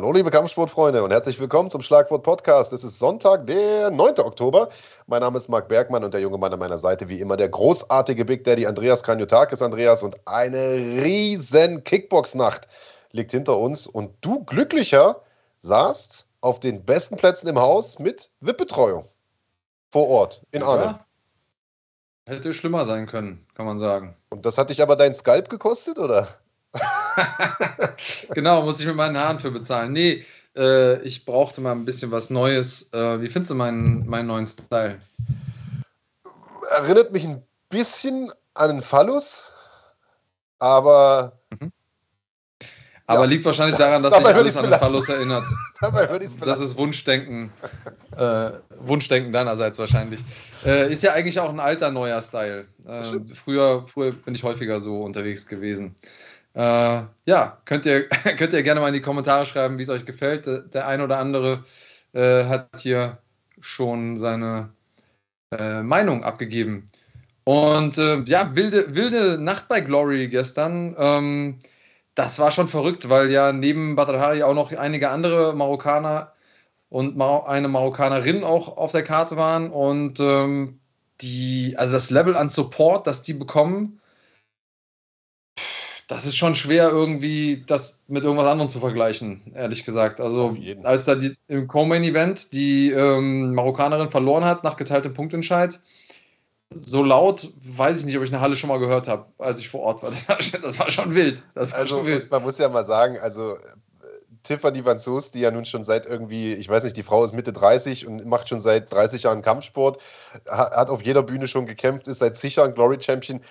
Hallo, liebe Kampfsportfreunde und herzlich willkommen zum Schlagwort Podcast. Es ist Sonntag, der 9. Oktober. Mein Name ist Marc Bergmann und der junge Mann an meiner Seite, wie immer, der großartige Big Daddy Andreas Kranjotakis. Andreas, und eine riesen Kickbox-Nacht liegt hinter uns. Und du, glücklicher, saßt auf den besten Plätzen im Haus mit VIP-Betreuung vor Ort in Arnhem. Ja, hätte schlimmer sein können, kann man sagen. Und das hat dich aber dein Skalp gekostet, oder? genau, muss ich mit meinen Haaren für bezahlen. Nee, äh, ich brauchte mal ein bisschen was Neues. Äh, wie findest du meinen, meinen neuen Style? Erinnert mich ein bisschen an einen Phallus, aber. Mhm. Aber ja. liegt wahrscheinlich daran, dass sich alles an den Phallus erinnert. Dabei würde ich Das ist Wunschdenken. Äh, Wunschdenken deinerseits wahrscheinlich. Äh, ist ja eigentlich auch ein alter neuer Style. Äh, früher, früher bin ich häufiger so unterwegs gewesen. Äh, ja, könnt ihr, könnt ihr gerne mal in die Kommentare schreiben, wie es euch gefällt. Der, der ein oder andere äh, hat hier schon seine äh, Meinung abgegeben. Und äh, ja, wilde, wilde Nacht bei Glory gestern. Ähm, das war schon verrückt, weil ja neben Badr auch noch einige andere Marokkaner und eine Marokkanerin auch auf der Karte waren. Und ähm, die, also das Level an Support, das die bekommen, das ist schon schwer, irgendwie das mit irgendwas anderem zu vergleichen, ehrlich gesagt. Also, als da die, im Co-Main-Event die ähm, Marokkanerin verloren hat nach geteiltem Punktentscheid, so laut weiß ich nicht, ob ich eine Halle schon mal gehört habe, als ich vor Ort war. Das war, das war schon wild. War also, schon wild. man muss ja mal sagen, also. Tiffany Van Soos, die ja nun schon seit irgendwie, ich weiß nicht, die Frau ist Mitte 30 und macht schon seit 30 Jahren Kampfsport, hat auf jeder Bühne schon gekämpft, ist seit sicher ein Glory Champion.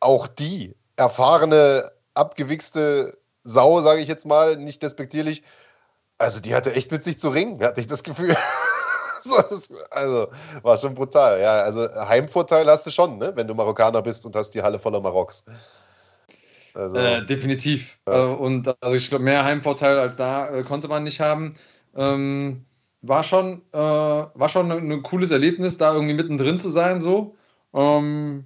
Auch die erfahrene abgewichste Sau, sage ich jetzt mal, nicht despektierlich. Also die hatte echt mit sich zu ringen, hatte ich das Gefühl. also war schon brutal. Ja, also Heimvorteil hast du schon, ne? wenn du Marokkaner bist und hast die Halle voller Maroks. Also, äh, definitiv. Ja. Äh, und also ich glaube, mehr Heimvorteil als da äh, konnte man nicht haben. Ähm, war schon, äh, war schon ein, ein cooles Erlebnis, da irgendwie mittendrin zu sein, so. Ähm,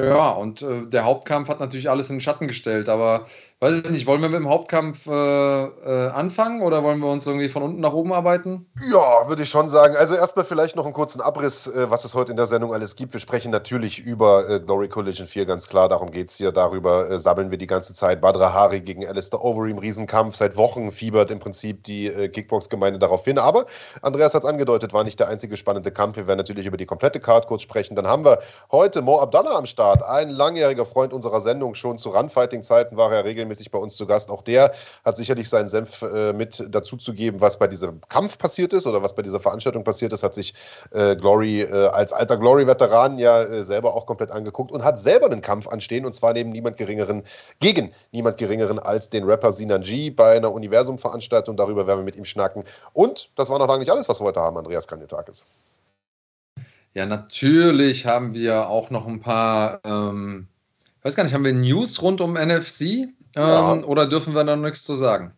ja, und äh, der Hauptkampf hat natürlich alles in den Schatten gestellt, aber weiß ich nicht, wollen wir mit dem Hauptkampf äh, äh, anfangen oder wollen wir uns irgendwie von unten nach oben arbeiten? Ja, würde ich schon sagen. Also erstmal vielleicht noch einen kurzen Abriss, äh, was es heute in der Sendung alles gibt. Wir sprechen natürlich über äh, Glory Collision 4, ganz klar, darum geht es hier. Darüber äh, sabbeln wir die ganze Zeit. Badra Hari gegen Alistair Overeem, Riesenkampf. Seit Wochen fiebert im Prinzip die Kickbox-Gemeinde darauf hin. Aber Andreas hat es angedeutet, war nicht der einzige spannende Kampf. Wir werden natürlich über die komplette Card kurz sprechen. Dann haben wir heute Mo Abdallah am Start, ein langjähriger Freund unserer Sendung. Schon zu Runfighting-Zeiten war er regelmäßig bei uns zu Gast. Auch der hat sicherlich seinen Senf äh, mit dazu zu geben, was bei diesem Kampf passiert ist oder was bei dieser Veranstaltung passiert ist. Hat sich äh, Glory äh, als alter Glory-Veteran ja äh, selber auch komplett angeguckt und hat selber einen Kampf anstehen und zwar neben niemand geringeren, gegen niemand geringeren als den Rapper Sinan G bei einer Universum-Veranstaltung. Darüber werden wir mit ihm schnacken. Und das war noch lange nicht alles, was wir heute haben, Andreas Kanyotakis. Ja, natürlich haben wir auch noch ein paar, ähm, weiß gar nicht, haben wir News rund um NFC? Ja. Ähm, oder dürfen wir da nichts zu sagen?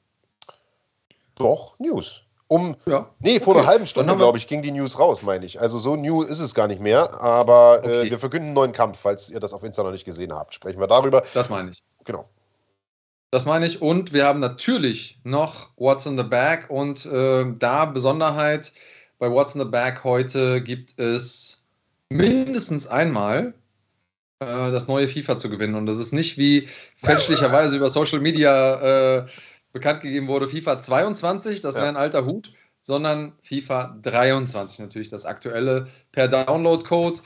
Doch, News. Um, ja. Nee, vor okay. einer halben Stunde, glaube ich, ging die News raus, meine ich. Also so new ist es gar nicht mehr. Aber äh, okay. äh, wir verkünden einen neuen Kampf, falls ihr das auf Insta noch nicht gesehen habt. Sprechen wir darüber. Das meine ich. Genau. Das meine ich. Und wir haben natürlich noch What's in the Bag. Und äh, da Besonderheit bei What's in the Bag heute gibt es mindestens einmal das neue FIFA zu gewinnen. Und das ist nicht wie fälschlicherweise über Social Media äh, bekannt gegeben wurde, FIFA 22, das wäre ein alter Hut, sondern FIFA 23 natürlich das aktuelle per Download-Code.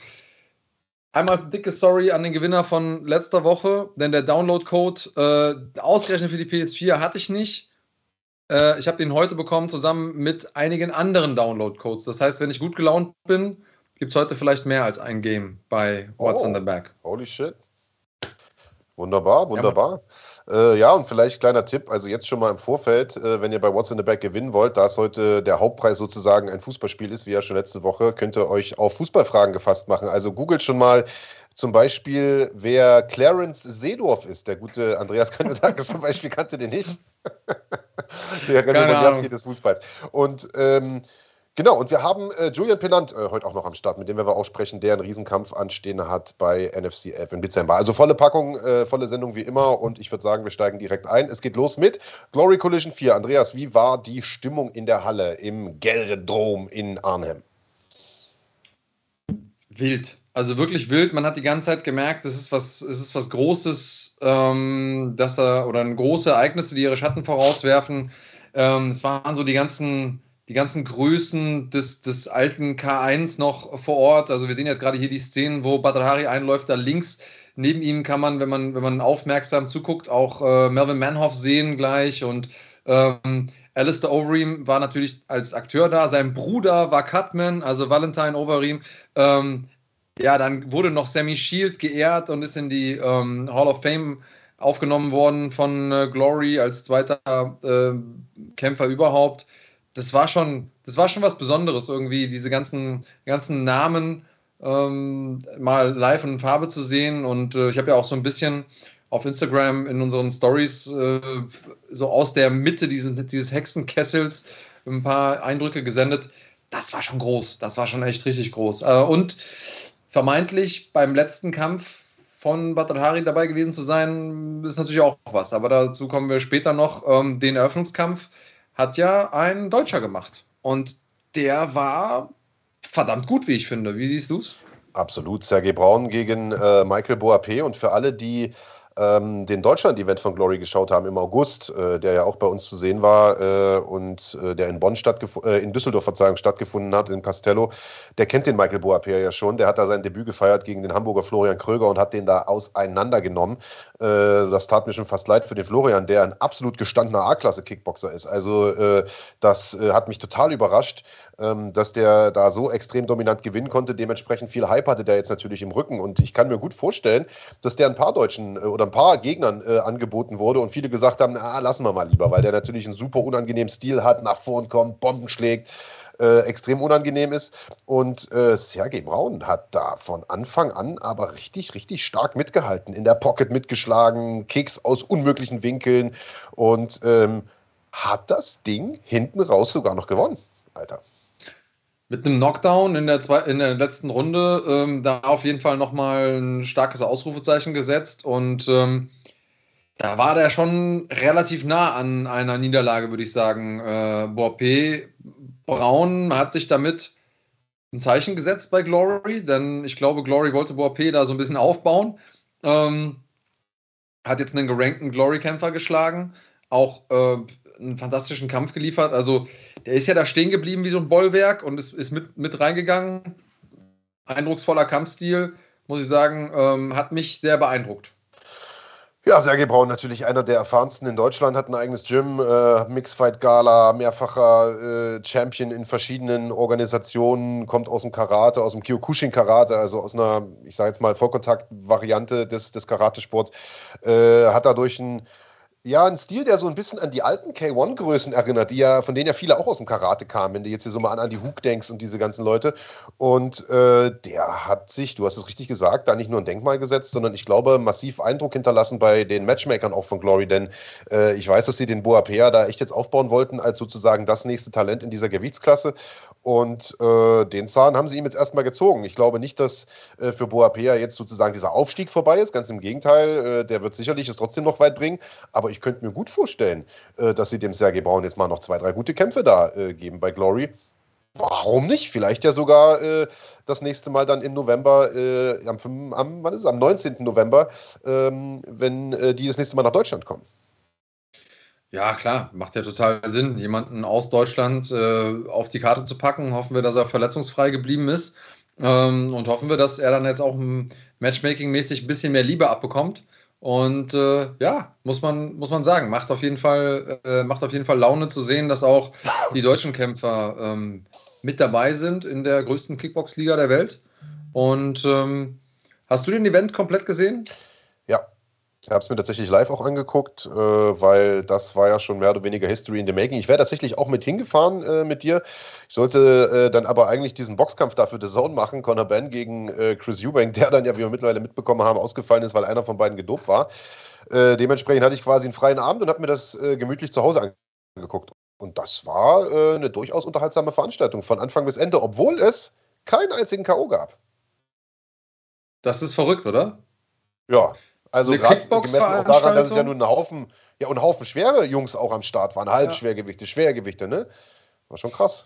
Einmal dicke Sorry an den Gewinner von letzter Woche, denn der Download-Code äh, ausgerechnet für die PS4 hatte ich nicht. Äh, ich habe den heute bekommen zusammen mit einigen anderen Download-Codes. Das heißt, wenn ich gut gelaunt bin, gibt es heute vielleicht mehr als ein Game bei What's oh, in the Bag. Holy shit. Wunderbar, wunderbar. Ja, äh, ja, und vielleicht kleiner Tipp, also jetzt schon mal im Vorfeld, äh, wenn ihr bei What's in the Bag gewinnen wollt, da es heute der Hauptpreis sozusagen ein Fußballspiel ist, wie ja schon letzte Woche, könnt ihr euch auf Fußballfragen gefasst machen. Also googelt schon mal zum Beispiel, wer Clarence Seedorf ist. Der gute Andreas Kandidates zum Beispiel kannte den nicht. der René des Fußballs. Und ähm, Genau, und wir haben äh, Julian Penant äh, heute auch noch am Start, mit dem wir auch sprechen, der einen Riesenkampf anstehen hat bei NFC 11 im Dezember. Also volle Packung, äh, volle Sendung wie immer und ich würde sagen, wir steigen direkt ein. Es geht los mit Glory Collision 4. Andreas, wie war die Stimmung in der Halle im Geldrom in Arnhem? Wild. Also wirklich wild. Man hat die ganze Zeit gemerkt, es ist was, es ist was Großes, ähm, dass da, oder große Ereignisse, die ihre Schatten vorauswerfen. Ähm, es waren so die ganzen, die ganzen Größen des, des alten K1 noch vor Ort. Also wir sehen jetzt gerade hier die Szenen, wo Badr Hari einläuft, da links neben ihm kann man, wenn man, wenn man aufmerksam zuguckt, auch äh, Melvin Manhoff sehen gleich und ähm, Alistair Overeem war natürlich als Akteur da, sein Bruder war Cutman, also Valentine Overeem. Ähm, ja, dann wurde noch Sammy Shield geehrt und ist in die ähm, Hall of Fame aufgenommen worden von äh, Glory als zweiter äh, Kämpfer überhaupt. Das war schon, das war schon was Besonderes irgendwie, diese ganzen, ganzen Namen ähm, mal live in Farbe zu sehen. Und äh, ich habe ja auch so ein bisschen auf Instagram in unseren Stories äh, so aus der Mitte dieses, dieses Hexenkessels ein paar Eindrücke gesendet. Das war schon groß, das war schon echt richtig groß. Äh, und vermeintlich beim letzten Kampf von Badr dabei gewesen zu sein, ist natürlich auch was. Aber dazu kommen wir später noch. Ähm, den Eröffnungskampf hat ja ein Deutscher gemacht. Und der war verdammt gut, wie ich finde. Wie siehst du es? Absolut. Sergei Braun gegen äh, Michael Boapé. Und für alle, die ähm, den Deutschland-Event von Glory geschaut haben im August, äh, der ja auch bei uns zu sehen war äh, und äh, der in Bonn stattgefunden, äh, in Düsseldorf Verzeihung stattgefunden hat, in Castello, der kennt den Michael Boapia ja schon. Der hat da sein Debüt gefeiert gegen den Hamburger Florian Kröger und hat den da auseinandergenommen. Äh, das tat mir schon fast leid für den Florian, der ein absolut gestandener A-Klasse-Kickboxer ist. Also äh, das hat mich total überrascht dass der da so extrem dominant gewinnen konnte. Dementsprechend viel Hype hatte der jetzt natürlich im Rücken. Und ich kann mir gut vorstellen, dass der ein paar Deutschen äh, oder ein paar Gegnern äh, angeboten wurde und viele gesagt haben, na, lassen wir mal lieber, weil der natürlich einen super unangenehmen Stil hat, nach vorn kommt, Bomben schlägt. Äh, extrem unangenehm ist. Und äh, Sergei Braun hat da von Anfang an aber richtig, richtig stark mitgehalten. In der Pocket mitgeschlagen, Kicks aus unmöglichen Winkeln und ähm, hat das Ding hinten raus sogar noch gewonnen. Alter mit einem Knockdown in der, zwei, in der letzten Runde ähm, da auf jeden Fall nochmal ein starkes Ausrufezeichen gesetzt und ähm, da war der schon relativ nah an einer Niederlage, würde ich sagen. Äh, Boapé Braun hat sich damit ein Zeichen gesetzt bei Glory, denn ich glaube, Glory wollte Boapé da so ein bisschen aufbauen. Ähm, hat jetzt einen gerankten Glory-Kämpfer geschlagen. Auch äh, einen fantastischen Kampf geliefert. Also der ist ja da stehen geblieben wie so ein Bollwerk und ist, ist mit, mit reingegangen. Eindrucksvoller Kampfstil, muss ich sagen, ähm, hat mich sehr beeindruckt. Ja, Sergei Braun natürlich einer der erfahrensten in Deutschland, hat ein eigenes Gym, äh, Mixfight Gala, mehrfacher äh, Champion in verschiedenen Organisationen, kommt aus dem Karate, aus dem Kyokushin Karate, also aus einer, ich sage jetzt mal, Vollkontakt-Variante des, des Karatesports, äh, hat dadurch ein ja, ein Stil, der so ein bisschen an die alten K1-Größen erinnert, die ja, von denen ja viele auch aus dem Karate kamen, wenn du jetzt hier so mal an Andy Hook denkst und diese ganzen Leute. Und äh, der hat sich, du hast es richtig gesagt, da nicht nur ein Denkmal gesetzt, sondern ich glaube, massiv Eindruck hinterlassen bei den Matchmakern auch von Glory, denn äh, ich weiß, dass sie den Boapea da echt jetzt aufbauen wollten als sozusagen das nächste Talent in dieser Gewichtsklasse. Und äh, den Zahn haben sie ihm jetzt erstmal gezogen. Ich glaube nicht, dass äh, für Boapea jetzt sozusagen dieser Aufstieg vorbei ist. Ganz im Gegenteil, äh, der wird sicherlich es trotzdem noch weit bringen. Aber ich könnte mir gut vorstellen, äh, dass sie dem Sergei Braun jetzt mal noch zwei, drei gute Kämpfe da äh, geben bei Glory. Warum nicht? Vielleicht ja sogar äh, das nächste Mal dann im November, am, am, wann ist es? am 19. November, ähm, wenn die das nächste Mal nach Deutschland kommen. Ja, klar, macht ja total Sinn, jemanden aus Deutschland äh, auf die Karte zu packen. Hoffen wir, dass er verletzungsfrei geblieben ist. Ähm, und hoffen wir, dass er dann jetzt auch Matchmaking-mäßig ein bisschen mehr Liebe abbekommt. Und äh, ja, muss man, muss man sagen, macht auf, jeden Fall, äh, macht auf jeden Fall Laune zu sehen, dass auch die deutschen Kämpfer ähm, mit dabei sind in der größten Kickbox-Liga der Welt. Und ähm, hast du den Event komplett gesehen? Ich habe es mir tatsächlich live auch angeguckt, äh, weil das war ja schon mehr oder weniger History in the Making. Ich wäre tatsächlich auch mit hingefahren äh, mit dir. Ich sollte äh, dann aber eigentlich diesen Boxkampf dafür The Zone machen, Conor Ben gegen äh, Chris Eubank, der dann ja, wie wir mittlerweile mitbekommen haben, ausgefallen ist, weil einer von beiden gedopt war. Äh, dementsprechend hatte ich quasi einen freien Abend und habe mir das äh, gemütlich zu Hause angeguckt. Und das war eine durchaus unterhaltsame Veranstaltung von Anfang bis Ende, obwohl es keinen einzigen K.O. gab. Das ist verrückt, oder? Ja, also gerade gemessen auch daran, dass es ja nur ein Haufen, ja, und Haufen schwere Jungs auch am Start waren, Halbschwergewichte, Schwergewichte, ne? War schon krass.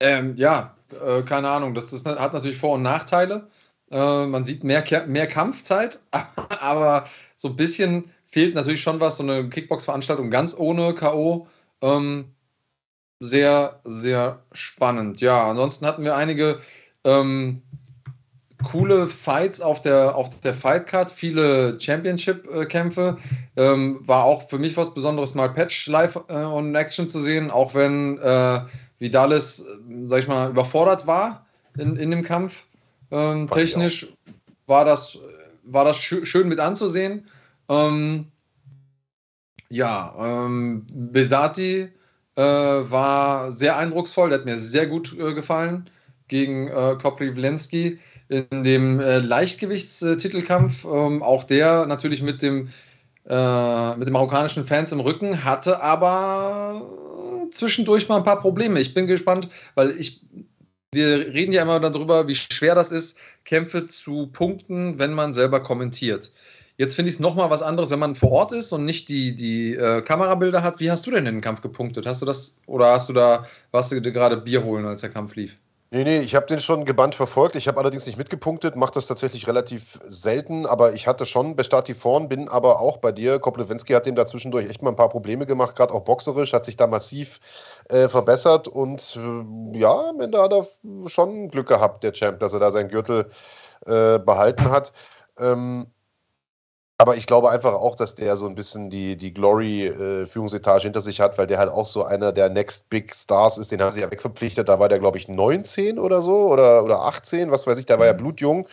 Ähm, ja, äh, keine Ahnung. Das, das, hat natürlich Vor- und Nachteile. Äh, man sieht mehr, mehr Kampfzeit, aber so ein bisschen fehlt natürlich schon was. So eine Kickbox-Veranstaltung ganz ohne K.O. Ähm, sehr, sehr spannend. Ja, ansonsten hatten wir einige ähm, coole Fights auf der, auf der Fightcard, viele Championship-Kämpfe. Ähm, war auch für mich was Besonderes, mal Patch live äh, on Action zu sehen, auch wenn äh, Vidalis, äh, sag ich mal, überfordert war in, in dem Kampf. Ähm, technisch war das, war das schö schön mit anzusehen. Ähm, ja, ähm, Besati äh, war sehr eindrucksvoll, der hat mir sehr gut äh, gefallen gegen äh, Kopli Wlensky in dem äh, Leichtgewichtstitelkampf. Ähm, auch der natürlich mit dem, äh, mit den marokkanischen Fans im Rücken, hatte aber zwischendurch mal ein paar Probleme. Ich bin gespannt, weil ich. Wir reden ja immer darüber, wie schwer das ist, Kämpfe zu punkten, wenn man selber kommentiert. Jetzt finde ich es nochmal was anderes, wenn man vor Ort ist und nicht die, die äh, Kamerabilder hat. Wie hast du denn den Kampf gepunktet? Hast du das oder hast du da, warst du gerade Bier holen, als der Kampf lief? Nee, nee, ich habe den schon gebannt verfolgt. Ich habe allerdings nicht mitgepunktet, mache das tatsächlich relativ selten, aber ich hatte schon Bestati vorn, bin aber auch bei dir. Koplewinski hat dem da zwischendurch echt mal ein paar Probleme gemacht, gerade auch boxerisch, hat sich da massiv äh, verbessert und äh, ja, am Ende hat er schon Glück gehabt, der Champ, dass er da seinen Gürtel äh, behalten hat. Ähm, aber ich glaube einfach auch, dass der so ein bisschen die, die Glory-Führungsetage äh, hinter sich hat, weil der halt auch so einer der Next Big Stars ist. Den haben sie ja wegverpflichtet. Da war der, glaube ich, 19 oder so oder, oder 18, was weiß ich. Da war ja mhm. blutjung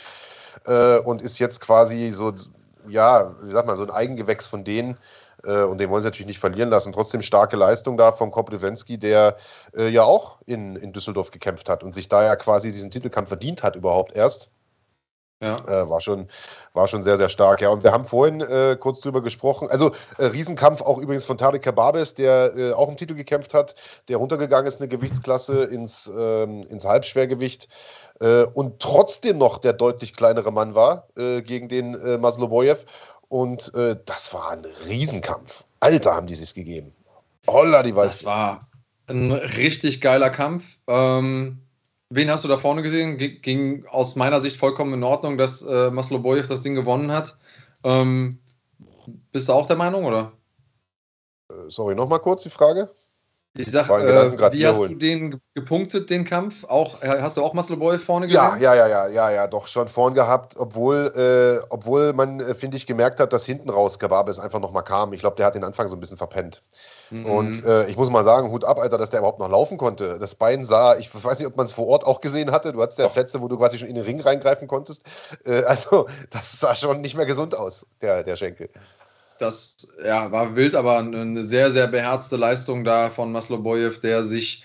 äh, und ist jetzt quasi so, ja, wie sagt man, so ein Eigengewächs von denen. Äh, und den wollen sie natürlich nicht verlieren lassen. Trotzdem starke Leistung da von Koplewensky, der äh, ja auch in, in Düsseldorf gekämpft hat und sich da ja quasi diesen Titelkampf verdient hat überhaupt erst. Ja. Äh, war, schon, war schon sehr, sehr stark. Ja, und wir haben vorhin äh, kurz drüber gesprochen. Also, äh, Riesenkampf auch übrigens von Tarek Kababes, der äh, auch im Titel gekämpft hat, der runtergegangen ist, eine Gewichtsklasse ins, ähm, ins Halbschwergewicht äh, und trotzdem noch der deutlich kleinere Mann war äh, gegen den äh, Maslobojew. Und das war ein Riesenkampf. Alter, haben die sich gegeben. Holla, die Wald. Das war ein richtig geiler Kampf. Ähm Wen hast du da vorne gesehen? Ging aus meiner Sicht vollkommen in Ordnung, dass äh, Maslobojew das Ding gewonnen hat. Ähm, bist du auch der Meinung, oder? Äh, sorry, nochmal kurz die Frage. Ich sag, äh, wie hast du den gepunktet, den Kampf? Auch, äh, hast du auch Masloboy vorne gesehen? Ja, ja, ja, ja, ja, ja, doch schon vorn gehabt, obwohl, äh, obwohl man, äh, finde ich, gemerkt hat, dass hinten raus Gababes einfach nochmal kam. Ich glaube, der hat den Anfang so ein bisschen verpennt. Mhm. Und äh, ich muss mal sagen, Hut ab, Alter, dass der überhaupt noch laufen konnte. Das Bein sah, ich weiß nicht, ob man es vor Ort auch gesehen hatte. Du hattest ja Plätze, wo du quasi schon in den Ring reingreifen konntest. Äh, also, das sah schon nicht mehr gesund aus, der, der Schenkel das ja, war wild, aber eine sehr, sehr beherzte Leistung da von Maslobojew, der sich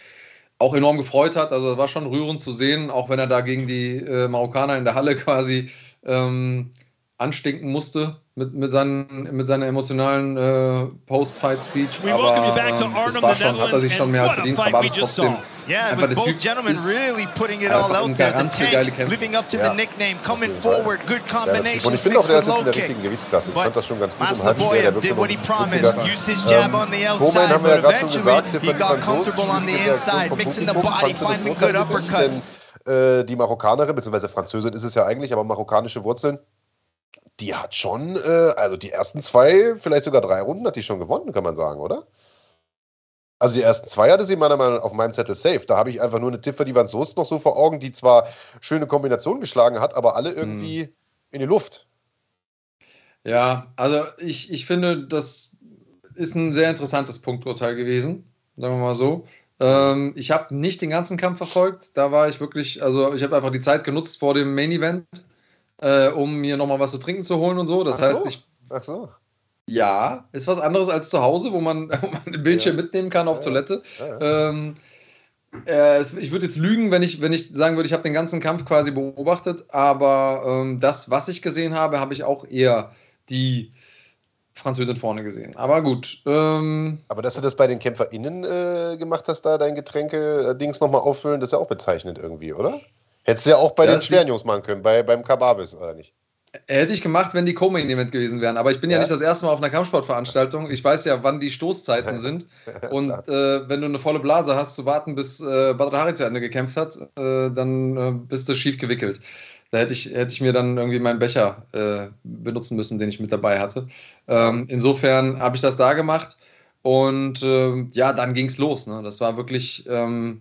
auch enorm gefreut hat. Also war schon rührend zu sehen, auch wenn er da gegen die äh, Marokkaner in der Halle quasi ähm, anstinken musste mit, mit, seinen, mit seiner emotionalen äh, Post-Fight-Speech. Aber ähm, das war schon, hat er sich schon mehr als verdient, aber es trotzdem Yeah, it was both gentlemen really putting it all out there. The tank living up to the nickname, coming forward, good combinations. Und ich finde auch, der ist jetzt in der richtigen Gewichtsklasse. Ich fand das schon ganz gut im Halbschwer. Der did what he promised, used his jab on the outside, but eventually he got comfortable on the inside, mixing the body, finding good uppercuts. Äh, die Marokkanerin, beziehungsweise Französin ist es ja eigentlich, aber marokkanische Wurzeln, die hat schon, äh, also die ersten zwei, vielleicht sogar drei Runden hat die schon gewonnen, kann man sagen, oder? Also die ersten zwei hatte sie meiner Meinung nach auf meinem Zettel safe. Da habe ich einfach nur eine Tiffany Van Soest noch so vor Augen, die zwar schöne Kombinationen geschlagen hat, aber alle irgendwie hm. in die Luft. Ja, also ich, ich finde, das ist ein sehr interessantes Punkturteil gewesen, sagen wir mal so. Ähm, ich habe nicht den ganzen Kampf verfolgt. Da war ich wirklich, also ich habe einfach die Zeit genutzt vor dem Main Event, äh, um mir nochmal was zu trinken zu holen und so. Das Ach heißt, so. ich. Ach so. Ja, ist was anderes als zu Hause, wo man, wo man den Bildschirm ja. mitnehmen kann auf ja. Toilette. Ja, ähm, äh, ich würde jetzt lügen, wenn ich, wenn ich sagen würde, ich habe den ganzen Kampf quasi beobachtet, aber ähm, das, was ich gesehen habe, habe ich auch eher die Französin vorne gesehen. Aber gut. Ähm, Aber dass du das bei den KämpferInnen äh, gemacht hast, da dein Getränke-Dings nochmal auffüllen, das ist ja auch bezeichnend irgendwie, oder? Hättest du ja auch bei ja, den Sternjungs machen können, bei, beim Kababis, oder nicht? Hätte ich gemacht, wenn die Co-Main-Event gewesen wären. Aber ich bin ja. ja. nicht das erste Mal auf einer Kampfsportveranstaltung. Ich weiß ja, wann die Stoßzeiten sind. Und äh, wenn du eine volle Blase hast, zu warten, bis äh, Badr Hari zu Ende gekämpft hat, äh, dann äh, bist du schief gewickelt. Da hätte ich, hätte ich mir dann irgendwie meinen Becher äh, benutzen müssen, den ich mit dabei hatte. Ähm, insofern habe ich das da gemacht. Und äh, ja, dann ging es los. Ne? Das war wirklich, ähm,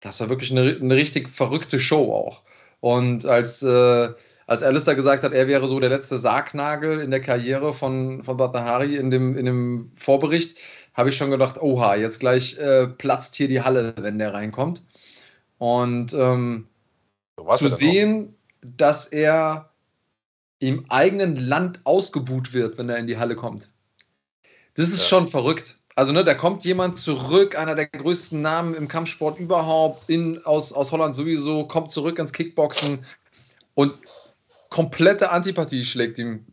das war wirklich eine, eine richtig verrückte Show auch. Und als äh, als Alistair gesagt hat, er wäre so der letzte Sargnagel in der Karriere von, von Batahari in dem, in dem Vorbericht, habe ich schon gedacht, oha, jetzt gleich äh, platzt hier die Halle, wenn der reinkommt. Und ähm, zu sehen, dass er im eigenen Land ausgebuht wird, wenn er in die Halle kommt. Das ist ja. schon verrückt. Also, ne, da kommt jemand zurück, einer der größten Namen im Kampfsport überhaupt, in, aus, aus Holland sowieso, kommt zurück ins Kickboxen und komplette Antipathie schlägt ihm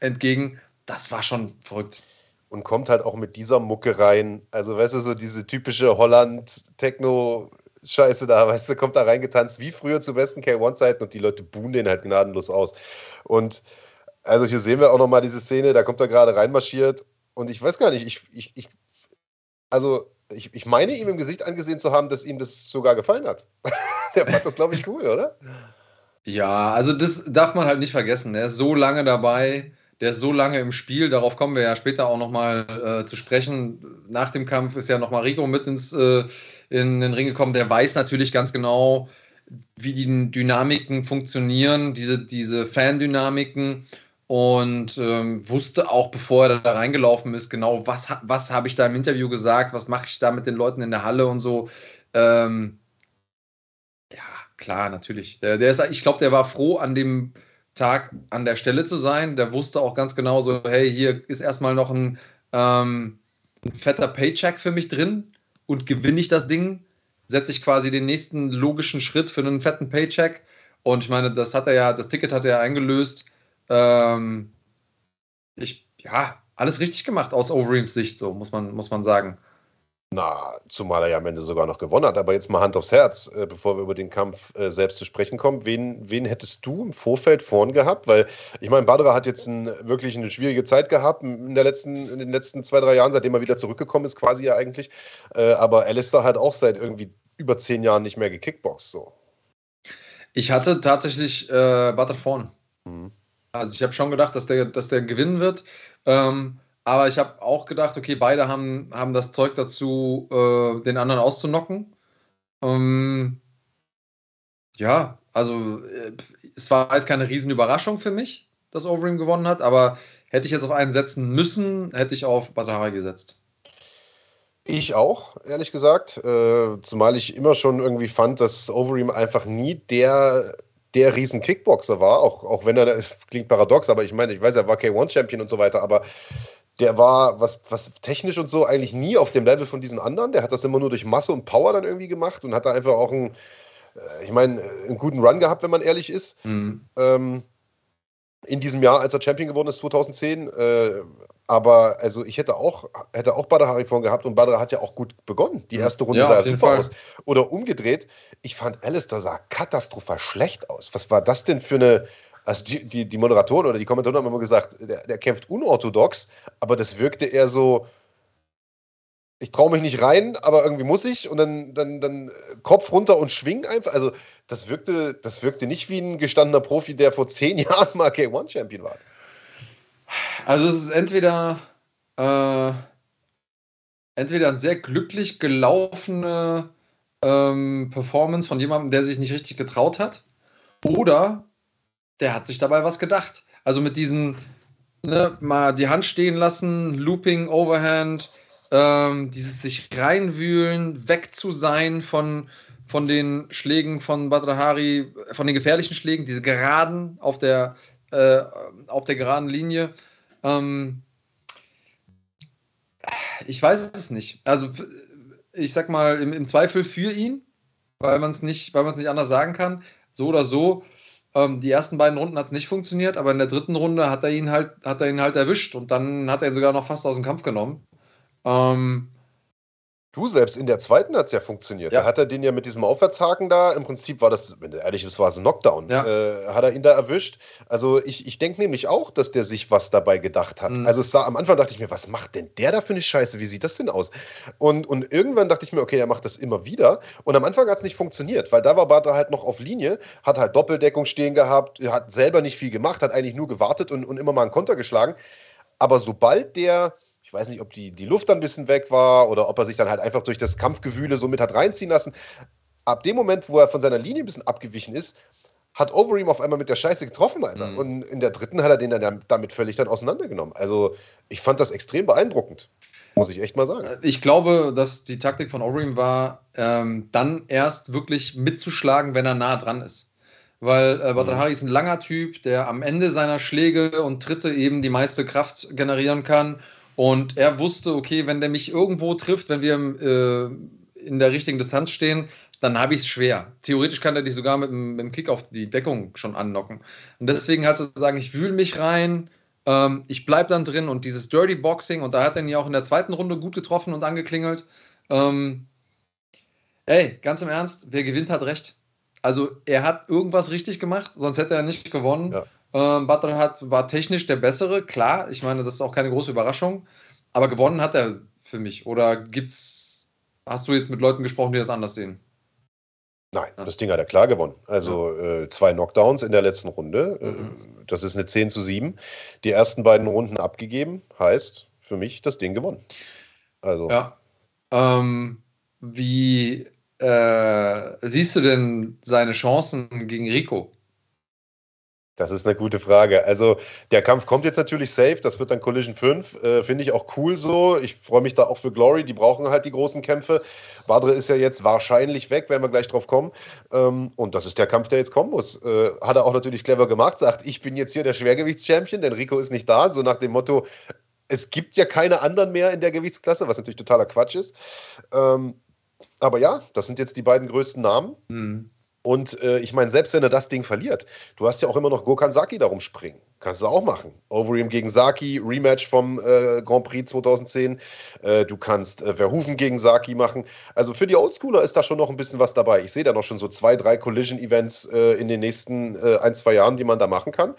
entgegen. Das war schon verrückt. Und kommt halt auch mit dieser Mucke rein. Also, weißt du, so diese typische Holland-Techno-Scheiße da, weißt du, kommt da reingetanzt, wie früher zu besten K1-Zeiten und die Leute buhen den halt gnadenlos aus. Und also hier sehen wir auch nochmal diese Szene, da kommt er gerade reinmarschiert und ich weiß gar nicht, ich, ich, ich also ich, ich meine ihm im Gesicht angesehen zu haben, dass ihm das sogar gefallen hat. Der fand das, glaube ich, cool, oder? Ja, also das darf man halt nicht vergessen. Der ist so lange dabei, der ist so lange im Spiel. Darauf kommen wir ja später auch nochmal äh, zu sprechen. Nach dem Kampf ist ja nochmal Rico mit ins, äh, in den Ring gekommen. Der weiß natürlich ganz genau, wie die Dynamiken funktionieren, diese, diese Fan-Dynamiken und ähm, wusste auch, bevor er da reingelaufen ist, genau, was, was habe ich da im Interview gesagt, was mache ich da mit den Leuten in der Halle und so. Ähm, klar, natürlich. Der, der ist, ich glaube, der war froh, an dem Tag an der Stelle zu sein. Der wusste auch ganz genau so, hey, hier ist erstmal noch ein, ähm, ein fetter Paycheck für mich drin und gewinne ich das Ding, setze ich quasi den nächsten logischen Schritt für einen fetten Paycheck. Und ich meine, das hat er ja, das Ticket hat er ja eingelöst. Ähm, ich, ja, alles richtig gemacht aus Overeems Sicht, so muss man, muss man sagen. Na, zumal er ja am Ende sogar noch gewonnen hat. Aber jetzt mal Hand aufs Herz, äh, bevor wir über den Kampf äh, selbst zu sprechen kommen. Wen, wen hättest du im Vorfeld vorn gehabt? Weil ich meine, Badra hat jetzt ein, wirklich eine schwierige Zeit gehabt in, der letzten, in den letzten zwei, drei Jahren, seitdem er wieder zurückgekommen ist, quasi ja eigentlich. Äh, aber Alistair hat auch seit irgendwie über zehn Jahren nicht mehr gekickboxt. So. Ich hatte tatsächlich äh, Badra vorn. Mhm. Also ich habe schon gedacht, dass der, dass der gewinnen wird. Ähm, aber ich habe auch gedacht, okay, beide haben, haben das Zeug dazu, äh, den anderen auszunocken. Ähm, ja, also äh, es war jetzt keine Riesenüberraschung für mich, dass Overeem gewonnen hat, aber hätte ich jetzt auf einen setzen müssen, hätte ich auf Badara gesetzt. Ich auch, ehrlich gesagt. Äh, zumal ich immer schon irgendwie fand, dass Overeem einfach nie der, der riesen Kickboxer war, auch, auch wenn er, klingt paradox, aber ich meine, ich weiß, er war K1-Champion und so weiter, aber der war, was, was technisch und so, eigentlich nie auf dem Level von diesen anderen. Der hat das immer nur durch Masse und Power dann irgendwie gemacht und hat da einfach auch einen, äh, ich meine, einen guten Run gehabt, wenn man ehrlich ist. Mhm. Ähm, in diesem Jahr, als er Champion geworden ist, 2010. Äh, aber also ich hätte auch, hätte auch Badr Harifon gehabt und Badr hat ja auch gut begonnen. Die erste Runde ja, sah ja super Fall. aus. Oder umgedreht, ich fand Alistair sah katastrophal schlecht aus. Was war das denn für eine, also die, die, die Moderatoren oder die Kommentatoren haben immer gesagt, der, der kämpft unorthodox, aber das wirkte eher so, ich traue mich nicht rein, aber irgendwie muss ich und dann, dann, dann Kopf runter und schwingen einfach. Also das wirkte, das wirkte nicht wie ein gestandener Profi, der vor zehn Jahren mal K1-Champion war. Also es ist entweder, äh, entweder eine sehr glücklich gelaufene ähm, Performance von jemandem, der sich nicht richtig getraut hat, oder der hat sich dabei was gedacht. Also mit diesen, ne, mal die Hand stehen lassen, Looping, Overhand, ähm, dieses sich reinwühlen, weg zu sein von, von den Schlägen von Badrahari, von den gefährlichen Schlägen, diese geraden auf der, äh, auf der geraden Linie. Ähm, ich weiß es nicht. Also ich sag mal im, im Zweifel für ihn, weil man es nicht, nicht anders sagen kann. So oder so Ähm, die ersten beiden Runden hat es nicht funktioniert, aber in der dritten Runde hat er ihn halt, hat er ihn halt erwischt und dann hat er ihn sogar noch fast aus dem Kampf genommen. Ähm, Du, selbst in der zweiten hat es ja funktioniert. Ja. Da hat er den ja mit diesem Aufwärtshaken da, im Prinzip war das, wenn du ehrlich bist, war es ein Knockdown, ja. äh, hat er ihn da erwischt. Also ich, ich denke nämlich auch, dass der sich was dabei gedacht hat. Mhm. Also sah, am Anfang dachte ich mir, was macht denn der da für eine Scheiße? Wie sieht das denn aus? Und, und irgendwann dachte ich mir, okay, der macht das immer wieder. Und am Anfang hat es nicht funktioniert, weil da war Bata halt noch auf Linie, hat halt Doppeldeckung stehen gehabt, hat selber nicht viel gemacht, hat eigentlich nur gewartet und, und immer mal einen Konter geschlagen. Aber sobald der ich weiß nicht, ob die, die Luft dann ein bisschen weg war oder ob er sich dann halt einfach durch das Kampfgewühle so mit hat reinziehen lassen. Ab dem Moment, wo er von seiner Linie ein bisschen abgewichen ist, hat Overeem auf einmal mit der Scheiße getroffen, Alter. Mhm. Und in der dritten hat er den dann damit völlig dann auseinandergenommen. Also ich fand das extrem beeindruckend. Muss ich echt mal sagen. Ich glaube, dass die Taktik von Overeem war, ähm, dann erst wirklich mitzuschlagen, wenn er nah dran ist. Weil äh, Badr mhm. ist ein langer Typ, der am Ende seiner Schläge und Tritte eben die meiste Kraft generieren kann und er wusste, okay, wenn der mich irgendwo trifft, wenn wir äh, in der richtigen Distanz stehen, dann habe ich es schwer. Theoretisch kann er dich sogar mit, mit dem Kick auf die Deckung schon annocken. Und deswegen halt zu sagen, ich wühle mich rein, ähm, ich bleibe dann drin und dieses Dirty Boxing, und da hat er ihn ja auch in der zweiten Runde gut getroffen und angeklingelt. Ähm, ey, ganz im Ernst, wer gewinnt, hat recht. Also er hat irgendwas richtig gemacht, sonst hätte er nicht gewonnen. Ja. Ähm, Butler hat, war technisch der bessere, klar. Ich meine, das ist auch keine große Überraschung. Aber gewonnen hat er für mich. Oder gibt's, hast du jetzt mit Leuten gesprochen, die das anders sehen? Nein, ja. das Ding hat er klar gewonnen. Also ja. äh, zwei Knockdowns in der letzten Runde. Äh, mhm. das ist eine 10 zu 7. Die ersten beiden Runden abgegeben, heißt für mich das Ding gewonnen. Also. Ja. Ähm, wie äh, siehst du denn seine Chancen gegen Rico? Das ist eine gute Frage. Also der Kampf kommt jetzt natürlich safe, das wird dann Collision 5. Äh, Finde ich auch cool so. Ich freue mich da auch für Glory, die brauchen halt die großen Kämpfe. Badre ist ja jetzt wahrscheinlich weg, werden wir gleich drauf kommen. Ähm, und das ist der Kampf, der jetzt kommen muss. Äh, hat er auch natürlich clever gemacht, sagt, ich bin jetzt hier der Schwergewichtschampion, denn Rico ist nicht da, so nach dem Motto, es gibt ja keine anderen mehr in der Gewichtsklasse, was natürlich totaler Quatsch ist. Ähm, aber ja, das sind jetzt die beiden größten Namen. Mhm. Und äh, ich meine, selbst wenn er das Ding verliert, du hast ja auch immer noch Gokhan Saki darum springen. Kannst du auch machen. Overeem gegen Saki, Rematch vom äh, Grand Prix 2010. Äh, du kannst äh, Verhoeven gegen Saki machen. Also für die Oldschooler ist da schon noch ein bisschen was dabei. Ich sehe da noch schon so zwei, drei Collision-Events äh, in den nächsten äh, ein, zwei Jahren, die man da machen kann.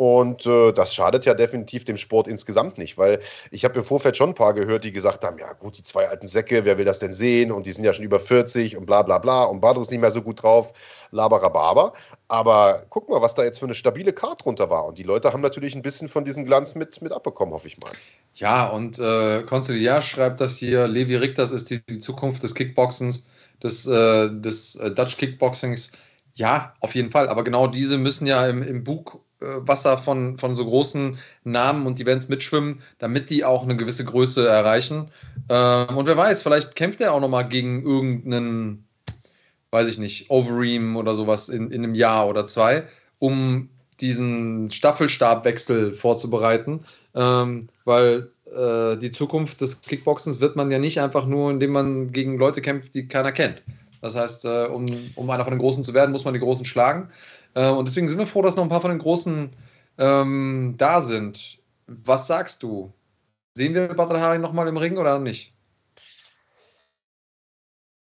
Und äh, das schadet ja definitiv dem Sport insgesamt nicht, weil ich habe im Vorfeld schon ein paar gehört, die gesagt haben, ja gut, die zwei alten Säcke, wer will das denn sehen? Und die sind ja schon über 40 und bla bla bla und Badr ist nicht mehr so gut drauf, laberababa. Aber guck mal, was da jetzt für eine stabile Karte drunter war. Und die Leute haben natürlich ein bisschen von diesem Glanz mit, mit abbekommen, hoffe ich mal. Ja, und äh, Consigliar schreibt das hier, Levi Richters ist die, die Zukunft des Kickboxens, des, äh, des äh, Dutch Kickboxings. Ja, auf jeden Fall. Aber genau diese müssen ja im, im Bug Wasser von, von so großen Namen und Events mitschwimmen, damit die auch eine gewisse Größe erreichen. Ähm, und wer weiß, vielleicht kämpft er auch nochmal gegen irgendeinen, weiß ich nicht, Overeem oder sowas in, in einem Jahr oder zwei, um diesen Staffelstabwechsel vorzubereiten. Ähm, weil äh, die Zukunft des Kickboxens wird man ja nicht einfach nur, indem man gegen Leute kämpft, die keiner kennt. Das heißt, äh, um, um einer von den Großen zu werden, muss man die Großen schlagen. Äh, und deswegen sind wir froh, dass noch ein paar von den Großen ähm, da sind. Was sagst du? Sehen wir Badr Hari nochmal im Ring oder nicht?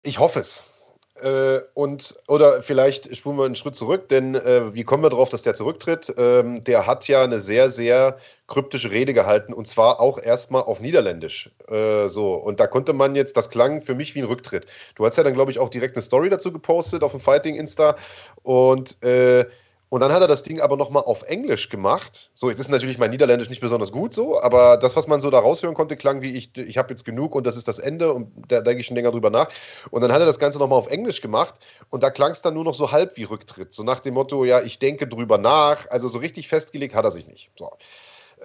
Ich hoffe es. Äh, und, oder vielleicht spulen wir einen Schritt zurück, denn äh, wie kommen wir darauf, dass der zurücktritt? Ähm, der hat ja eine sehr, sehr kryptische Rede gehalten und zwar auch erstmal auf Niederländisch. Äh, so, und da konnte man jetzt, das klang für mich wie ein Rücktritt. Du hast ja dann, glaube ich, auch direkt eine Story dazu gepostet auf dem Fighting Insta und äh, und dann hat er das Ding aber nochmal auf Englisch gemacht. So, jetzt ist natürlich mein Niederländisch nicht besonders gut so, aber das, was man so da raushören konnte, klang wie ich, ich habe jetzt genug und das ist das Ende und da denke ich schon länger drüber nach. Und dann hat er das Ganze nochmal auf Englisch gemacht und da klang es dann nur noch so halb wie Rücktritt. So nach dem Motto, ja, ich denke drüber nach. Also so richtig festgelegt hat er sich nicht. So.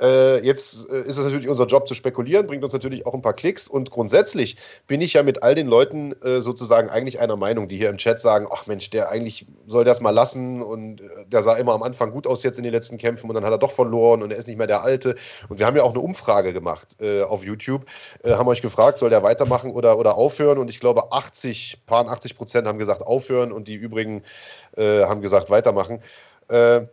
Äh, jetzt äh, ist es natürlich unser Job zu spekulieren, bringt uns natürlich auch ein paar Klicks. Und grundsätzlich bin ich ja mit all den Leuten äh, sozusagen eigentlich einer Meinung, die hier im Chat sagen: Ach Mensch, der eigentlich soll das mal lassen und äh, der sah immer am Anfang gut aus jetzt in den letzten Kämpfen und dann hat er doch verloren und er ist nicht mehr der Alte. Und wir haben ja auch eine Umfrage gemacht äh, auf YouTube, äh, haben euch gefragt, soll der weitermachen oder, oder aufhören? Und ich glaube, 80, paar 80 Prozent haben gesagt aufhören und die übrigen haben gesagt weitermachen. Äh,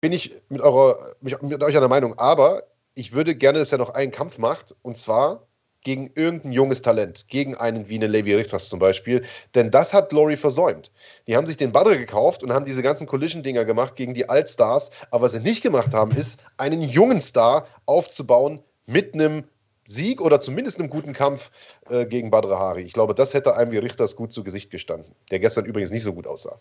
bin ich mit, eurer, mit euch einer Meinung, aber ich würde gerne, dass er noch einen Kampf macht und zwar gegen irgendein junges Talent, gegen einen wie eine Levi Richters zum Beispiel. Denn das hat Glory versäumt. Die haben sich den Badre gekauft und haben diese ganzen Collision-Dinger gemacht gegen die Altstars. Aber was sie nicht gemacht haben, ist, einen jungen Star aufzubauen mit einem Sieg oder zumindest einem guten Kampf äh, gegen Badre Hari. Ich glaube, das hätte einem wie Richters gut zu Gesicht gestanden. Der gestern übrigens nicht so gut aussah.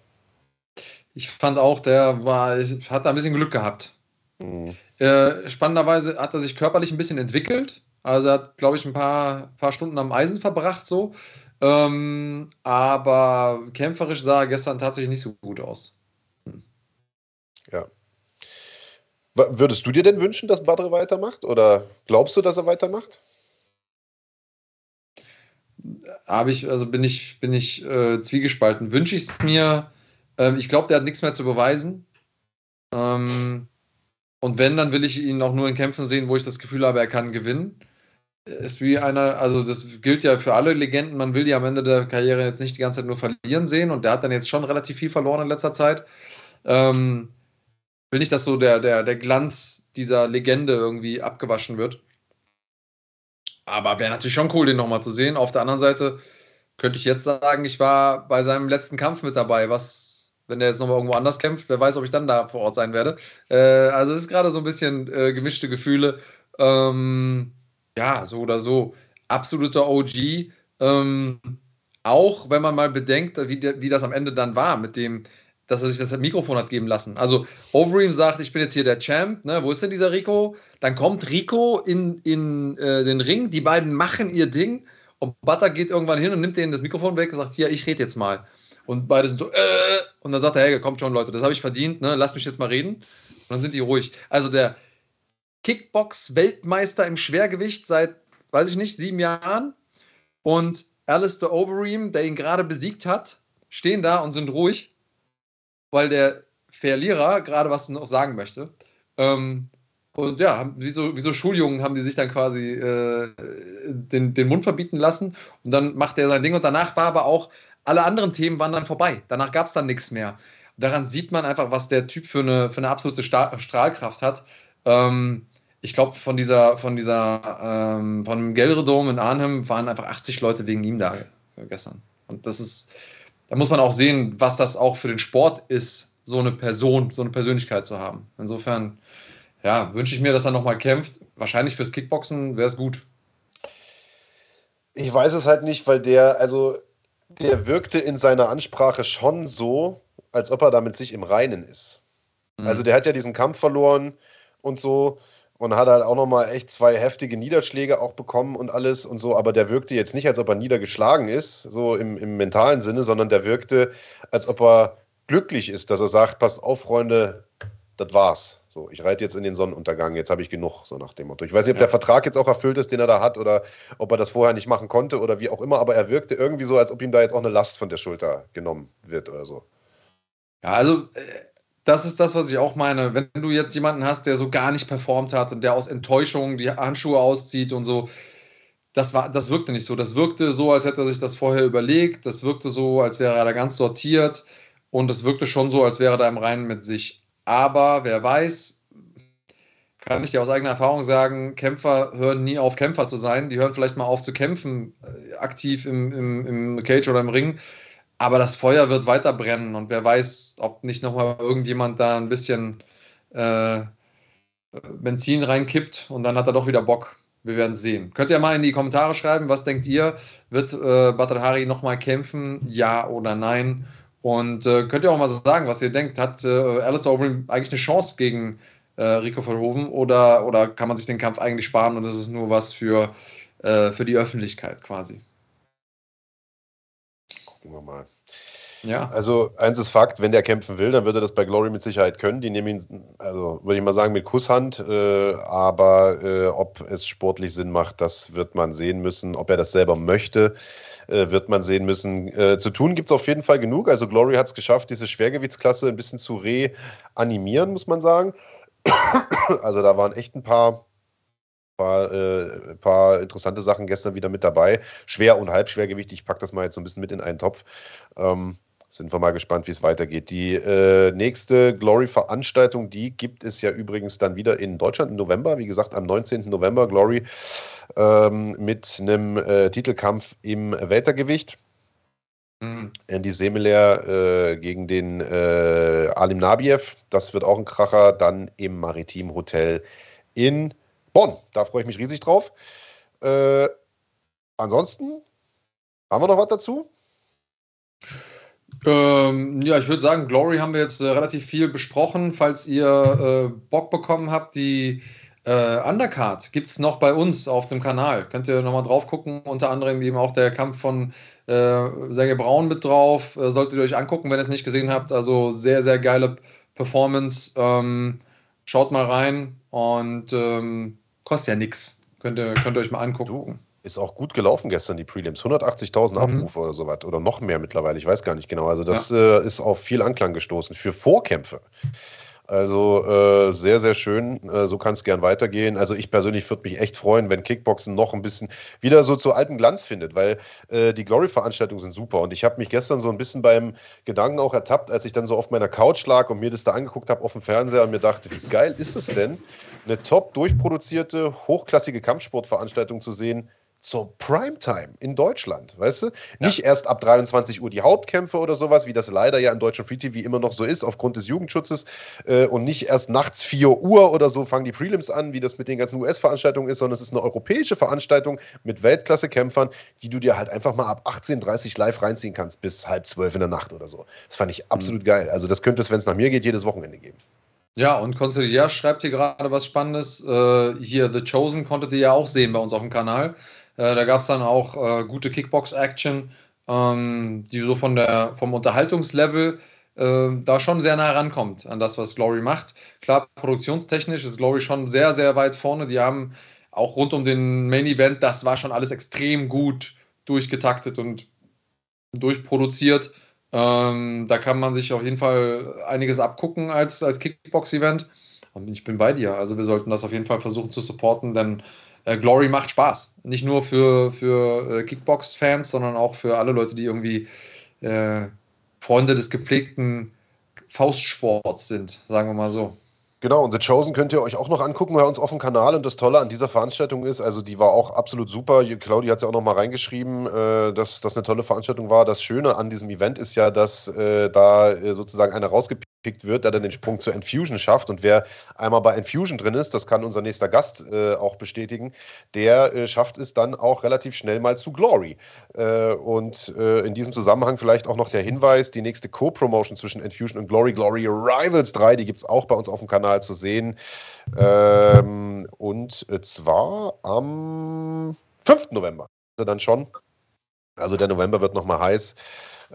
Ich fand auch, der war, hat da ein bisschen Glück gehabt. Mhm. Äh, spannenderweise hat er sich körperlich ein bisschen entwickelt. Also er hat, glaube ich, ein paar, paar Stunden am Eisen verbracht so. Ähm, aber kämpferisch sah er gestern tatsächlich nicht so gut aus. Hm. Ja. Würdest du dir denn wünschen, dass Badre weitermacht? Oder glaubst du, dass er weitermacht? Habe ich, also bin ich, bin ich äh, zwiegespalten. Wünsche ich es mir. Ähm, ich glaube, der hat nichts mehr zu beweisen. Ähm, und wenn, dann will ich ihn auch nur in Kämpfen sehen, wo ich das Gefühl habe, er kann gewinnen. Ist wie einer, also das gilt ja für alle Legenden, man will die am Ende der Karriere jetzt nicht die ganze Zeit nur verlieren sehen und der hat dann jetzt schon relativ viel verloren in letzter Zeit. Ähm, will nicht, dass so der, der, der Glanz dieser Legende irgendwie abgewaschen wird. Aber wäre natürlich schon cool, den nochmal zu sehen. Auf der anderen Seite könnte ich jetzt sagen, ich war bei seinem letzten Kampf mit dabei, was wenn der jetzt nochmal irgendwo anders kämpft, wer weiß, ob ich dann da vor Ort sein werde. Äh, also es ist gerade so ein bisschen äh, gemischte Gefühle. Ähm, ja, so oder so. Absoluter OG. Ähm, auch wenn man mal bedenkt, wie, wie das am Ende dann war, mit dem, dass er sich das Mikrofon hat geben lassen. Also Overeem sagt, ich bin jetzt hier der Champ, ne? wo ist denn dieser Rico? Dann kommt Rico in, in äh, den Ring, die beiden machen ihr Ding und Butter geht irgendwann hin und nimmt denen das Mikrofon weg und sagt, hier, ich rede jetzt mal. Und beide sind so, äh, und dann sagt er, hey, kommt schon, Leute, das habe ich verdient, ne? Lass mich jetzt mal reden. Und dann sind die ruhig. Also der Kickbox-Weltmeister im Schwergewicht seit, weiß ich nicht, sieben Jahren. Und Alistair Overeem, der ihn gerade besiegt hat, stehen da und sind ruhig, weil der Verlierer gerade was noch sagen möchte. Ähm, und ja, wie so, wie so Schuljungen haben die sich dann quasi äh, den, den Mund verbieten lassen. Und dann macht er sein Ding. Und danach war aber auch alle anderen Themen waren dann vorbei. Danach gab es dann nichts mehr. Daran sieht man einfach, was der Typ für eine, für eine absolute Strahlkraft hat. Ähm, ich glaube, von dieser, von dieser, ähm, von dem Gelredom in Arnhem waren einfach 80 Leute wegen ihm da gestern. Und das ist, da muss man auch sehen, was das auch für den Sport ist, so eine Person, so eine Persönlichkeit zu haben. Insofern, ja, wünsche ich mir, dass er nochmal kämpft. Wahrscheinlich fürs Kickboxen wäre es gut. Ich weiß es halt nicht, weil der, also der wirkte in seiner Ansprache schon so, als ob er da mit sich im Reinen ist. Mhm. Also der hat ja diesen Kampf verloren und so und hat halt auch nochmal echt zwei heftige Niederschläge auch bekommen und alles und so, aber der wirkte jetzt nicht, als ob er niedergeschlagen ist, so im, im mentalen Sinne, sondern der wirkte, als ob er glücklich ist, dass er sagt, passt auf, Freunde, das war's. So, ich reite jetzt in den Sonnenuntergang, jetzt habe ich genug, so nach dem Motto. Ich weiß nicht, ob ja. der Vertrag jetzt auch erfüllt ist, den er da hat, oder ob er das vorher nicht machen konnte oder wie auch immer, aber er wirkte irgendwie so, als ob ihm da jetzt auch eine Last von der Schulter genommen wird oder so. Ja, also äh, das ist das, was ich auch meine. Wenn du jetzt jemanden hast, der so gar nicht performt hat und der aus Enttäuschung die Handschuhe auszieht und so, das, war, das wirkte nicht so. Das wirkte so, als hätte er sich das vorher überlegt. Das wirkte so, als wäre er da ganz sortiert. Und das wirkte schon so, als wäre er da im Reinen mit sich. Aber wer weiß, kann ich dir aus eigener Erfahrung sagen, Kämpfer hören nie auf, Kämpfer zu sein. Die hören vielleicht mal auf zu kämpfen, äh, aktiv im, im, im Cage oder im Ring. Aber das Feuer wird weiter brennen und wer weiß, ob nicht nochmal irgendjemand da ein bisschen äh, Benzin reinkippt und dann hat er doch wieder Bock. Wir werden sehen. Könnt ihr mal in die Kommentare schreiben, was denkt ihr? Wird äh, Badr Hari nochmal kämpfen? Ja oder nein? Und äh, könnt ihr auch mal sagen, was ihr denkt. Hat äh, Alistair Overeem eigentlich eine Chance gegen äh, Rico Verhoeven oder, oder kann man sich den Kampf eigentlich sparen und das ist nur was für, äh, für die Öffentlichkeit quasi? Gucken wir mal. Ja. Also, eins ist Fakt, wenn der kämpfen will, dann wird er das bei Glory mit Sicherheit können. Die nehmen ihn, also würde ich mal sagen, mit Kusshand. Äh, aber äh, ob es sportlich Sinn macht, das wird man sehen müssen. Ob er das selber möchte, äh, wird man sehen müssen. Äh, zu tun gibt es auf jeden Fall genug. Also Glory hat es geschafft, diese Schwergewichtsklasse ein bisschen zu reanimieren, muss man sagen. also da waren echt ein paar, paar, äh, paar interessante Sachen gestern wieder mit dabei. Schwer und Halbschwergewicht, ich packe das mal jetzt so ein bisschen mit in einen Topf. Ähm, sind wir mal gespannt, wie es weitergeht. Die äh, nächste Glory-Veranstaltung, die gibt es ja übrigens dann wieder in Deutschland im November. Wie gesagt, am 19. November Glory ähm, mit einem äh, Titelkampf im Weltergewicht. Mhm. Andy Semeler äh, gegen den äh, Alim Nabiev. Das wird auch ein Kracher. Dann im Maritim Hotel in Bonn. Da freue ich mich riesig drauf. Äh, ansonsten haben wir noch was dazu? Ähm, ja, ich würde sagen, Glory haben wir jetzt äh, relativ viel besprochen. Falls ihr äh, Bock bekommen habt, die äh, Undercard gibt es noch bei uns auf dem Kanal. Könnt ihr nochmal drauf gucken. Unter anderem eben auch der Kampf von äh, Sergei Braun mit drauf. Äh, solltet ihr euch angucken, wenn ihr es nicht gesehen habt. Also sehr, sehr geile Performance. Ähm, schaut mal rein und ähm, kostet ja nichts. Könnt ihr, könnt ihr euch mal angucken. Ist auch gut gelaufen gestern, die Prelims. 180.000 mhm. Abrufe mhm. oder sowas. Oder noch mehr mittlerweile, ich weiß gar nicht genau. Also, das ja. äh, ist auf viel Anklang gestoßen. Für Vorkämpfe. Also äh, sehr, sehr schön. Äh, so kann es gern weitergehen. Also ich persönlich würde mich echt freuen, wenn Kickboxen noch ein bisschen wieder so zu alten Glanz findet, weil äh, die Glory-Veranstaltungen sind super. Und ich habe mich gestern so ein bisschen beim Gedanken auch ertappt, als ich dann so auf meiner Couch lag und mir das da angeguckt habe auf dem Fernseher und mir dachte, wie geil ist es denn, eine top durchproduzierte, hochklassige Kampfsportveranstaltung zu sehen, zur Primetime in Deutschland, weißt du? Ja. Nicht erst ab 23 Uhr die Hauptkämpfe oder sowas, wie das leider ja im deutschen Free TV immer noch so ist, aufgrund des Jugendschutzes. Äh, und nicht erst nachts 4 Uhr oder so fangen die Prelims an, wie das mit den ganzen US-Veranstaltungen ist, sondern es ist eine europäische Veranstaltung mit Weltklasse-Kämpfern, die du dir halt einfach mal ab 18.30 Uhr live reinziehen kannst, bis halb zwölf in der Nacht oder so. Das fand ich absolut mhm. geil. Also, das könnte es, wenn es nach mir geht, jedes Wochenende geben. Ja, und Consigliere schreibt hier gerade was Spannendes. Äh, hier, The Chosen konntet ihr ja auch sehen bei uns auf dem Kanal. Äh, da gab es dann auch äh, gute Kickbox-Action, ähm, die so von der, vom Unterhaltungslevel äh, da schon sehr nah rankommt an das, was Glory macht. Klar, produktionstechnisch ist Glory schon sehr, sehr weit vorne. Die haben auch rund um den Main Event, das war schon alles extrem gut durchgetaktet und durchproduziert. Ähm, da kann man sich auf jeden Fall einiges abgucken als, als Kickbox-Event. Und ich bin bei dir. Also wir sollten das auf jeden Fall versuchen zu supporten, denn äh, Glory macht Spaß. Nicht nur für, für äh, Kickbox-Fans, sondern auch für alle Leute, die irgendwie äh, Freunde des gepflegten Faustsports sind, sagen wir mal so. Genau, und The Chosen könnt ihr euch auch noch angucken bei uns auf dem Kanal. Und das Tolle an dieser Veranstaltung ist, also die war auch absolut super. Claudia hat es ja auch noch mal reingeschrieben, äh, dass das eine tolle Veranstaltung war. Das Schöne an diesem Event ist ja, dass da sozusagen einer rausgepickt wird, der dann den Sprung zur Infusion schafft. Und wer einmal bei Infusion drin ist, das kann unser nächster Gast äh, auch bestätigen, der äh, schafft es dann auch relativ schnell mal zu Glory. Äh, und äh, in diesem Zusammenhang vielleicht auch noch der Hinweis, die nächste Co-Promotion zwischen Infusion und Glory, Glory Rivals 3, die gibt es auch bei uns auf dem Kanal zu sehen. Ähm, und zwar am 5. November. Also dann schon. Also der November wird nochmal heiß.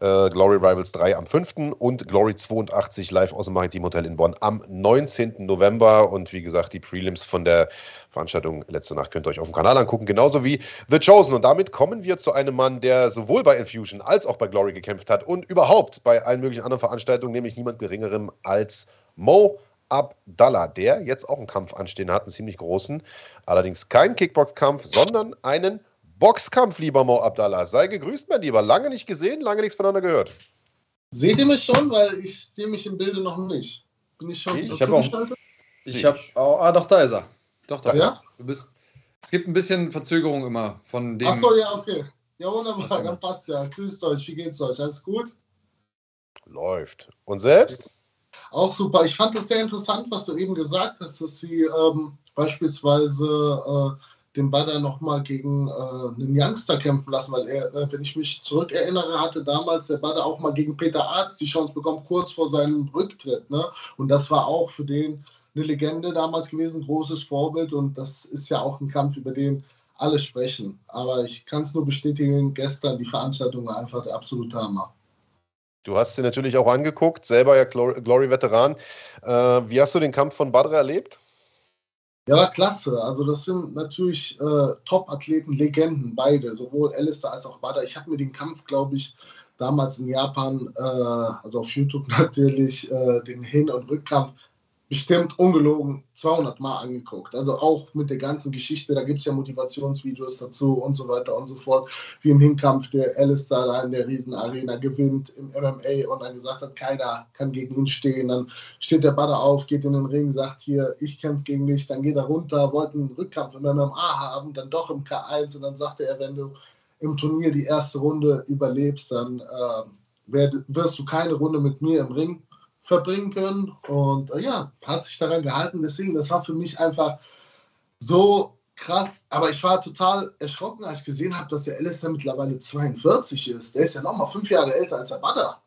Äh, Glory Rivals 3 am 5. und Glory 82 live aus dem Maritim Hotel in Bonn am 19. November. Und wie gesagt, die Prelims von der Veranstaltung letzte Nacht könnt ihr euch auf dem Kanal angucken, genauso wie The Chosen. Und damit kommen wir zu einem Mann, der sowohl bei Infusion als auch bei Glory gekämpft hat und überhaupt bei allen möglichen anderen Veranstaltungen, nämlich niemand Geringerem als Mo Abdallah, der jetzt auch einen Kampf anstehen hat, einen ziemlich großen. Allerdings keinen Kickbox-Kampf, sondern einen Boxkampf, lieber Mo Abdallah. Sei gegrüßt, mein Lieber. Lange nicht gesehen, lange nichts voneinander gehört. Seht ihr mich schon? Weil ich sehe mich im Bilde noch nicht. Bin ich schon ich habe auch. Ich habe. Oh, ah, doch, da ist er. Doch, doch. Ja? Du bist. Es gibt ein bisschen Verzögerung immer von dem. Achso, ja, okay. Ja, wunderbar, dann passt ja. Grüßt euch, wie geht's euch? Alles gut? Läuft. Und selbst? Auch super. Ich fand es sehr interessant, was du eben gesagt hast, dass sie ähm, beispielsweise äh, den Badr nochmal gegen äh, einen Youngster kämpfen lassen, weil er, äh, wenn ich mich zurückerinnere, hatte damals der Badr auch mal gegen Peter Arzt die Chance bekommen, kurz vor seinem Rücktritt. Ne? Und das war auch für den eine Legende damals gewesen, großes Vorbild. Und das ist ja auch ein Kampf, über den alle sprechen. Aber ich kann es nur bestätigen, gestern die Veranstaltung war einfach der absolute Hammer. Du hast sie natürlich auch angeguckt, selber ja Glory-Veteran. Äh, wie hast du den Kampf von Badr erlebt? Ja, klasse. Also das sind natürlich äh, Top-Athleten, Legenden, beide, sowohl Alistair als auch Bada. Ich habe mir den Kampf, glaube ich, damals in Japan, äh, also auf YouTube natürlich, äh, den Hin- und Rückkampf bestimmt ungelogen 200 Mal angeguckt. Also auch mit der ganzen Geschichte, da gibt es ja Motivationsvideos dazu und so weiter und so fort, wie im Hinkampf der Alistair da in der Riesenarena gewinnt im MMA und dann gesagt hat, keiner kann gegen ihn stehen. Dann steht der Bader auf, geht in den Ring, sagt hier, ich kämpfe gegen dich, dann geht er runter, wollte einen Rückkampf im MMA haben, dann doch im K1 und dann sagte er, wenn du im Turnier die erste Runde überlebst, dann äh, wirst du keine Runde mit mir im Ring verbringen können. Und äh, ja, hat sich daran gehalten. Deswegen, das war für mich einfach so krass. Aber ich war total erschrocken, als ich gesehen habe, dass der Alistair mittlerweile 42 ist. Der ist ja nochmal fünf Jahre älter als der Badder.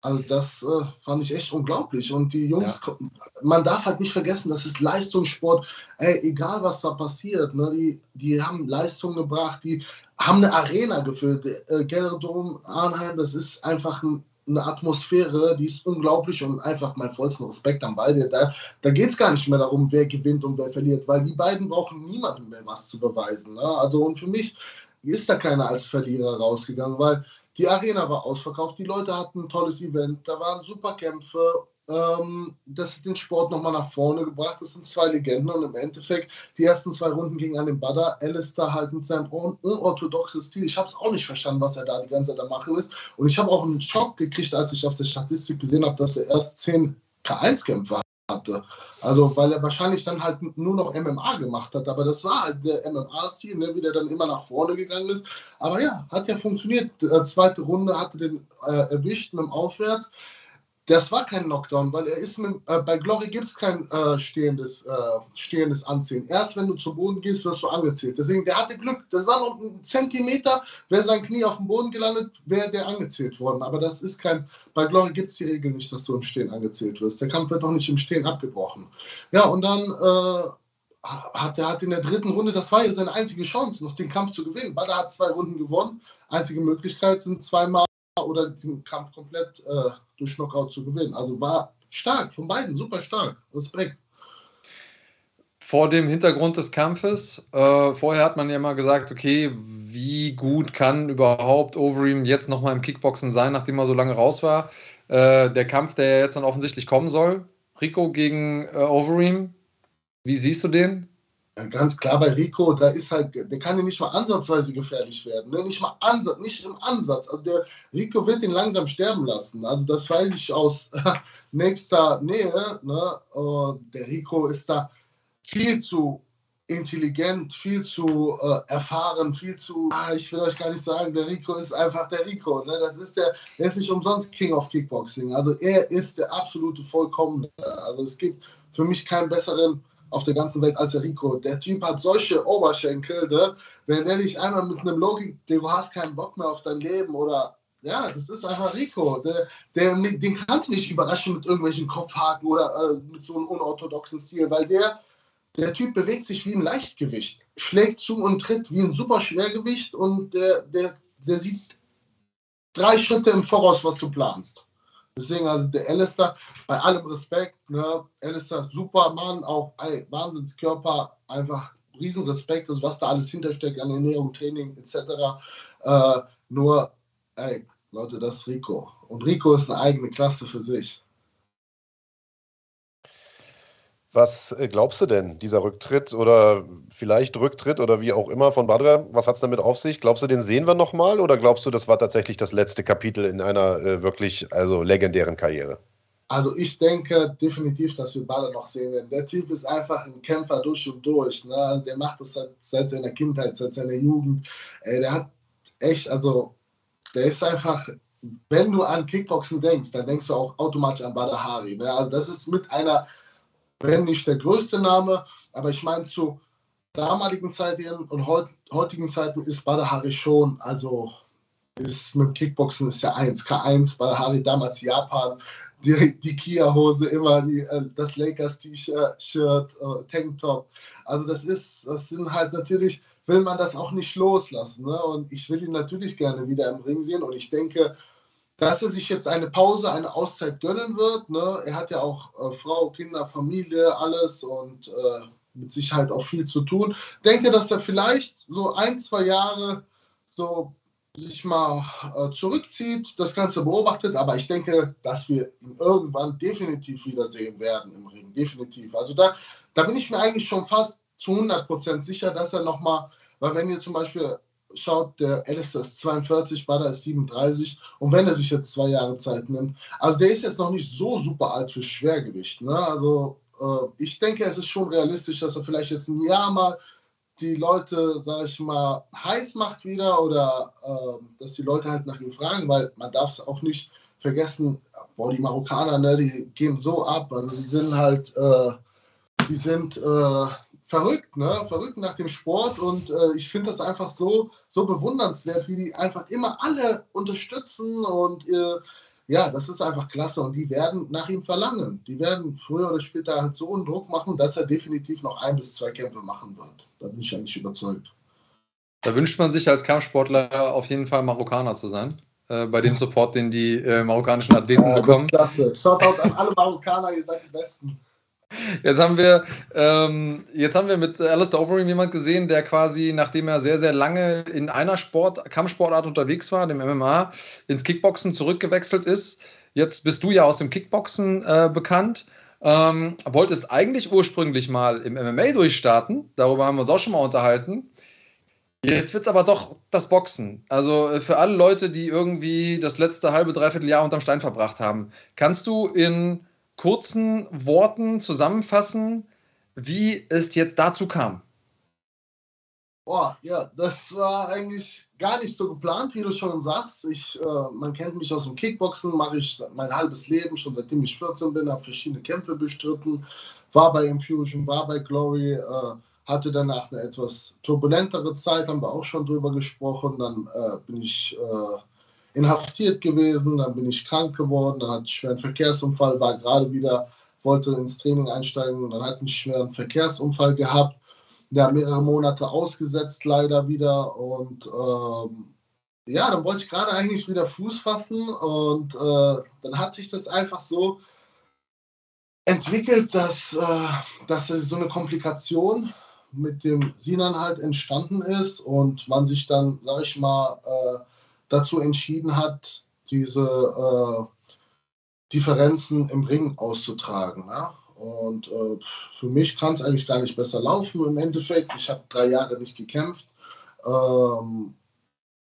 Also das äh, fand ich echt unglaublich. Und die Jungs, ja. man darf halt nicht vergessen, das ist Leistungssport. Ey, egal was da passiert, ne, die, die haben Leistung gebracht, die haben eine Arena gefüllt. Äh, Geldom, Arnheim, das ist einfach ein eine Atmosphäre, die ist unglaublich und einfach mein vollsten Respekt am Ball. Da, da geht es gar nicht mehr darum, wer gewinnt und wer verliert, weil die beiden brauchen niemandem mehr was zu beweisen. Ne? Also und für mich ist da keiner als Verlierer rausgegangen, weil die Arena war ausverkauft, die Leute hatten ein tolles Event, da waren super Kämpfe ähm, das hat den Sport nochmal nach vorne gebracht. Das sind zwei Legenden und im Endeffekt die ersten zwei Runden gingen an den Badder. Alistair halt mit seinem unorthodoxen Stil. Ich habe es auch nicht verstanden, was er da die ganze Zeit am machen ist. Und ich habe auch einen Schock gekriegt, als ich auf der Statistik gesehen habe, dass er erst zehn K1-Kämpfer hatte. Also, weil er wahrscheinlich dann halt nur noch MMA gemacht hat. Aber das war halt der MMA-Stil, ne, wie der dann immer nach vorne gegangen ist. Aber ja, hat ja funktioniert. Die äh, zweite Runde hatte den äh, erwischt mit dem Aufwärts. Das war kein Knockdown, weil er ist mit, äh, bei Glory gibt es kein äh, stehendes, äh, stehendes Anziehen. Erst wenn du zu Boden gehst, wirst du angezählt. Deswegen, der hatte Glück. Das war noch ein Zentimeter. Wäre sein Knie auf dem Boden gelandet, wäre der angezählt worden. Aber das ist kein. Bei Glory gibt es die Regel nicht, dass du im Stehen angezählt wirst. Der Kampf wird auch nicht im Stehen abgebrochen. Ja, und dann äh, hat er hat in der dritten Runde, das war ja seine einzige Chance, noch den Kampf zu gewinnen. Bader hat zwei Runden gewonnen. Einzige Möglichkeit sind zweimal oder den Kampf komplett äh, durch Knockout zu gewinnen. Also war stark von beiden, super stark. Respekt. Vor dem Hintergrund des Kampfes, äh, vorher hat man ja mal gesagt, okay, wie gut kann überhaupt Overeem jetzt nochmal im Kickboxen sein, nachdem er so lange raus war. Äh, der Kampf, der jetzt dann offensichtlich kommen soll, Rico gegen äh, Overeem, wie siehst du den? Ganz klar bei Rico, da ist halt, der kann ja nicht mal ansatzweise gefährlich werden. Ne? Nicht mal Ansatz, nicht im Ansatz. Also der Rico wird ihn langsam sterben lassen. Also das weiß ich aus nächster Nähe. Ne? Der Rico ist da viel zu intelligent, viel zu äh, erfahren, viel zu, ah, ich will euch gar nicht sagen, der Rico ist einfach der Rico. Ne? Das ist der, der ist nicht umsonst King of Kickboxing. Also er ist der absolute Vollkommene. Also es gibt für mich keinen besseren auf der ganzen Welt als der Rico. Der Typ hat solche Oberschenkel, ne? wenn er nicht einmal mit einem Logik, du hast keinen Bock mehr auf dein Leben oder ja, das ist einfach Rico. Der, der, den kannst du nicht überraschen mit irgendwelchen Kopfhaken oder äh, mit so einem unorthodoxen Stil, weil der, der Typ bewegt sich wie ein Leichtgewicht, schlägt zu und tritt wie ein super Schwergewicht und der, der, der sieht drei Schritte im Voraus, was du planst. Deswegen, also der Alistair, bei allem Respekt, ne, Alistair, super Mann, auch ey, Wahnsinnskörper, einfach Riesenrespekt, also was da alles hintersteckt an Ernährung, Training etc. Äh, nur, ey, Leute, das ist Rico. Und Rico ist eine eigene Klasse für sich. Was äh, glaubst du denn, dieser Rücktritt oder vielleicht Rücktritt oder wie auch immer von Badra, was hat es damit auf sich? Glaubst du, den sehen wir nochmal oder glaubst du, das war tatsächlich das letzte Kapitel in einer äh, wirklich also legendären Karriere? Also ich denke definitiv, dass wir Badra noch sehen werden. Der Typ ist einfach ein Kämpfer durch und durch. Ne? Der macht das seit, seit seiner Kindheit, seit seiner Jugend. Ey, der hat echt, also der ist einfach wenn du an Kickboxen denkst, dann denkst du auch automatisch an Badahari. Ne? Also das ist mit einer wenn nicht der größte Name, aber ich meine zu damaligen Zeiten und heut, heutigen Zeiten ist Badahari schon, also ist mit Kickboxen ist ja 1, K1, Badahari damals Japan, die, die Kia-Hose immer, die, äh, das Lakers-T-Shirt, äh, Tanktop. Also das ist, das sind halt natürlich, will man das auch nicht loslassen. Ne? Und ich will ihn natürlich gerne wieder im Ring sehen und ich denke, dass er sich jetzt eine Pause, eine Auszeit gönnen wird. Ne? Er hat ja auch äh, Frau, Kinder, Familie, alles und äh, mit Sicherheit auch viel zu tun. Denke, dass er vielleicht so ein, zwei Jahre so sich mal äh, zurückzieht, das Ganze beobachtet, aber ich denke, dass wir ihn irgendwann definitiv wiedersehen werden im Ring, definitiv. Also da, da bin ich mir eigentlich schon fast zu 100% sicher, dass er nochmal, weil wenn ihr zum Beispiel schaut, der Alistair ist 42, Bader ist 37 und wenn er sich jetzt zwei Jahre Zeit nimmt, also der ist jetzt noch nicht so super alt für Schwergewicht, ne? also äh, ich denke, es ist schon realistisch, dass er vielleicht jetzt ein Jahr mal die Leute, sag ich mal, heiß macht wieder oder äh, dass die Leute halt nach ihm fragen, weil man darf es auch nicht vergessen, boah, die Marokkaner, ne, die gehen so ab, also die sind halt, äh, die sind äh, verrückt, ne, verrückt nach dem Sport und äh, ich finde das einfach so, so bewundernswert, wie die einfach immer alle unterstützen und äh, ja, das ist einfach klasse und die werden nach ihm verlangen. Die werden früher oder später halt so einen Druck machen, dass er definitiv noch ein bis zwei Kämpfe machen wird. Da bin ich eigentlich überzeugt. Da wünscht man sich als Kampfsportler auf jeden Fall Marokkaner zu sein. Äh, bei dem Support, den die äh, marokkanischen Athleten ja, bekommen. Klasse. Shoutout an alle Marokkaner, ihr seid die Besten. Jetzt haben wir, ähm, jetzt haben wir mit Alistair Overeem jemand gesehen, der quasi, nachdem er sehr, sehr lange in einer Sport, Kampfsportart unterwegs war, dem MMA, ins Kickboxen zurückgewechselt ist. Jetzt bist du ja aus dem Kickboxen äh, bekannt. Ähm, wolltest eigentlich ursprünglich mal im MMA durchstarten. Darüber haben wir uns auch schon mal unterhalten. Jetzt wird es aber doch das Boxen. Also äh, für alle Leute, die irgendwie das letzte halbe, dreiviertel Jahr unterm Stein verbracht haben, kannst du in kurzen Worten zusammenfassen, wie es jetzt dazu kam? Boah, ja, das war eigentlich gar nicht so geplant, wie du schon sagst. Ich, äh, man kennt mich aus dem Kickboxen, mache ich mein halbes Leben, schon seitdem ich 14 bin, habe verschiedene Kämpfe bestritten, war bei Infusion, war bei Glory, äh, hatte danach eine etwas turbulentere Zeit, haben wir auch schon drüber gesprochen. Dann äh, bin ich äh, inhaftiert gewesen, dann bin ich krank geworden, dann hatte ich schweren Verkehrsunfall, war gerade wieder, wollte ins Training einsteigen und dann hatte ich einen schweren Verkehrsunfall gehabt. Ja, mehrere Monate ausgesetzt leider wieder und ähm, ja, dann wollte ich gerade eigentlich wieder Fuß fassen und äh, dann hat sich das einfach so entwickelt, dass, äh, dass so eine Komplikation mit dem Sinan halt entstanden ist und man sich dann, sag ich mal, äh, dazu entschieden hat, diese äh, Differenzen im Ring auszutragen. Ja? Und äh, für mich kann es eigentlich gar nicht besser laufen im Endeffekt. Ich habe drei Jahre nicht gekämpft. Ähm,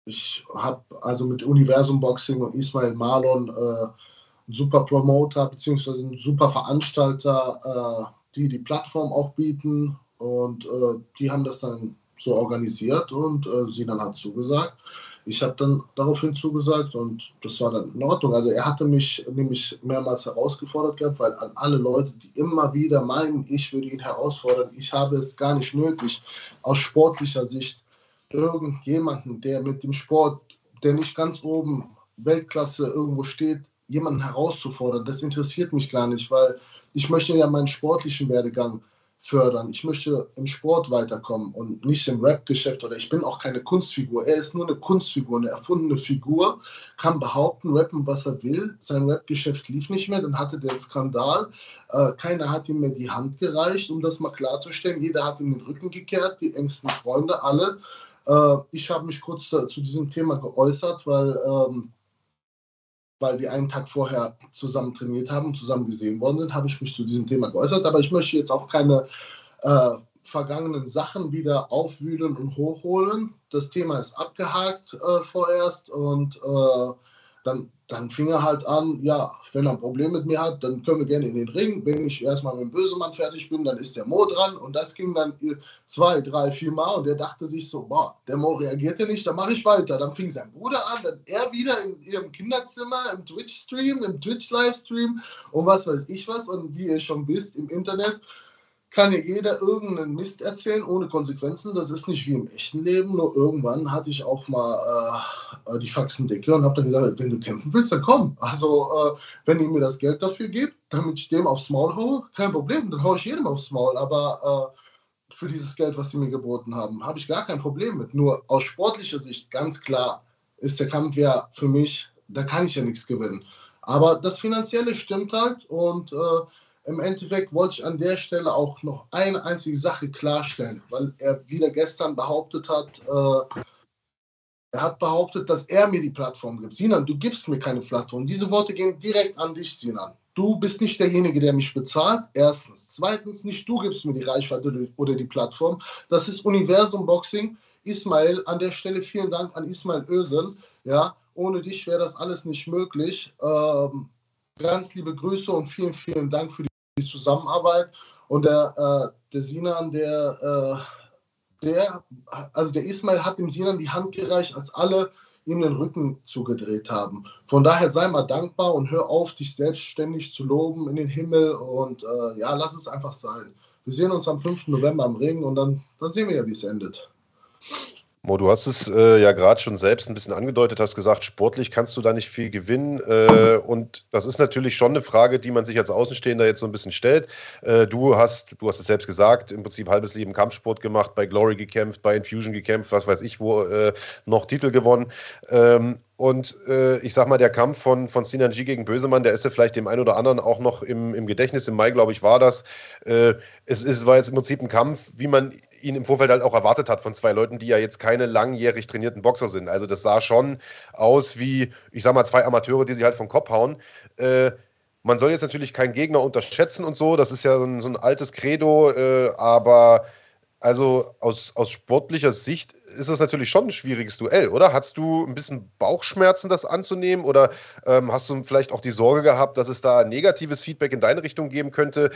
ich habe also mit Universum Boxing und Ismail Marlon äh, einen super Promoter bzw. einen super Veranstalter, äh, die die Plattform auch bieten. Und äh, die haben das dann so organisiert und äh, Sinan hat zugesagt. Ich habe dann daraufhin zugesagt und das war dann in Ordnung. Also er hatte mich nämlich mehrmals herausgefordert gehabt, weil an alle Leute, die immer wieder meinen, ich würde ihn herausfordern, ich habe es gar nicht nötig, aus sportlicher Sicht irgendjemanden, der mit dem Sport, der nicht ganz oben Weltklasse irgendwo steht, jemanden herauszufordern. Das interessiert mich gar nicht, weil ich möchte ja meinen sportlichen Werdegang fördern. Ich möchte im Sport weiterkommen und nicht im Rap-Geschäft oder ich bin auch keine Kunstfigur. Er ist nur eine Kunstfigur, eine erfundene Figur, kann behaupten, rappen, was er will. Sein Rap-Geschäft lief nicht mehr, dann hatte der Skandal. Äh, keiner hat ihm mehr die Hand gereicht, um das mal klarzustellen. Jeder hat ihm den Rücken gekehrt, die engsten Freunde, alle. Äh, ich habe mich kurz zu diesem Thema geäußert, weil ähm, weil wir einen Tag vorher zusammen trainiert haben, zusammen gesehen worden sind, habe ich mich zu diesem Thema geäußert. Aber ich möchte jetzt auch keine äh, vergangenen Sachen wieder aufwühlen und hochholen. Das Thema ist abgehakt äh, vorerst und äh, dann, dann fing er halt an, ja, wenn er ein Problem mit mir hat, dann können wir gerne in den Ring. Wenn ich erstmal mit dem Bösemann fertig bin, dann ist der Mo dran. Und das ging dann zwei, drei, vier Mal und er dachte sich so, boah, der Mo reagierte nicht, dann mache ich weiter. Dann fing sein Bruder an, dann er wieder in ihrem Kinderzimmer, im Twitch-Stream, im Twitch-Livestream und was weiß ich was. Und wie ihr schon wisst, im Internet kann ja jeder irgendeinen Mist erzählen ohne Konsequenzen. Das ist nicht wie im echten Leben. Nur irgendwann hatte ich auch mal äh, die Faxen dicke und habe dann gesagt, wenn du kämpfen willst, dann komm. Also äh, wenn ihr mir das Geld dafür gibt, damit ich dem aufs Maul haue, kein Problem, dann haue ich jedem aufs Maul. Aber äh, für dieses Geld, was sie mir geboten haben, habe ich gar kein Problem mit. Nur aus sportlicher Sicht ganz klar ist der Kampf ja für mich, da kann ich ja nichts gewinnen. Aber das Finanzielle stimmt halt und äh, im Endeffekt wollte ich an der Stelle auch noch eine einzige Sache klarstellen, weil er wieder gestern behauptet hat, äh, Er hat behauptet, dass er mir die Plattform gibt. Sinan, du gibst mir keine Plattform. Diese Worte gehen direkt an dich, Sinan. Du bist nicht derjenige, der mich bezahlt. Erstens. Zweitens, nicht du gibst mir die Reichweite oder die Plattform. Das ist Universum Boxing. Ismail, an der Stelle vielen Dank an Ismail Ösel. Ja, ohne dich wäre das alles nicht möglich. Ähm, ganz liebe Grüße und vielen, vielen Dank für die Zusammenarbeit. Und der, äh, der Sinan, der, äh, der, also der Ismail hat dem Sinan die Hand gereicht, als alle ihm den Rücken zugedreht haben. Von daher sei mal dankbar und hör auf, dich selbstständig zu loben in den Himmel und äh, ja, lass es einfach sein. Wir sehen uns am 5. November am Ring und dann, dann sehen wir ja, wie es endet. Mo, du hast es äh, ja gerade schon selbst ein bisschen angedeutet, hast gesagt, sportlich kannst du da nicht viel gewinnen. Äh, und das ist natürlich schon eine Frage, die man sich als Außenstehender jetzt so ein bisschen stellt. Äh, du hast, du hast es selbst gesagt, im Prinzip halbes Leben Kampfsport gemacht, bei Glory gekämpft, bei Infusion gekämpft, was weiß ich, wo äh, noch Titel gewonnen. Ähm, und äh, ich sag mal, der Kampf von, von Sinan G gegen Bösemann, der ist ja vielleicht dem einen oder anderen auch noch im, im Gedächtnis. Im Mai, glaube ich, war das. Äh, es ist, war jetzt im Prinzip ein Kampf, wie man ihn im Vorfeld halt auch erwartet hat von zwei Leuten, die ja jetzt keine langjährig trainierten Boxer sind. Also das sah schon aus wie, ich sag mal, zwei Amateure, die sich halt vom Kopf hauen. Äh, man soll jetzt natürlich keinen Gegner unterschätzen und so, das ist ja so ein, so ein altes Credo, äh, aber also aus, aus sportlicher Sicht ist das natürlich schon ein schwieriges Duell, oder? Hast du ein bisschen Bauchschmerzen, das anzunehmen? Oder ähm, hast du vielleicht auch die Sorge gehabt, dass es da negatives Feedback in deine Richtung geben könnte?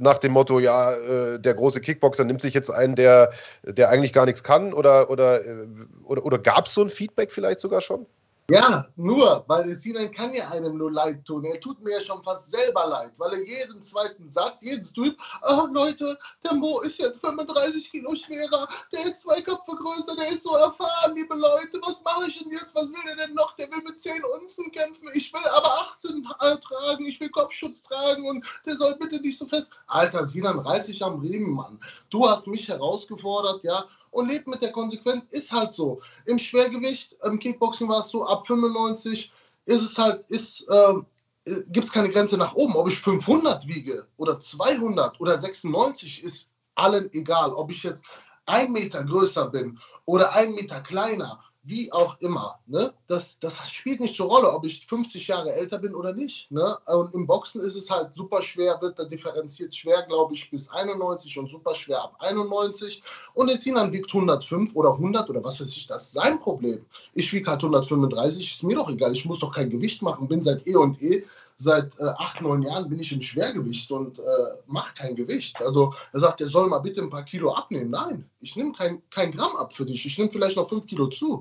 Nach dem Motto, ja, äh, der große Kickboxer nimmt sich jetzt einen, der, der eigentlich gar nichts kann? Oder, oder, äh, oder, oder gab es so ein Feedback vielleicht sogar schon? Ja, nur, weil Sinan kann ja einem nur leid tun. Er tut mir ja schon fast selber leid, weil er jeden zweiten Satz, jeden Tweet, ach Leute, der Mo ist jetzt 35 Kilo schwerer, der ist zwei Köpfe größer, der ist so erfahren, liebe Leute, was mache ich denn jetzt, was will er denn noch? Der will mit 10 Unzen kämpfen, ich will aber 18 tragen, ich will Kopfschutz tragen und der soll bitte nicht so fest. Alter, Sinan, reiß dich am Riemen, Mann. Du hast mich herausgefordert, ja, und lebt mit der Konsequenz. Ist halt so. Im Schwergewicht, im Kickboxen war es so, ab 95 ist es halt, ist, äh, gibt es keine Grenze nach oben. Ob ich 500 wiege oder 200 oder 96 ist allen egal. Ob ich jetzt ein Meter größer bin oder ein Meter kleiner wie auch immer. Ne? Das, das spielt nicht zur Rolle, ob ich 50 Jahre älter bin oder nicht. Ne? Und im Boxen ist es halt super schwer, wird da differenziert schwer, glaube ich, bis 91 und super schwer ab 91. Und der Sinan wiegt 105 oder 100 oder was weiß ich, das ist sein Problem. Ich wiege halt 135, ist mir doch egal, ich muss doch kein Gewicht machen, bin seit eh und eh seit äh, acht, neun Jahren bin ich in Schwergewicht und äh, mache kein Gewicht. Also er sagt, er soll mal bitte ein paar Kilo abnehmen. Nein, ich nehme kein, kein Gramm ab für dich. Ich nehme vielleicht noch fünf Kilo zu.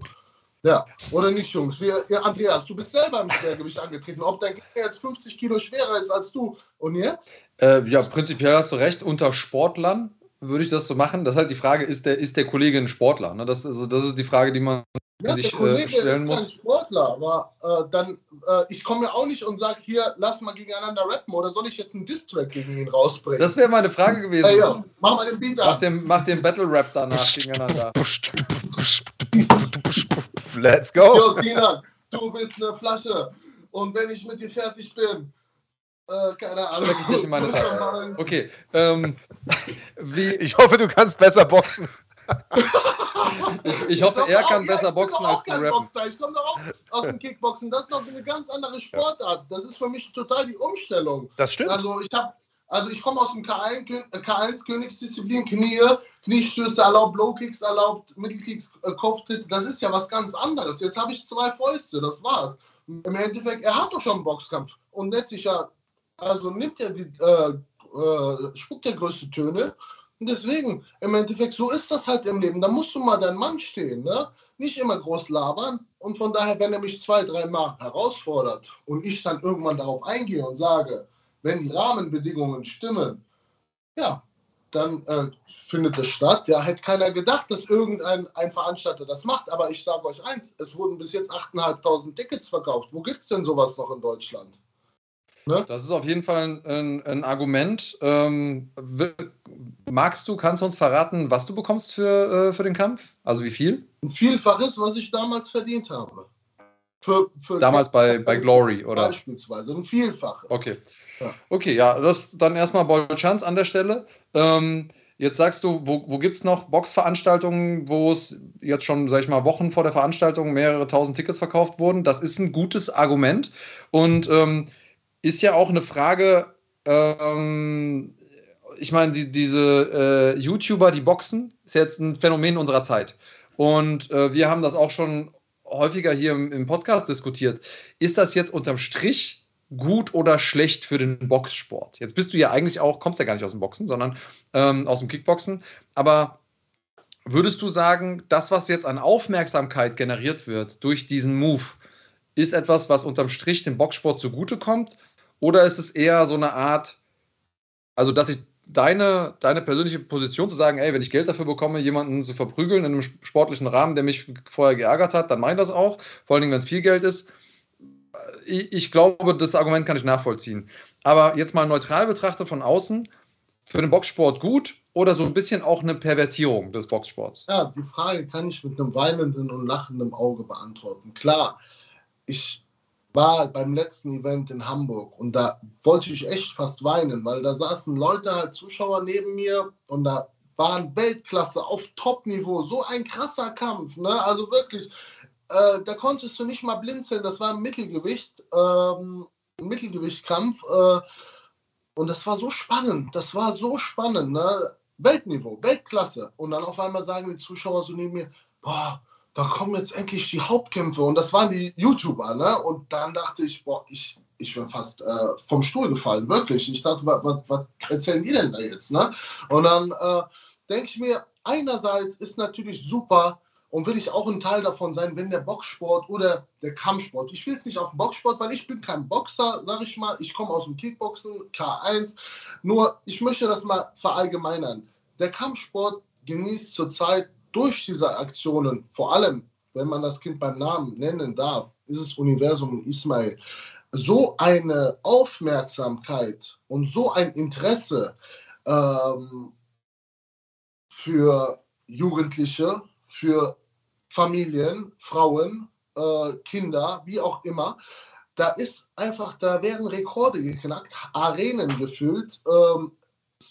Ja, oder nicht, Jungs? Wir, ja, Andreas, du bist selber im Schwergewicht angetreten. Ob dein Gegner jetzt 50 Kilo schwerer ist als du. Und jetzt? Äh, ja, prinzipiell hast du recht. Unter Sportlern würde ich das so machen. Das ist halt die Frage, ist der, ist der Kollege ein Sportler? Ne? Das, also, das ist die Frage, die man ja, sich der Kollege äh, stellen ist muss. kein Sportler, aber äh, dann, äh, ich komme ja auch nicht und sage, hier, lass mal gegeneinander rappen oder soll ich jetzt einen Distrack gegen ihn rausbringen? Das wäre meine Frage gewesen. Hey, ja, mach mal den Beat mach den, mach den Battle-Rap danach gegeneinander. Let's go. Jo, Sinan, du bist eine Flasche und wenn ich mit dir fertig bin, äh, keine Ahnung. Schreck ich dich in meine Tasche. Okay. Ähm, ich hoffe, du kannst besser boxen. ich, ich hoffe, ich er kann auch, besser ja, boxen als du rappen. Ich komme doch auch aus dem Kickboxen. Das ist noch eine ganz andere Sportart. Das ist für mich total die Umstellung. Das stimmt. Also ich habe also ich komme aus dem K1, K1 Königsdisziplin, Knie, Kniestöße erlaubt, Low-Kicks erlaubt, Mittelkicks, äh, Kopftritt. Das ist ja was ganz anderes. Jetzt habe ich zwei Fäuste, das war's. Im Endeffekt, er hat doch schon einen Boxkampf und nennt sich ja, also nimmt er die, äh, äh, spuckt der größte Töne und deswegen, im Endeffekt, so ist das halt im Leben. Da musst du mal dein Mann stehen, ne? Nicht immer groß labern. Und von daher, wenn er mich zwei, dreimal herausfordert und ich dann irgendwann darauf eingehe und sage, wenn die Rahmenbedingungen stimmen, ja, dann äh, findet es statt. Ja, hätte keiner gedacht, dass irgendein ein Veranstalter das macht. Aber ich sage euch eins, es wurden bis jetzt 8.500 Tickets verkauft. Wo gibt es denn sowas noch in Deutschland? Ne? Das ist auf jeden Fall ein, ein Argument. Ähm, magst du, kannst du uns verraten, was du bekommst für, äh, für den Kampf? Also wie viel? Ein Vielfaches, was ich damals verdient habe. Für, für damals bei, bei Glory, oder? Beispielsweise, ein Vielfaches. Okay. Ja. Okay, ja, das dann erstmal Bolchans an der Stelle. Ähm, Jetzt sagst du, wo, wo gibt es noch Boxveranstaltungen, wo es jetzt schon, sag ich mal, Wochen vor der Veranstaltung mehrere tausend Tickets verkauft wurden? Das ist ein gutes Argument und ähm, ist ja auch eine Frage, ähm, ich meine, die, diese äh, YouTuber, die boxen, ist jetzt ein Phänomen unserer Zeit. Und äh, wir haben das auch schon häufiger hier im, im Podcast diskutiert. Ist das jetzt unterm Strich gut oder schlecht für den Boxsport? Jetzt bist du ja eigentlich auch, kommst ja gar nicht aus dem Boxen, sondern ähm, aus dem Kickboxen. Aber würdest du sagen, das, was jetzt an Aufmerksamkeit generiert wird durch diesen Move, ist etwas, was unterm Strich dem Boxsport zugutekommt? Oder ist es eher so eine Art, also dass ich deine, deine persönliche Position zu sagen, ey, wenn ich Geld dafür bekomme, jemanden zu verprügeln in einem sportlichen Rahmen, der mich vorher geärgert hat, dann ich das auch. Vor allen Dingen, wenn es viel Geld ist ich, ich glaube, das Argument kann ich nachvollziehen. Aber jetzt mal neutral betrachtet von außen, für den Boxsport gut oder so ein bisschen auch eine Pervertierung des Boxsports? Ja, die Frage kann ich mit einem weinenden und lachenden Auge beantworten. Klar, ich war beim letzten Event in Hamburg und da wollte ich echt fast weinen, weil da saßen Leute, halt Zuschauer neben mir und da waren Weltklasse auf Top-Niveau, so ein krasser Kampf, ne? Also wirklich, äh, da konntest du nicht mal blinzeln, das war ein Mittelgewicht, ähm, Mittelgewichtkampf. Äh, und das war so spannend, das war so spannend, ne? Weltniveau, Weltklasse. Und dann auf einmal sagen die Zuschauer so neben mir, boah, da kommen jetzt endlich die Hauptkämpfe. Und das waren die YouTuber, ne? Und dann dachte ich, boah, ich, ich wäre fast äh, vom Stuhl gefallen, wirklich. Ich dachte, was, erzählen die denn da jetzt, ne? Und dann äh, denke ich mir, einerseits ist natürlich super, und will ich auch ein Teil davon sein, wenn der Boxsport oder der Kampfsport, ich will es nicht auf den Boxsport, weil ich bin kein Boxer, sage ich mal, ich komme aus dem Kickboxen, K1, nur ich möchte das mal verallgemeinern. Der Kampfsport genießt zurzeit durch diese Aktionen, vor allem, wenn man das Kind beim Namen nennen darf, ist es Universum Ismail, so eine Aufmerksamkeit und so ein Interesse ähm, für Jugendliche, für Familien, Frauen, äh, Kinder, wie auch immer. Da ist einfach, da werden Rekorde geknackt, Arenen gefüllt, ähm,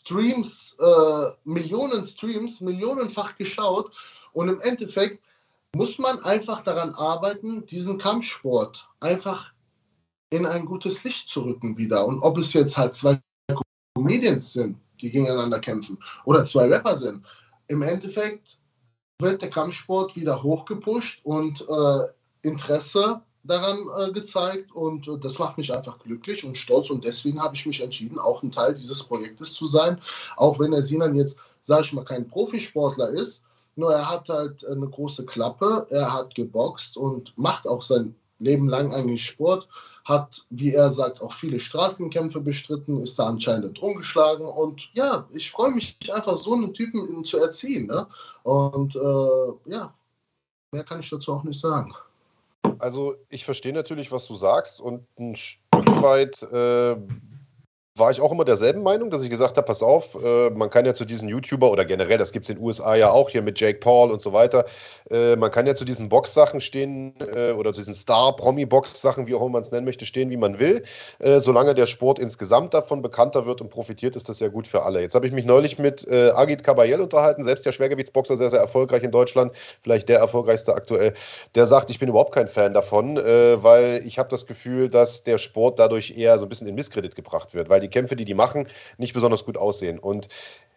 Streams, äh, Millionen Streams, millionenfach geschaut. Und im Endeffekt muss man einfach daran arbeiten, diesen Kampfsport einfach in ein gutes Licht zu rücken wieder. Und ob es jetzt halt zwei Comedians sind, die gegeneinander kämpfen, oder zwei Rapper sind, im Endeffekt wird der Kampfsport wieder hochgepusht und äh, Interesse daran äh, gezeigt und äh, das macht mich einfach glücklich und stolz und deswegen habe ich mich entschieden, auch ein Teil dieses Projektes zu sein, auch wenn der Sinan jetzt, sage ich mal, kein Profisportler ist, nur er hat halt eine große Klappe, er hat geboxt und macht auch sein Leben lang eigentlich Sport hat, wie er sagt, auch viele Straßenkämpfe bestritten, ist da anscheinend rumgeschlagen. Und ja, ich freue mich einfach, so einen Typen zu erziehen. Ne? Und äh, ja, mehr kann ich dazu auch nicht sagen. Also ich verstehe natürlich, was du sagst und ein Stück weit äh, war ich auch immer derselben Meinung, dass ich gesagt habe, pass auf, äh, man kann ja zu diesen YouTuber oder generell, das gibt es in den USA ja auch hier mit Jake Paul und so weiter, äh, man kann ja zu diesen Box-Sachen stehen äh, oder zu diesen Star-Promi-Box-Sachen, wie auch immer man es nennen möchte, stehen, wie man will. Äh, solange der Sport insgesamt davon bekannter wird und profitiert, ist das ja gut für alle. Jetzt habe ich mich neulich mit äh, Agit Kabayel unterhalten, selbst der Schwergewichtsboxer, sehr, sehr erfolgreich in Deutschland, vielleicht der erfolgreichste aktuell. Der sagt, ich bin überhaupt kein Fan davon, äh, weil ich habe das Gefühl, dass der Sport dadurch eher so ein bisschen in Misskredit gebracht wird, weil die Kämpfe, die die machen, nicht besonders gut aussehen. Und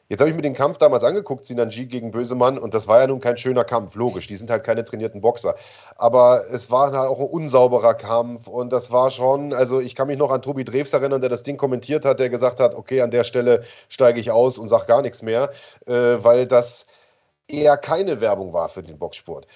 Jetzt habe ich mir den Kampf damals angeguckt, Sinanji gegen Bösemann, und das war ja nun kein schöner Kampf, logisch. Die sind halt keine trainierten Boxer. Aber es war halt auch ein unsauberer Kampf und das war schon, also ich kann mich noch an Tobi Drews erinnern, der das Ding kommentiert hat, der gesagt hat, okay, an der Stelle steige ich aus und sage gar nichts mehr, äh, weil das eher keine Werbung war für den Boxsport.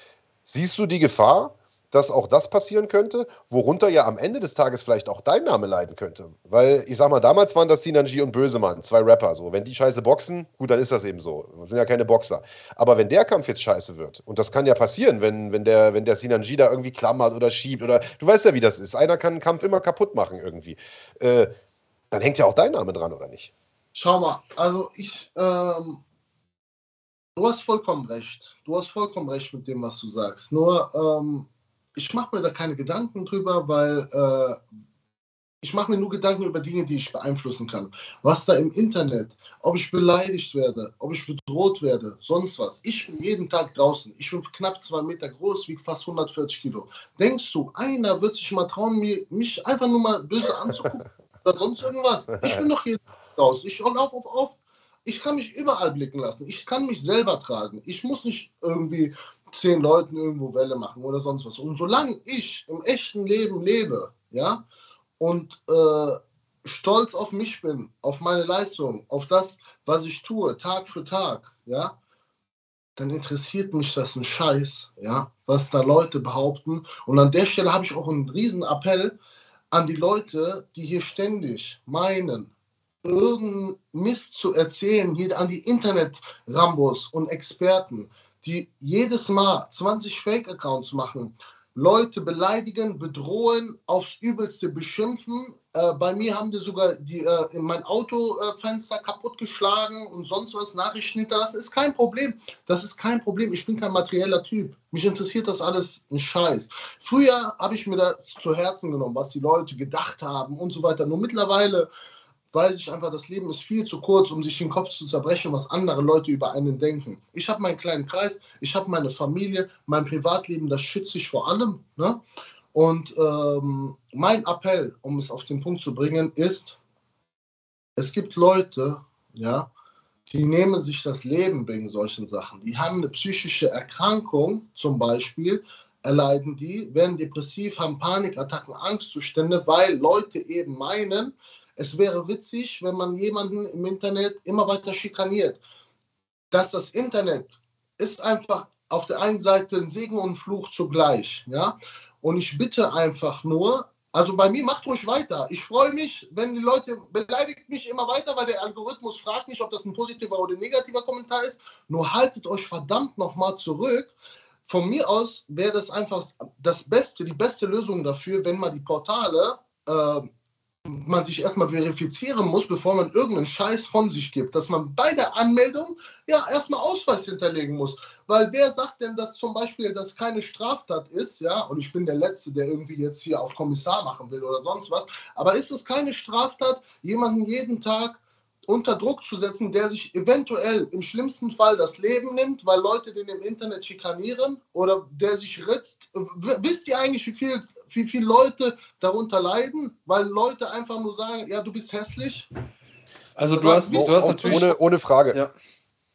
Siehst du die Gefahr, dass auch das passieren könnte, worunter ja am Ende des Tages vielleicht auch dein Name leiden könnte. Weil ich sag mal, damals waren das Sinanji und Bösemann, zwei Rapper. So, wenn die scheiße boxen, gut, dann ist das eben so. Das sind ja keine Boxer. Aber wenn der Kampf jetzt scheiße wird, und das kann ja passieren, wenn, wenn der, wenn der Sinanji da irgendwie klammert oder schiebt oder du weißt ja, wie das ist. Einer kann einen Kampf immer kaputt machen irgendwie. Äh, dann hängt ja auch dein Name dran, oder nicht? Schau mal, also ich, ähm, du hast vollkommen recht. Du hast vollkommen recht mit dem, was du sagst. Nur, ähm, ich mache mir da keine Gedanken drüber, weil äh, ich mache mir nur Gedanken über Dinge, die ich beeinflussen kann. Was da im Internet, ob ich beleidigt werde, ob ich bedroht werde, sonst was. Ich bin jeden Tag draußen. Ich bin knapp zwei Meter groß, wiege fast 140 Kilo. Denkst du, einer wird sich mal trauen, mir, mich einfach nur mal böse anzugucken oder sonst irgendwas? Ich bin doch jeden Tag draußen. Ich laufe auf, auf. Ich kann mich überall blicken lassen. Ich kann mich selber tragen. Ich muss nicht irgendwie zehn Leuten irgendwo Welle machen oder sonst was. Und solange ich im echten Leben lebe, ja, und äh, stolz auf mich bin, auf meine Leistung, auf das, was ich tue, Tag für Tag, ja, dann interessiert mich das ein Scheiß, ja, was da Leute behaupten. Und an der Stelle habe ich auch einen riesen Appell an die Leute, die hier ständig meinen, irgendeinen Mist zu erzählen, hier an die Internet-Rambos und Experten, die jedes Mal 20 Fake-Accounts machen, Leute beleidigen, bedrohen, aufs Übelste beschimpfen. Äh, bei mir haben die sogar die, äh, mein Autofenster äh, kaputtgeschlagen und sonst was, Nachrichten hinterlassen. Ist kein Problem. Das ist kein Problem. Ich bin kein materieller Typ. Mich interessiert das alles ein Scheiß. Früher habe ich mir das zu Herzen genommen, was die Leute gedacht haben und so weiter. Nur mittlerweile weiß ich einfach, das Leben ist viel zu kurz, um sich den Kopf zu zerbrechen, was andere Leute über einen denken. Ich habe meinen kleinen Kreis, ich habe meine Familie, mein Privatleben, das schütze ich vor allem. Ne? Und ähm, mein Appell, um es auf den Punkt zu bringen, ist, es gibt Leute, ja, die nehmen sich das Leben wegen solchen Sachen. Die haben eine psychische Erkrankung, zum Beispiel, erleiden die, werden depressiv, haben Panikattacken, Angstzustände, weil Leute eben meinen, es wäre witzig, wenn man jemanden im Internet immer weiter schikaniert. Dass das Internet ist einfach auf der einen Seite ein Segen und ein Fluch zugleich. Ja? Und ich bitte einfach nur, also bei mir macht ruhig weiter. Ich freue mich, wenn die Leute beleidigt mich immer weiter, weil der Algorithmus fragt nicht, ob das ein positiver oder negativer Kommentar ist. Nur haltet euch verdammt nochmal zurück. Von mir aus wäre das einfach das Beste, die beste Lösung dafür, wenn man die Portale äh, man sich erstmal verifizieren muss, bevor man irgendeinen Scheiß von sich gibt. Dass man bei der Anmeldung ja erstmal Ausweis hinterlegen muss. Weil wer sagt denn, dass zum Beispiel das keine Straftat ist, ja, und ich bin der Letzte, der irgendwie jetzt hier auf Kommissar machen will oder sonst was, aber ist es keine Straftat, jemanden jeden Tag unter Druck zu setzen, der sich eventuell im schlimmsten Fall das Leben nimmt, weil Leute den im Internet schikanieren oder der sich ritzt. Wisst ihr eigentlich, wie viel wie viele Leute darunter leiden, weil Leute einfach nur sagen, ja, du bist hässlich. Also du hast, du hast natürlich... Ohne, ohne Frage. Ja.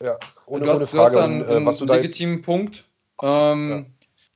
ja ohne, du hast, ohne Frage. Du hast dann und, äh, was du da legitimen jetzt... Punkt. Ähm, ja.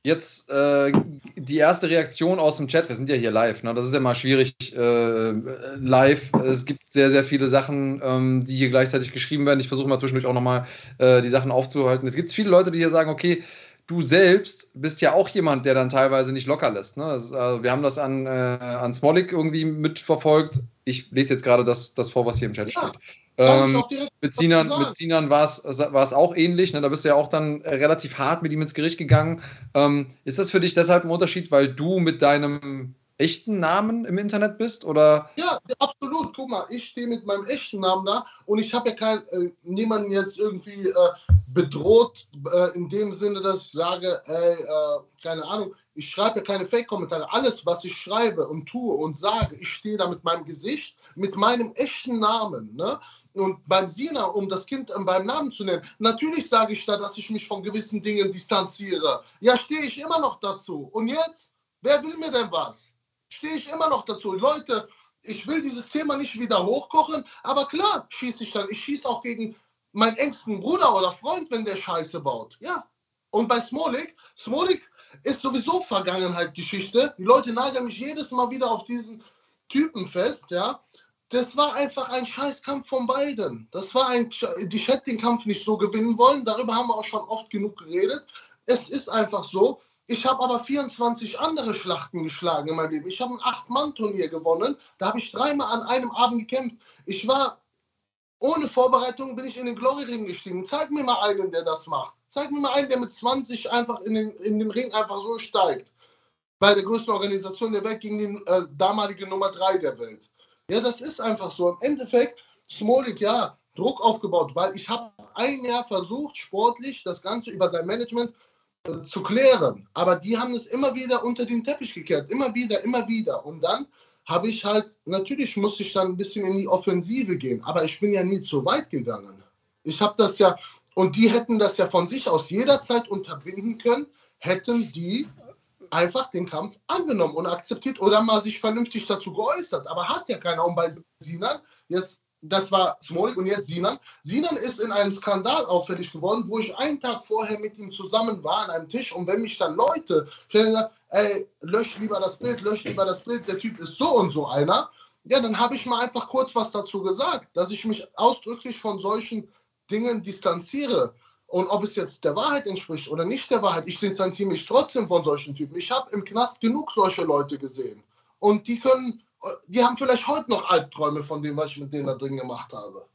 Jetzt äh, die erste Reaktion aus dem Chat. Wir sind ja hier live. Ne? Das ist ja mal schwierig äh, live. Es gibt sehr, sehr viele Sachen, ähm, die hier gleichzeitig geschrieben werden. Ich versuche mal zwischendurch auch nochmal äh, die Sachen aufzuhalten. Es gibt viele Leute, die hier sagen, okay, du selbst bist ja auch jemand, der dann teilweise nicht locker lässt. Ne? Das, also wir haben das an, äh, an Smolik irgendwie mitverfolgt. Ich lese jetzt gerade das, das vor, was hier im Chat ja, steht. Ähm, mit Sinan, mit Sinan war es auch ähnlich. Ne? Da bist du ja auch dann relativ hart mit ihm ins Gericht gegangen. Ähm, ist das für dich deshalb ein Unterschied, weil du mit deinem echten Namen im Internet bist? Oder? Ja, absolut. Guck mal, ich stehe mit meinem echten Namen da und ich habe ja kein, äh, niemanden jetzt irgendwie äh, bedroht, äh, in dem Sinne, dass ich sage, ey, äh, keine Ahnung, ich schreibe ja keine Fake-Kommentare. Alles, was ich schreibe und tue und sage, ich stehe da mit meinem Gesicht, mit meinem echten Namen. Ne? Und beim Sina, um das Kind äh, beim Namen zu nennen, natürlich sage ich da, dass ich mich von gewissen Dingen distanziere. Ja, stehe ich immer noch dazu. Und jetzt, wer will mir denn was? Stehe ich immer noch dazu. Leute, ich will dieses Thema nicht wieder hochkochen, aber klar schieße ich dann. Ich schieße auch gegen meinen engsten Bruder oder Freund, wenn der Scheiße baut. Ja. Und bei Smolik, Smolik ist sowieso Vergangenheit Geschichte. Die Leute nageln mich jedes Mal wieder auf diesen Typen fest, ja. Das war einfach ein Scheißkampf von beiden. Das war ein, die hätte den Kampf nicht so gewinnen wollen. Darüber haben wir auch schon oft genug geredet. Es ist einfach so. Ich habe aber 24 andere Schlachten geschlagen in meinem Leben. Ich habe ein Acht-Mann-Turnier gewonnen. Da habe ich dreimal an einem Abend gekämpft. Ich war ohne Vorbereitung, bin ich in den Glory-Ring gestiegen. Zeig mir mal einen, der das macht. Zeig mir mal einen, der mit 20 einfach in den, in den Ring einfach so steigt. Bei der größten Organisation der Welt gegen die äh, damalige Nummer 3 der Welt. Ja, das ist einfach so. Im Endeffekt, Smolik, ja, Druck aufgebaut, weil ich habe ein Jahr versucht, sportlich das Ganze über sein Management zu klären. Aber die haben es immer wieder unter den Teppich gekehrt. Immer wieder, immer wieder. Und dann habe ich halt, natürlich musste ich dann ein bisschen in die Offensive gehen, aber ich bin ja nie zu weit gegangen. Ich habe das ja, und die hätten das ja von sich aus jederzeit unterbinden können, hätten die einfach den Kampf angenommen und akzeptiert oder mal sich vernünftig dazu geäußert. Aber hat ja keiner. Und bei Sinan, jetzt, das war Smolik und jetzt Sinan. Sinan ist in einem Skandal auffällig geworden, wo ich einen Tag vorher mit ihm zusammen war an einem Tisch und wenn mich dann Leute stellen, ey, lösch lieber das Bild, lösch lieber das Bild, der Typ ist so und so einer, ja, dann habe ich mal einfach kurz was dazu gesagt, dass ich mich ausdrücklich von solchen Dingen distanziere. Und ob es jetzt der Wahrheit entspricht oder nicht der Wahrheit, ich distanziere mich trotzdem von solchen Typen. Ich habe im Knast genug solche Leute gesehen. Und die können, die haben vielleicht heute noch Albträume von dem, was ich mit denen da drin gemacht habe.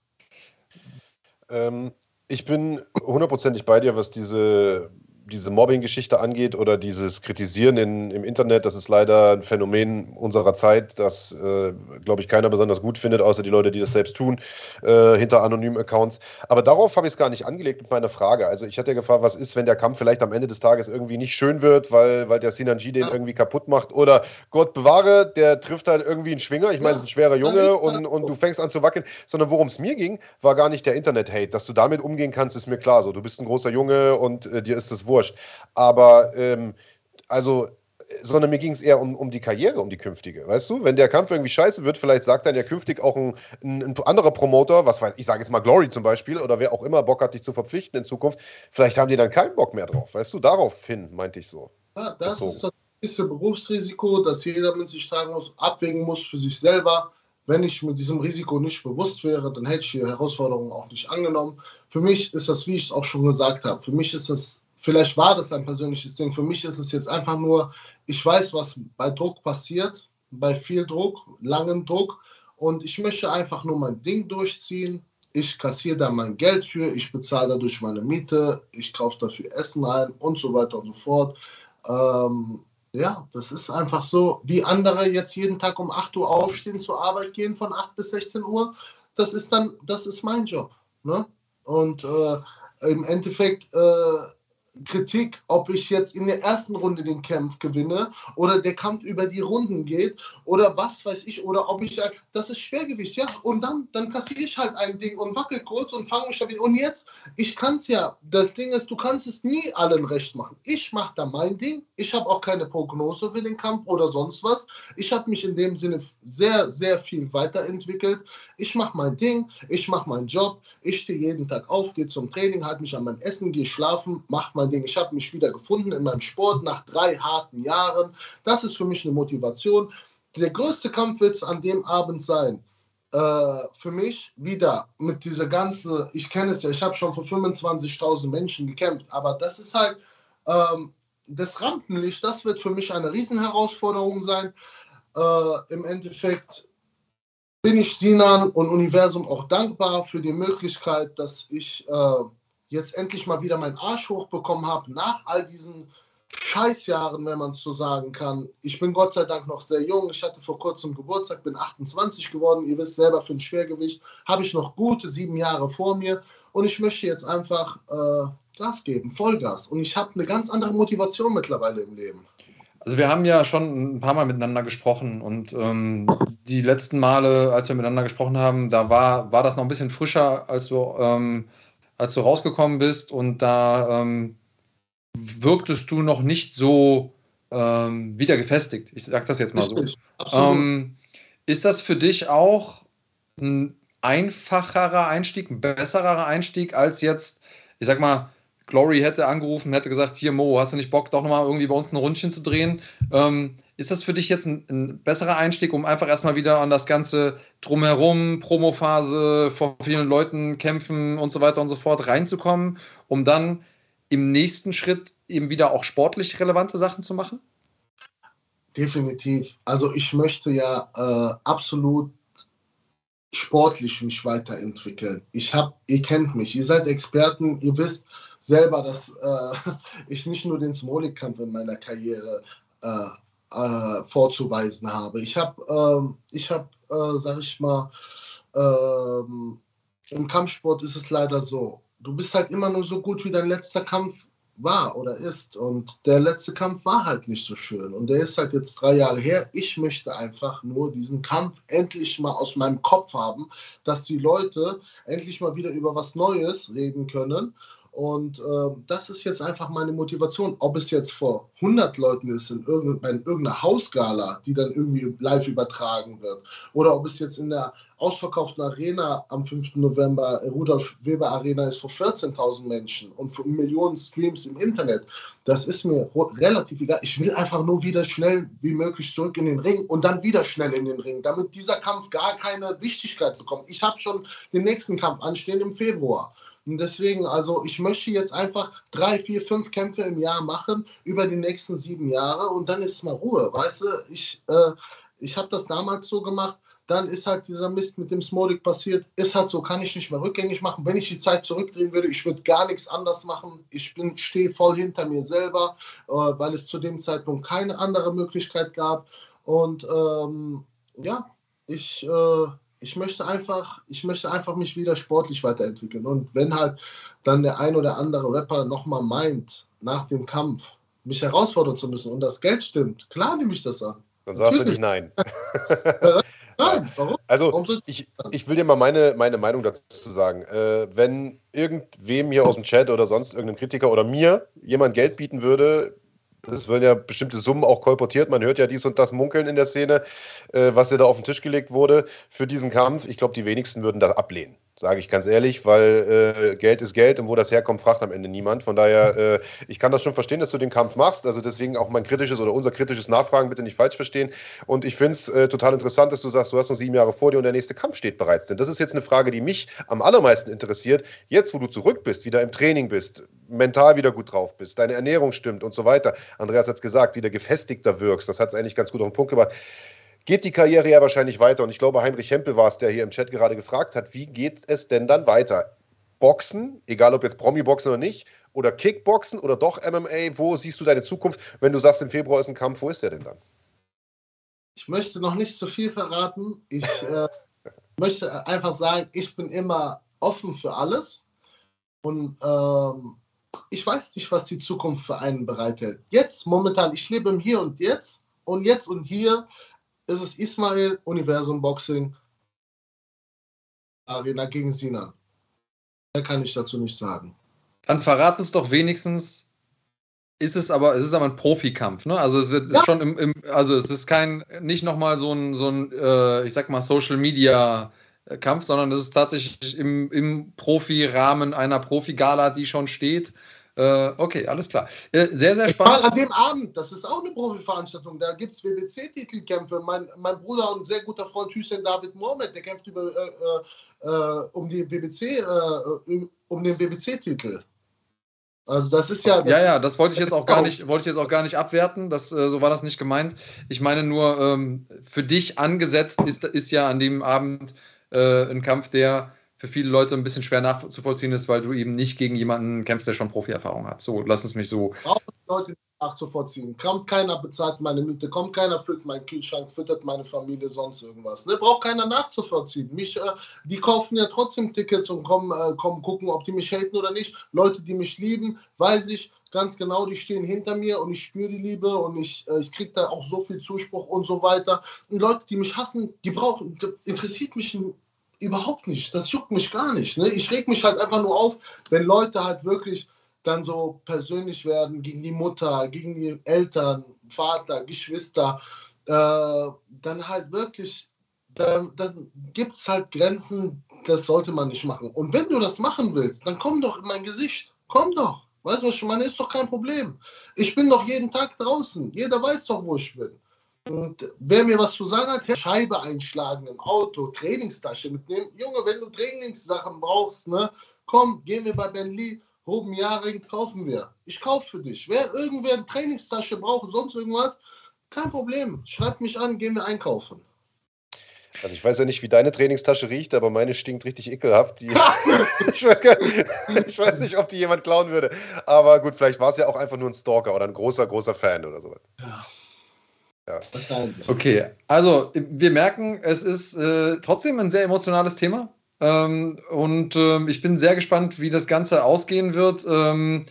Ähm, ich bin hundertprozentig bei dir, was diese diese Mobbing-Geschichte angeht oder dieses Kritisieren in, im Internet, das ist leider ein Phänomen unserer Zeit, das, äh, glaube ich, keiner besonders gut findet, außer die Leute, die das selbst tun, äh, hinter anonymen Accounts. Aber darauf habe ich es gar nicht angelegt mit meiner Frage. Also ich hatte ja gefragt, was ist, wenn der Kampf vielleicht am Ende des Tages irgendwie nicht schön wird, weil, weil der Sinanji den irgendwie kaputt macht oder Gott bewahre, der trifft halt irgendwie einen Schwinger. Ich meine, es ist ein schwerer Junge und, und du fängst an zu wackeln. Sondern worum es mir ging, war gar nicht der Internet-Hate. Dass du damit umgehen kannst, ist mir klar. So, du bist ein großer Junge und äh, dir ist das wurscht wurscht. Aber ähm, also sondern mir ging es eher um, um die Karriere, um die künftige. Weißt du, wenn der Kampf irgendwie scheiße wird, vielleicht sagt dann ja künftig auch ein, ein, ein anderer Promoter, was weiß ich, sage jetzt mal Glory zum Beispiel, oder wer auch immer Bock hat, dich zu verpflichten in Zukunft, vielleicht haben die dann keinen Bock mehr drauf. Weißt du, daraufhin meinte ich so. Ja, das bezogen. ist das gewisse Berufsrisiko, das jeder mit sich tragen muss, abwägen muss für sich selber. Wenn ich mit diesem Risiko nicht bewusst wäre, dann hätte ich die Herausforderung auch nicht angenommen. Für mich ist das, wie ich es auch schon gesagt habe, für mich ist das Vielleicht war das ein persönliches Ding. Für mich ist es jetzt einfach nur, ich weiß, was bei Druck passiert, bei viel Druck, langem Druck. Und ich möchte einfach nur mein Ding durchziehen. Ich kassiere da mein Geld für, ich bezahle dadurch meine Miete, ich kaufe dafür Essen ein und so weiter und so fort. Ähm, ja, das ist einfach so, wie andere jetzt jeden Tag um 8 Uhr aufstehen, zur Arbeit gehen von 8 bis 16 Uhr. Das ist dann, das ist mein Job. Ne? Und äh, im Endeffekt äh, Kritik, ob ich jetzt in der ersten Runde den Kampf gewinne oder der Kampf über die Runden geht oder was weiß ich oder ob ich, das ist Schwergewicht, ja, und dann, dann kassiere ich halt ein Ding und wackel kurz und fange mich da wieder, und jetzt, ich kann es ja, das Ding ist, du kannst es nie allen recht machen. Ich mache da mein Ding, ich habe auch keine Prognose für den Kampf oder sonst was. Ich habe mich in dem Sinne sehr, sehr viel weiterentwickelt. Ich mache mein Ding, ich mache meinen Job, ich stehe jeden Tag auf, gehe zum Training, halte mich an mein Essen, gehe schlafen, mache mein Ding. Ich habe mich wieder gefunden in meinem Sport nach drei harten Jahren. Das ist für mich eine Motivation. Der größte Kampf wird es an dem Abend sein. Äh, für mich wieder mit dieser ganzen, ich kenne es ja, ich habe schon vor 25.000 Menschen gekämpft, aber das ist halt ähm, das Rampenlicht, das wird für mich eine Riesenherausforderung sein. Äh, Im Endeffekt bin ich Sinan und Universum auch dankbar für die Möglichkeit, dass ich äh, jetzt endlich mal wieder meinen Arsch hochbekommen habe nach all diesen Scheißjahren, wenn man es so sagen kann. Ich bin Gott sei Dank noch sehr jung. Ich hatte vor kurzem Geburtstag, bin 28 geworden. Ihr wisst selber, für ein Schwergewicht habe ich noch gute sieben Jahre vor mir. Und ich möchte jetzt einfach äh, Gas geben, Vollgas. Und ich habe eine ganz andere Motivation mittlerweile im Leben. Also wir haben ja schon ein paar Mal miteinander gesprochen und ähm, die letzten Male, als wir miteinander gesprochen haben, da war, war das noch ein bisschen frischer, als du, ähm, als du rausgekommen bist und da ähm, wirktest du noch nicht so ähm, wieder gefestigt. Ich sage das jetzt mal so. Ähm, ist das für dich auch ein einfacherer Einstieg, ein besserer Einstieg als jetzt, ich sag mal, Glory hätte angerufen, hätte gesagt, hier Mo, hast du nicht Bock, doch nochmal irgendwie bei uns ein Rundchen zu drehen? Ähm, ist das für dich jetzt ein, ein, besserer Einstieg, um einfach erstmal wieder an das ganze Drumherum, Promophase, vor vielen Leuten kämpfen und so weiter und so fort reinzukommen, um dann im nächsten Schritt eben wieder auch sportlich relevante Sachen zu machen? Definitiv. Also ich möchte ja äh, absolut sportlich mich weiterentwickeln. Ich habe, ihr kennt mich, ihr seid Experten, ihr wisst, selber, dass äh, ich nicht nur den Smolik-Kampf in meiner Karriere äh, äh, vorzuweisen habe. Ich habe, ähm, ich habe, äh, sag ich mal, ähm, im Kampfsport ist es leider so. Du bist halt immer nur so gut wie dein letzter Kampf war oder ist. Und der letzte Kampf war halt nicht so schön. Und der ist halt jetzt drei Jahre her. Ich möchte einfach nur diesen Kampf endlich mal aus meinem Kopf haben, dass die Leute endlich mal wieder über was Neues reden können. Und äh, das ist jetzt einfach meine Motivation. Ob es jetzt vor 100 Leuten ist, in, irgendeiner, in irgendeiner Hausgala, die dann irgendwie live übertragen wird, oder ob es jetzt in der ausverkauften Arena am 5. November, Rudolf Weber Arena ist vor 14.000 Menschen und für Millionen Streams im Internet. Das ist mir relativ egal. Ich will einfach nur wieder schnell wie möglich zurück in den Ring und dann wieder schnell in den Ring, damit dieser Kampf gar keine Wichtigkeit bekommt. Ich habe schon den nächsten Kampf anstehen im Februar. Und deswegen, also ich möchte jetzt einfach drei, vier, fünf Kämpfe im Jahr machen über die nächsten sieben Jahre und dann ist mal Ruhe. Weißt du, ich, äh, ich habe das damals so gemacht dann ist halt dieser Mist mit dem Smolik passiert. Ist halt so, kann ich nicht mehr rückgängig machen. Wenn ich die Zeit zurückdrehen würde, ich würde gar nichts anders machen. Ich stehe voll hinter mir selber, äh, weil es zu dem Zeitpunkt keine andere Möglichkeit gab. Und ähm, ja, ich, äh, ich möchte einfach, ich möchte einfach mich wieder sportlich weiterentwickeln. Und wenn halt dann der ein oder andere Rapper nochmal meint, nach dem Kampf mich herausfordern zu müssen und das Geld stimmt, klar nehme ich das an. Dann sagst Natürlich. du nicht nein. Nein, warum? Also, warum ich, ich will dir mal meine, meine Meinung dazu sagen. Äh, wenn irgendwem hier aus dem Chat oder sonst irgendein Kritiker oder mir jemand Geld bieten würde, es werden ja bestimmte Summen auch kolportiert. Man hört ja dies und das munkeln in der Szene, äh, was ja da auf den Tisch gelegt wurde für diesen Kampf. Ich glaube, die wenigsten würden das ablehnen. Sage ich ganz ehrlich, weil äh, Geld ist Geld und wo das herkommt, fragt am Ende niemand. Von daher, äh, ich kann das schon verstehen, dass du den Kampf machst. Also deswegen auch mein kritisches oder unser kritisches Nachfragen bitte nicht falsch verstehen. Und ich finde es äh, total interessant, dass du sagst, du hast noch sieben Jahre vor dir und der nächste Kampf steht bereits. Denn das ist jetzt eine Frage, die mich am allermeisten interessiert. Jetzt, wo du zurück bist, wieder im Training bist, mental wieder gut drauf bist, deine Ernährung stimmt und so weiter. Andreas hat es gesagt, wieder gefestigter wirkst. Das hat es eigentlich ganz gut auf den Punkt gebracht geht die Karriere ja wahrscheinlich weiter. Und ich glaube, Heinrich Hempel war es, der hier im Chat gerade gefragt hat, wie geht es denn dann weiter? Boxen, egal ob jetzt Promi-Boxen oder nicht, oder Kickboxen oder doch MMA, wo siehst du deine Zukunft? Wenn du sagst, im Februar ist ein Kampf, wo ist der denn dann? Ich möchte noch nicht zu viel verraten. Ich äh, möchte einfach sagen, ich bin immer offen für alles. Und ähm, ich weiß nicht, was die Zukunft für einen bereithält. Jetzt, momentan, ich lebe im Hier und Jetzt. Und jetzt und hier ist es Ismail, Universum Boxing, Arena gegen Sinan. Mehr kann ich dazu nicht sagen. Dann verrat es doch wenigstens, ist es aber, es ist aber ein Profikampf, ne? Also es wird, ja. ist schon im, im, also es ist kein, nicht nochmal so ein, so ein äh, ich sag mal, Social Media Kampf, sondern es ist tatsächlich im, im Profi-Rahmen einer Profi-Gala, die schon steht. Äh, okay, alles klar. Äh, sehr, sehr spannend. Mal an dem Abend, das ist auch eine Profiveranstaltung, da gibt es WBC-Titelkämpfe. Mein, mein Bruder und sehr guter Freund Hüseyin David Mohamed, der kämpft über, äh, äh um, die WBC, äh, um den WBC-Titel. Also das ist ja. Ja, ja, das wollte ich jetzt auch gar nicht, wollte ich jetzt auch gar nicht abwerten. Das, äh, so war das nicht gemeint. Ich meine nur, ähm, für dich angesetzt ist, ist ja an dem Abend äh, ein Kampf, der für viele Leute ein bisschen schwer nachzuvollziehen ist, weil du eben nicht gegen jemanden kämpfst, der schon Profi-Erfahrung hat. So, lass es mich so. Brauchen Leute nachzuvollziehen. Kommt keiner, bezahlt meine Miete, kommt keiner, füllt meinen Kühlschrank, füttert meine Familie, sonst irgendwas. Ne? Braucht keiner nachzuvollziehen. Mich, äh, die kaufen ja trotzdem Tickets und kommen, äh, kommen gucken, ob die mich haten oder nicht. Leute, die mich lieben, weiß ich ganz genau, die stehen hinter mir und ich spüre die Liebe und ich, äh, ich kriege da auch so viel Zuspruch und so weiter. Und Leute, die mich hassen, die brauchen, interessiert mich überhaupt nicht. Das juckt mich gar nicht. Ne? Ich reg mich halt einfach nur auf, wenn Leute halt wirklich dann so persönlich werden gegen die Mutter, gegen die Eltern, Vater, Geschwister, äh, dann halt wirklich, dann, dann gibt es halt Grenzen, das sollte man nicht machen. Und wenn du das machen willst, dann komm doch in mein Gesicht. Komm doch. Weißt du, was ich meine? Ist doch kein Problem. Ich bin doch jeden Tag draußen. Jeder weiß doch, wo ich bin. Und wer mir was zu sagen hat, Scheibe einschlagen im Auto, Trainingstasche mitnehmen. Junge, wenn du Trainingssachen brauchst, ne, komm, gehen wir bei Ben Lee, Hoben Jaring, kaufen wir. Ich kaufe für dich. Wer irgendwer eine Trainingstasche braucht, sonst irgendwas, kein Problem. Schreib mich an, gehen wir einkaufen. Also ich weiß ja nicht, wie deine Trainingstasche riecht, aber meine stinkt richtig ekelhaft. Die, ich, weiß gar, ich, weiß nicht, ob die jemand klauen würde. Aber gut, vielleicht war es ja auch einfach nur ein Stalker oder ein großer, großer Fan oder sowas. Ja. Ja. Okay, also wir merken, es ist äh, trotzdem ein sehr emotionales Thema. Ähm, und äh, ich bin sehr gespannt, wie das Ganze ausgehen wird. Ähm,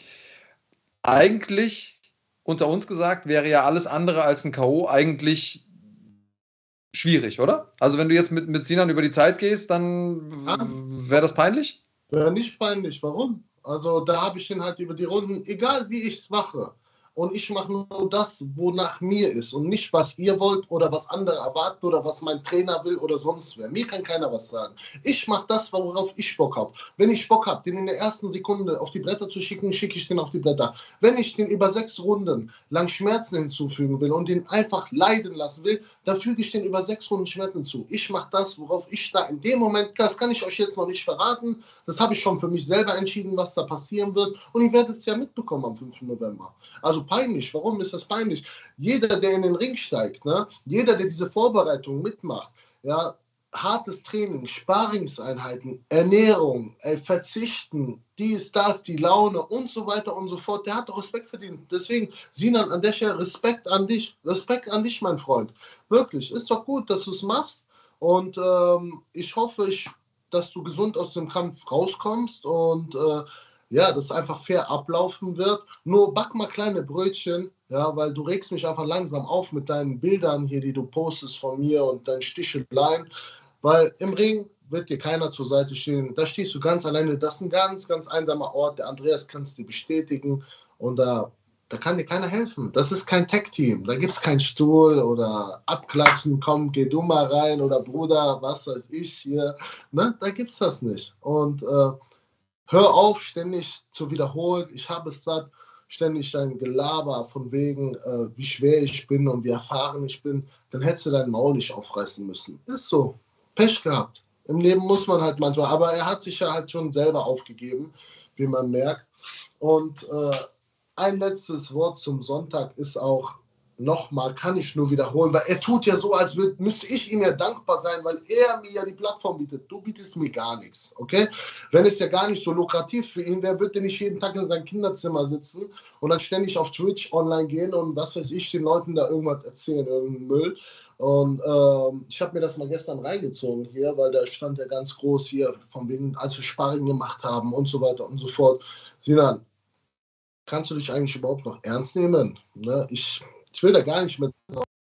eigentlich, unter uns gesagt, wäre ja alles andere als ein K.O. eigentlich schwierig, oder? Also wenn du jetzt mit, mit Sinan über die Zeit gehst, dann wäre das peinlich? Wäre nicht peinlich. Warum? Also da habe ich den halt über die Runden, egal wie ich es mache, und ich mache nur das, wonach mir ist und nicht, was ihr wollt oder was andere erwarten oder was mein Trainer will oder sonst wer. Mir kann keiner was sagen. Ich mache das, worauf ich Bock habe. Wenn ich Bock habe, den in der ersten Sekunde auf die Bretter zu schicken, schicke ich den auf die Bretter. Wenn ich den über sechs Runden lang Schmerzen hinzufügen will und den einfach leiden lassen will, dann füge ich den über sechs Runden Schmerzen hinzu. Ich mache das, worauf ich da in dem Moment, das kann ich euch jetzt noch nicht verraten, das habe ich schon für mich selber entschieden, was da passieren wird und ihr werdet es ja mitbekommen am 5. November. Also peinlich. Warum ist das peinlich? Jeder, der in den Ring steigt, ne? jeder, der diese Vorbereitung mitmacht, ja, hartes Training, Sparingseinheiten, Ernährung, äh, Verzichten, dies, das, die Laune und so weiter und so fort, der hat Respekt verdient. Deswegen, Sinan, an der Stelle Respekt an dich. Respekt an dich, mein Freund. Wirklich, ist doch gut, dass du es machst. Und ähm, ich hoffe, ich, dass du gesund aus dem Kampf rauskommst und äh, ja, das einfach fair ablaufen wird. Nur back mal kleine Brötchen, ja, weil du regst mich einfach langsam auf mit deinen Bildern hier, die du postest von mir und deinen Sticheleien, weil im Ring wird dir keiner zur Seite stehen. Da stehst du ganz alleine. Das ist ein ganz, ganz einsamer Ort. Der Andreas kann es dir bestätigen und da, da kann dir keiner helfen. Das ist kein Tech-Team. Da gibt es keinen Stuhl oder abklatschen, komm, geh du mal rein oder Bruder, was weiß ich hier. Ne? Da gibt es das nicht. Und äh, hör auf, ständig zu wiederholen. Ich habe es satt, ständig dein Gelaber von wegen, äh, wie schwer ich bin und wie erfahren ich bin. Dann hättest du dein Maul nicht aufreißen müssen. Ist so. Pech gehabt. Im Leben muss man halt manchmal, aber er hat sich ja halt schon selber aufgegeben, wie man merkt. Und äh, ein letztes Wort zum Sonntag ist auch, nochmal, kann ich nur wiederholen, weil er tut ja so, als würd, müsste ich ihm ja dankbar sein, weil er mir ja die Plattform bietet. Du bietest mir gar nichts, okay? Wenn es ja gar nicht so lukrativ für ihn wäre, würde er nicht jeden Tag in seinem Kinderzimmer sitzen und dann ständig auf Twitch online gehen und was weiß ich, den Leuten da irgendwas erzählen, irgendeinen Müll. Und ähm, ich habe mir das mal gestern reingezogen hier, weil da stand ja ganz groß hier, von wegen, als wir Sparring gemacht haben und so weiter und so fort. Sinan, kannst du dich eigentlich überhaupt noch ernst nehmen? Ne? Ich ich will da gar nicht mehr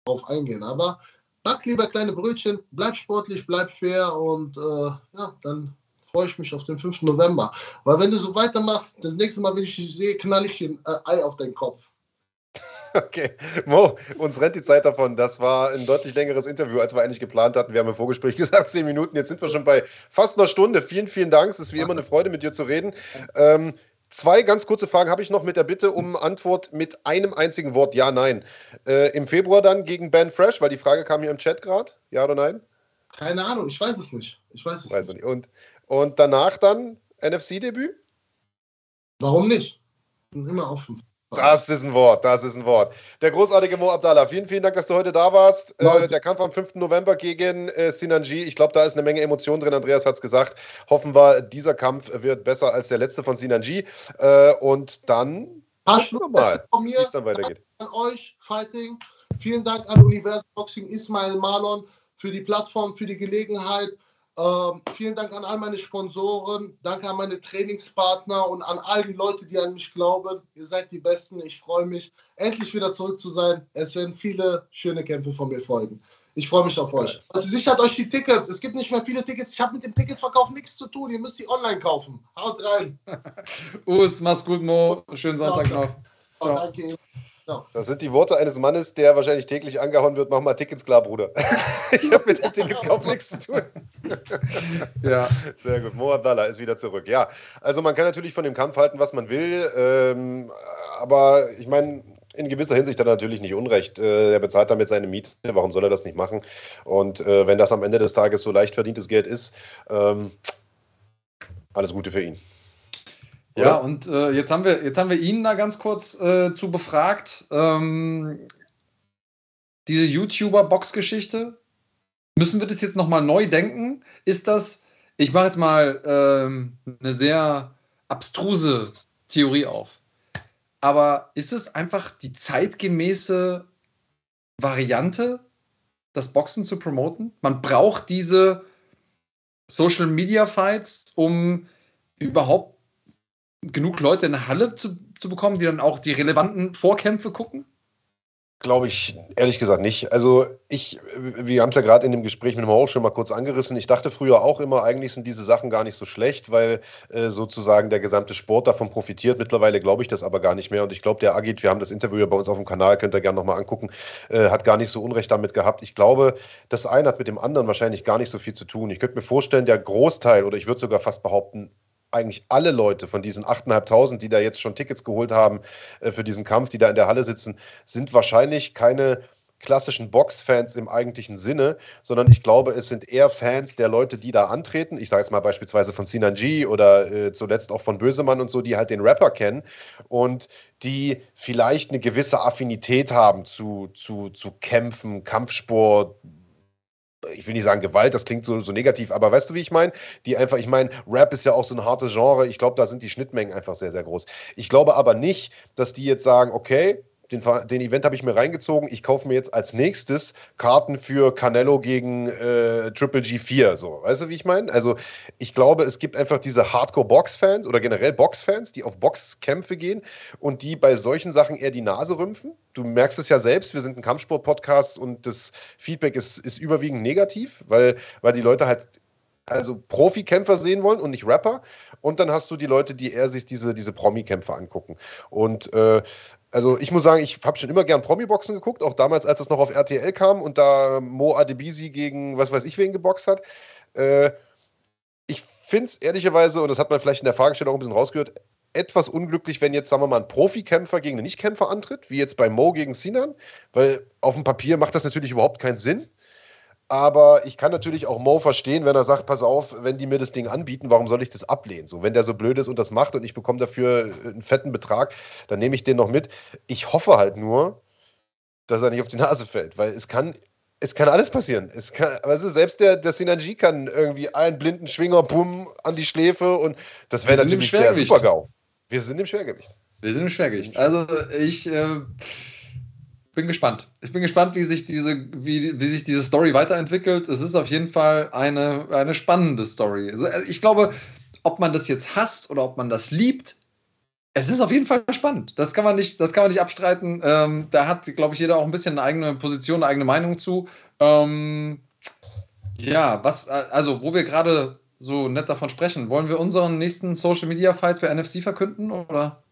drauf eingehen, aber back lieber kleine Brötchen, bleib sportlich, bleib fair und äh, ja, dann freue ich mich auf den 5. November. Weil wenn du so weitermachst, das nächste Mal, wenn ich dich sehe, knall ich dir ein äh, Ei auf deinen Kopf. Okay, Mo, uns rennt die Zeit davon. Das war ein deutlich längeres Interview, als wir eigentlich geplant hatten. Wir haben im Vorgespräch gesagt, zehn Minuten. Jetzt sind wir schon bei fast einer Stunde. Vielen, vielen Dank. Es ist wie immer eine Freude, mit dir zu reden. Ähm, Zwei ganz kurze Fragen habe ich noch mit der Bitte um Antwort mit einem einzigen Wort, ja, nein. Äh, Im Februar dann gegen Ben Fresh, weil die Frage kam hier im Chat gerade, ja oder nein? Keine Ahnung, ich weiß es nicht. Ich weiß es weiß nicht. nicht. Und, und danach dann NFC-Debüt? Warum nicht? Bin immer offen. Das ist ein Wort, das ist ein Wort. Der großartige Mo Abdallah, vielen, vielen Dank, dass du heute da warst. Äh, der Kampf am 5. November gegen äh, Sinanji, ich glaube, da ist eine Menge Emotion drin. Andreas hat es gesagt. Hoffen wir, dieser Kampf wird besser als der letzte von Sinanji. Äh, und dann gucken wir mal, wie es dann weitergeht. An euch, Fighting. Vielen Dank an Universum Boxing Ismail Marlon für die Plattform, für die Gelegenheit. Ähm, vielen Dank an all meine Sponsoren, danke an meine Trainingspartner und an all die Leute, die an mich glauben. Ihr seid die Besten. Ich freue mich, endlich wieder zurück zu sein. Es werden viele schöne Kämpfe von mir folgen. Ich freue mich auf euch. Also sichert euch die Tickets. Es gibt nicht mehr viele Tickets. Ich habe mit dem Ticketverkauf nichts zu tun. Ihr müsst sie online kaufen. Haut rein. Us, mach's gut, Mo. Schönen Sonntag noch. Ciao. Danke. Das sind die Worte eines Mannes, der wahrscheinlich täglich angehauen wird. Mach mal Tickets klar, Bruder. ich habe mit dem Ticketskauf nichts zu tun. ja. Sehr gut. Mo Abdallah ist wieder zurück. Ja, also man kann natürlich von dem Kampf halten, was man will. Ähm, aber ich meine, in gewisser Hinsicht hat er natürlich nicht Unrecht. Äh, er bezahlt damit seine Miete. Warum soll er das nicht machen? Und äh, wenn das am Ende des Tages so leicht verdientes Geld ist, ähm, alles Gute für ihn. Oder? Ja, und äh, jetzt, haben wir, jetzt haben wir ihn da ganz kurz äh, zu befragt. Ähm, diese YouTuber-Box-Geschichte, müssen wir das jetzt nochmal neu denken? Ist das, ich mache jetzt mal ähm, eine sehr abstruse Theorie auf, aber ist es einfach die zeitgemäße Variante, das Boxen zu promoten? Man braucht diese Social Media Fights, um überhaupt genug Leute in der Halle zu, zu bekommen, die dann auch die relevanten Vorkämpfe gucken? Glaube ich ehrlich gesagt nicht. Also ich, wir haben es ja gerade in dem Gespräch mit dem auch schon mal kurz angerissen. Ich dachte früher auch immer, eigentlich sind diese Sachen gar nicht so schlecht, weil äh, sozusagen der gesamte Sport davon profitiert. Mittlerweile glaube ich das aber gar nicht mehr. Und ich glaube, der Agit, wir haben das Interview ja bei uns auf dem Kanal, könnt ihr gerne nochmal angucken, äh, hat gar nicht so Unrecht damit gehabt. Ich glaube, das eine hat mit dem anderen wahrscheinlich gar nicht so viel zu tun. Ich könnte mir vorstellen, der Großteil, oder ich würde sogar fast behaupten, eigentlich alle Leute von diesen 8.500, die da jetzt schon Tickets geholt haben äh, für diesen Kampf, die da in der Halle sitzen, sind wahrscheinlich keine klassischen Boxfans im eigentlichen Sinne, sondern ich glaube, es sind eher Fans der Leute, die da antreten. Ich sage jetzt mal beispielsweise von Sinan G oder äh, zuletzt auch von Bösemann und so, die halt den Rapper kennen und die vielleicht eine gewisse Affinität haben zu, zu, zu Kämpfen, Kampfsport, ich will nicht sagen Gewalt, das klingt so, so negativ, aber weißt du, wie ich meine? Die einfach, ich meine, Rap ist ja auch so ein hartes Genre. Ich glaube, da sind die Schnittmengen einfach sehr, sehr groß. Ich glaube aber nicht, dass die jetzt sagen, okay, den, den Event habe ich mir reingezogen. Ich kaufe mir jetzt als nächstes Karten für Canelo gegen äh, Triple G4. So, weißt du, wie ich meine? Also, ich glaube, es gibt einfach diese Hardcore-Box-Fans oder generell Box-Fans, die auf Boxkämpfe gehen und die bei solchen Sachen eher die Nase rümpfen. Du merkst es ja selbst, wir sind ein Kampfsport-Podcast und das Feedback ist, ist überwiegend negativ, weil, weil die Leute halt also Profikämpfer sehen wollen und nicht Rapper. Und dann hast du die Leute, die eher sich diese, diese Promi-Kämpfer angucken. Und äh, also ich muss sagen, ich habe schon immer gern Promi-Boxen geguckt, auch damals, als es noch auf RTL kam und da Mo Adebisi gegen was weiß ich wen geboxt hat. Äh, ich finde es ehrlicherweise, und das hat man vielleicht in der Fragestellung auch ein bisschen rausgehört, etwas unglücklich, wenn jetzt, sagen wir mal, ein Profikämpfer gegen einen Nichtkämpfer antritt, wie jetzt bei Mo gegen Sinan, weil auf dem Papier macht das natürlich überhaupt keinen Sinn. Aber ich kann natürlich auch Mo verstehen, wenn er sagt, pass auf, wenn die mir das Ding anbieten, warum soll ich das ablehnen? So, wenn der so blöd ist und das macht und ich bekomme dafür einen fetten Betrag, dann nehme ich den noch mit. Ich hoffe halt nur, dass er nicht auf die Nase fällt, weil es kann, es kann alles passieren. Es kann, also selbst der, der Synergie kann irgendwie einen blinden Schwinger, bumm, an die Schläfe und das wäre natürlich der Super-GAU. Wir sind im Schwergewicht. Wir sind im Schwergewicht. Also ich. Äh bin gespannt. Ich bin gespannt, wie sich diese, wie, wie sich diese Story weiterentwickelt. Es ist auf jeden Fall eine, eine spannende Story. Also äh, ich glaube, ob man das jetzt hasst oder ob man das liebt, es ist auf jeden Fall spannend. Das kann man nicht, das kann man nicht abstreiten. Ähm, da hat, glaube ich, jeder auch ein bisschen eine eigene Position, eine eigene Meinung zu. Ähm, ja, was, äh, also, wo wir gerade so nett davon sprechen, wollen wir unseren nächsten Social Media Fight für NFC verkünden, oder?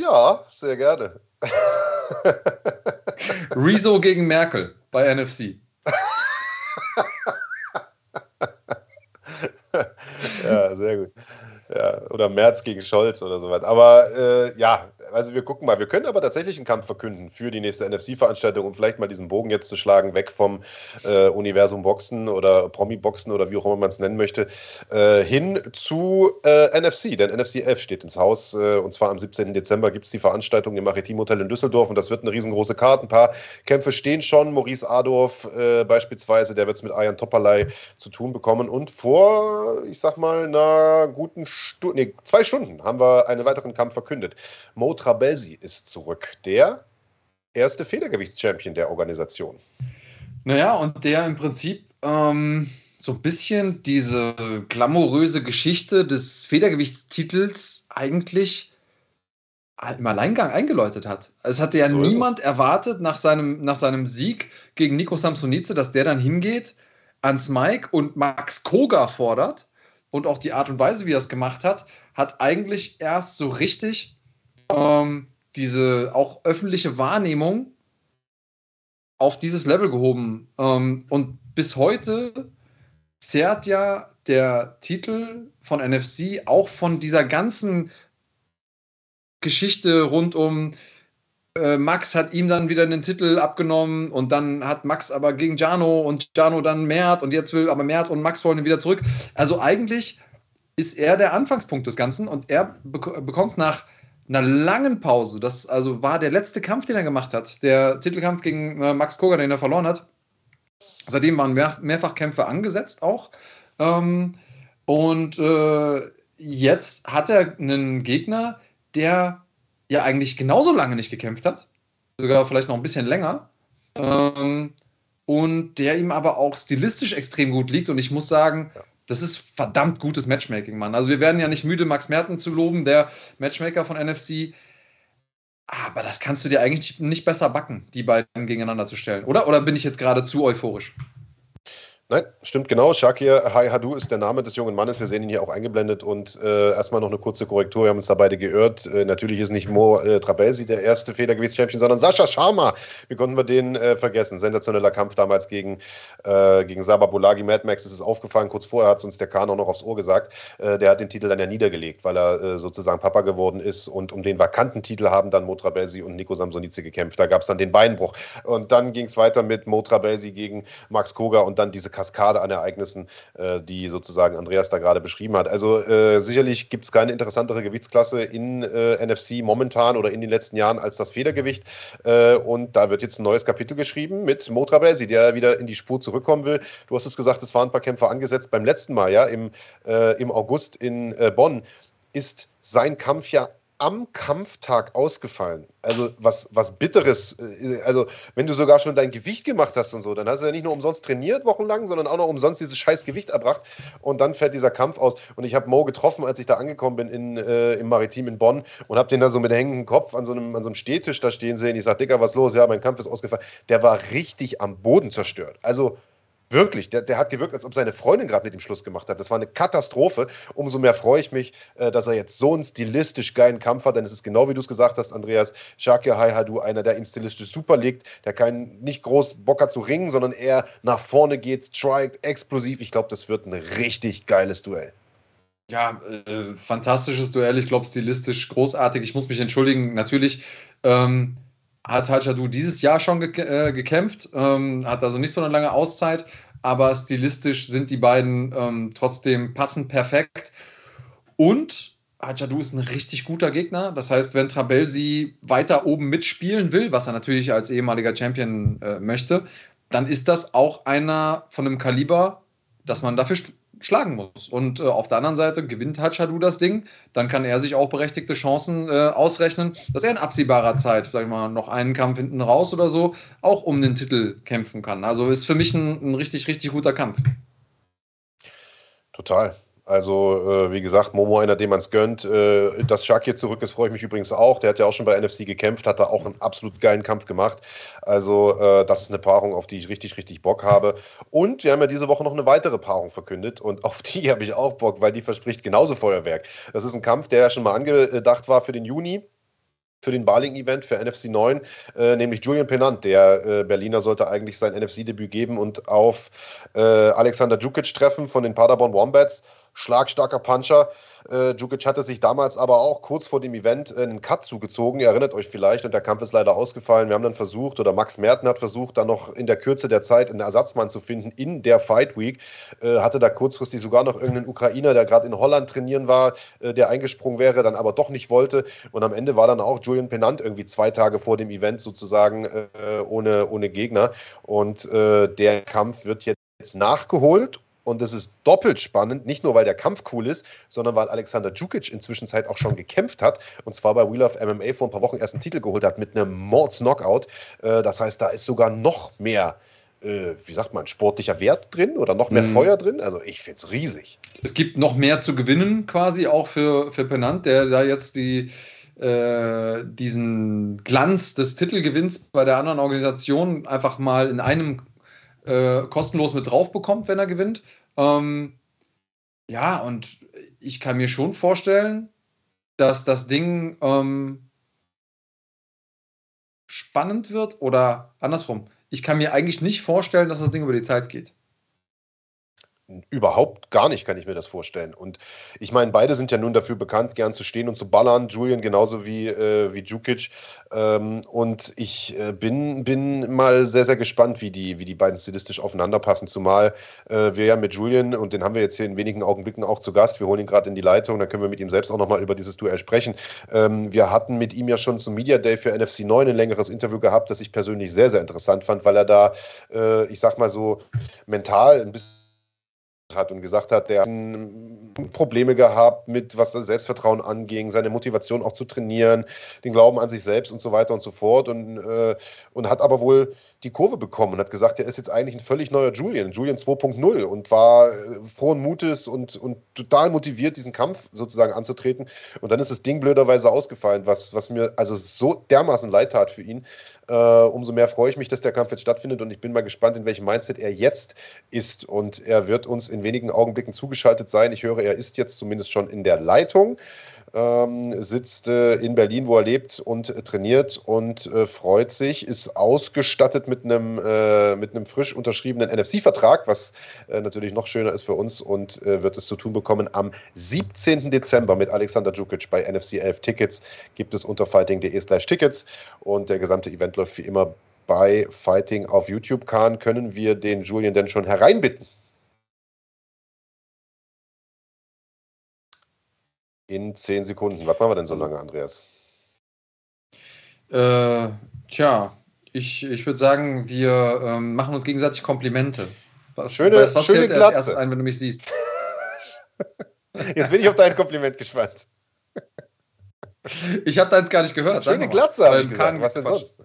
Ja, sehr gerne. Rezo gegen Merkel bei NFC. ja, sehr gut. Ja, oder Merz gegen Scholz oder sowas. Aber äh, ja, also wir gucken mal. Wir können aber tatsächlich einen Kampf verkünden für die nächste NFC-Veranstaltung, um vielleicht mal diesen Bogen jetzt zu schlagen, weg vom äh, Universum Boxen oder Promi-Boxen oder wie auch immer man es nennen möchte, äh, hin zu äh, NFC. Denn NFC 11 steht ins Haus äh, und zwar am 17. Dezember gibt es die Veranstaltung im Maritim Hotel in Düsseldorf und das wird eine riesengroße Karte. Ein paar Kämpfe stehen schon. Maurice Adorf äh, beispielsweise, der wird es mit Ayan Topperlei zu tun bekommen. Und vor, ich sag mal, einer guten Stunde, nee, zwei Stunden haben wir einen weiteren Kampf verkündet. Mo Trabelsi ist zurück, der erste Federgewichtschampion der Organisation. Naja, und der im Prinzip ähm, so ein bisschen diese glamouröse Geschichte des Federgewichtstitels eigentlich im Alleingang eingeläutet hat. Es hatte ja so niemand erwartet nach seinem, nach seinem Sieg gegen Nico Samsonice, dass der dann hingeht ans Mike und Max Koga fordert. Und auch die Art und Weise, wie er es gemacht hat, hat eigentlich erst so richtig ähm, diese auch öffentliche Wahrnehmung auf dieses Level gehoben. Ähm, und bis heute zehrt ja der Titel von NFC auch von dieser ganzen Geschichte rund um äh, Max hat ihm dann wieder den Titel abgenommen und dann hat Max aber gegen Jano und Jano dann Mert und jetzt will aber Mert und Max wollen ihn wieder zurück. Also eigentlich ist er der Anfangspunkt des Ganzen und er bek bekommt es nach einer langen Pause, das also war der letzte Kampf, den er gemacht hat, der Titelkampf gegen äh, Max Koga, den er verloren hat. Seitdem waren mehr, mehrfach Kämpfe angesetzt auch. Ähm, und äh, jetzt hat er einen Gegner, der ja eigentlich genauso lange nicht gekämpft hat, sogar vielleicht noch ein bisschen länger. Ähm, und der ihm aber auch stilistisch extrem gut liegt. Und ich muss sagen, Das ist verdammt gutes Matchmaking, Mann. Also wir werden ja nicht müde, Max Merten zu loben, der Matchmaker von NFC. Aber das kannst du dir eigentlich nicht besser backen, die beiden gegeneinander zu stellen, oder? Oder bin ich jetzt gerade zu euphorisch? Nein, stimmt genau. Shakir Hai Hadu ist der Name des jungen Mannes. Wir sehen ihn hier auch eingeblendet. Und äh, erstmal noch eine kurze Korrektur. Wir haben uns da beide geirrt. Äh, natürlich ist nicht Mo äh, Trabelsi der erste Federgewichtschampion, sondern Sascha Sharma. Wie konnten wir den äh, vergessen? Sensationeller Kampf damals gegen, äh, gegen Saba Bulagi. Mad Max ist es aufgefallen. Kurz vorher hat uns der Kahn auch noch aufs Ohr gesagt. Äh, der hat den Titel dann ja niedergelegt, weil er sozusagen Papa geworden ist. Und um den vakanten Titel haben dann Mo Trabelsi und Nico Samsonice gekämpft. Da gab es dann den Beinbruch. Und dann ging es weiter mit Mo Trabelsi gegen Max Koga und dann diese Kaskade an Ereignissen, äh, die sozusagen Andreas da gerade beschrieben hat. Also äh, sicherlich gibt es keine interessantere Gewichtsklasse in äh, NFC momentan oder in den letzten Jahren als das Federgewicht. Äh, und da wird jetzt ein neues Kapitel geschrieben mit Motra Belsi, der wieder in die Spur zurückkommen will. Du hast es gesagt, es waren ein paar Kämpfer angesetzt beim letzten Mal, ja, im, äh, im August in äh, Bonn ist sein Kampf ja am Kampftag ausgefallen. Also was, was Bitteres. Äh, also wenn du sogar schon dein Gewicht gemacht hast und so, dann hast du ja nicht nur umsonst trainiert wochenlang, sondern auch noch umsonst dieses scheiß Gewicht erbracht. Und dann fällt dieser Kampf aus. Und ich habe Mo getroffen, als ich da angekommen bin in, äh, im Maritim in Bonn und habe den da so mit hängenden Kopf an so, einem, an so einem Stehtisch da stehen sehen. Ich sage, Dicker, was los? Ja, mein Kampf ist ausgefallen. Der war richtig am Boden zerstört. Also Wirklich, der, der hat gewirkt, als ob seine Freundin gerade mit ihm Schluss gemacht hat. Das war eine Katastrophe. Umso mehr freue ich mich, äh, dass er jetzt so einen stilistisch geilen Kampf hat, denn es ist genau wie du es gesagt hast, Andreas. Shakir Haihadu, einer, der ihm stilistisch super liegt, der kein, nicht groß Bock hat zu ringen, sondern eher nach vorne geht, strikt, explosiv. Ich glaube, das wird ein richtig geiles Duell. Ja, äh, fantastisches Duell. Ich glaube, stilistisch großartig. Ich muss mich entschuldigen. Natürlich. Ähm hat Hajadu dieses Jahr schon ge äh, gekämpft, ähm, hat also nicht so eine lange Auszeit, aber stilistisch sind die beiden ähm, trotzdem passend perfekt. Und Hajadu ist ein richtig guter Gegner. Das heißt, wenn Trabelsi weiter oben mitspielen will, was er natürlich als ehemaliger Champion äh, möchte, dann ist das auch einer von einem Kaliber, dass man dafür schlagen muss. Und äh, auf der anderen Seite gewinnt Hachadu das Ding, dann kann er sich auch berechtigte Chancen äh, ausrechnen, dass er in absehbarer Zeit, sag ich mal, noch einen Kampf hinten raus oder so, auch um den Titel kämpfen kann. Also ist für mich ein, ein richtig, richtig guter Kampf. Total. Also, äh, wie gesagt, Momo einer, dem man es gönnt. Äh, dass Shakir zurück ist, freue ich mich übrigens auch. Der hat ja auch schon bei NFC gekämpft, hat da auch einen absolut geilen Kampf gemacht. Also, äh, das ist eine Paarung, auf die ich richtig, richtig Bock habe. Und wir haben ja diese Woche noch eine weitere Paarung verkündet und auf die habe ich auch Bock, weil die verspricht genauso Feuerwerk. Das ist ein Kampf, der ja schon mal angedacht war für den Juni für den Baling-Event für NFC 9, äh, nämlich Julian Penant. Der äh, Berliner sollte eigentlich sein NFC-Debüt geben und auf äh, Alexander Djukic treffen von den Paderborn Wombats schlagstarker Puncher. Äh, Djukic hatte sich damals aber auch kurz vor dem Event äh, einen Cut zugezogen. Ihr erinnert euch vielleicht, und der Kampf ist leider ausgefallen. Wir haben dann versucht, oder Max Merten hat versucht, dann noch in der Kürze der Zeit einen Ersatzmann zu finden in der Fight Week. Äh, hatte da kurzfristig sogar noch irgendeinen Ukrainer, der gerade in Holland trainieren war, äh, der eingesprungen wäre, dann aber doch nicht wollte. Und am Ende war dann auch Julian Penant irgendwie zwei Tage vor dem Event sozusagen äh, ohne, ohne Gegner. Und äh, der Kampf wird jetzt nachgeholt und das ist doppelt spannend, nicht nur weil der Kampf cool ist, sondern weil Alexander Djukic inzwischen Zeit auch schon gekämpft hat. Und zwar bei Wheel of MMA vor ein paar Wochen erst einen Titel geholt hat mit einem Mords-Knockout. Äh, das heißt, da ist sogar noch mehr, äh, wie sagt man, sportlicher Wert drin oder noch mehr mhm. Feuer drin. Also ich finde es riesig. Es gibt noch mehr zu gewinnen quasi auch für, für Penant, der da jetzt die äh, diesen Glanz des Titelgewinns bei der anderen Organisation einfach mal in einem äh, kostenlos mit drauf bekommt, wenn er gewinnt. Ähm, ja, und ich kann mir schon vorstellen, dass das Ding ähm, spannend wird oder andersrum. Ich kann mir eigentlich nicht vorstellen, dass das Ding über die Zeit geht. Überhaupt gar nicht kann ich mir das vorstellen. Und ich meine, beide sind ja nun dafür bekannt, gern zu stehen und zu ballern. Julian genauso wie, äh, wie Djukic. Ähm, und ich äh, bin, bin mal sehr, sehr gespannt, wie die, wie die beiden stilistisch aufeinanderpassen. Zumal äh, wir ja mit Julian, und den haben wir jetzt hier in wenigen Augenblicken auch zu Gast, wir holen ihn gerade in die Leitung, dann können wir mit ihm selbst auch nochmal über dieses Duell sprechen. Ähm, wir hatten mit ihm ja schon zum Media Day für NFC 9 ein längeres Interview gehabt, das ich persönlich sehr, sehr interessant fand, weil er da, äh, ich sag mal so, mental ein bisschen hat und gesagt hat, der hat Probleme gehabt mit, was das Selbstvertrauen anging, seine Motivation auch zu trainieren, den Glauben an sich selbst und so weiter und so fort und, äh, und hat aber wohl die Kurve bekommen und hat gesagt, er ist jetzt eigentlich ein völlig neuer Julian, Julian 2.0 und war äh, frohen Mutes und, und total motiviert, diesen Kampf sozusagen anzutreten. Und dann ist das Ding blöderweise ausgefallen, was, was mir also so dermaßen leid tat für ihn. Äh, umso mehr freue ich mich, dass der Kampf jetzt stattfindet und ich bin mal gespannt, in welchem Mindset er jetzt ist. Und er wird uns in wenigen Augenblicken zugeschaltet sein. Ich höre, er ist jetzt zumindest schon in der Leitung ähm, sitzt äh, in Berlin, wo er lebt und äh, trainiert und äh, freut sich, ist ausgestattet mit einem, äh, mit einem frisch unterschriebenen NFC-Vertrag, was äh, natürlich noch schöner ist für uns und äh, wird es zu tun bekommen. Am 17. Dezember mit Alexander Djukic bei NFC 11 Tickets gibt es unter fighting.de slash Tickets und der gesamte Event läuft wie immer bei Fighting auf YouTube. Kahn, können wir den Julian denn schon hereinbitten? In zehn Sekunden. Was machen wir denn so lange, Andreas? Äh, tja, ich, ich würde sagen, wir ähm, machen uns gegenseitig Komplimente. Was, schöne, was, was schöne fällt Glatze. als erstes ein, wenn du mich siehst? Jetzt bin ich auf dein Kompliment gespannt. Ich habe deins gar nicht gehört. Schöne Glatze, habe ich gesagt. Was denn sonst?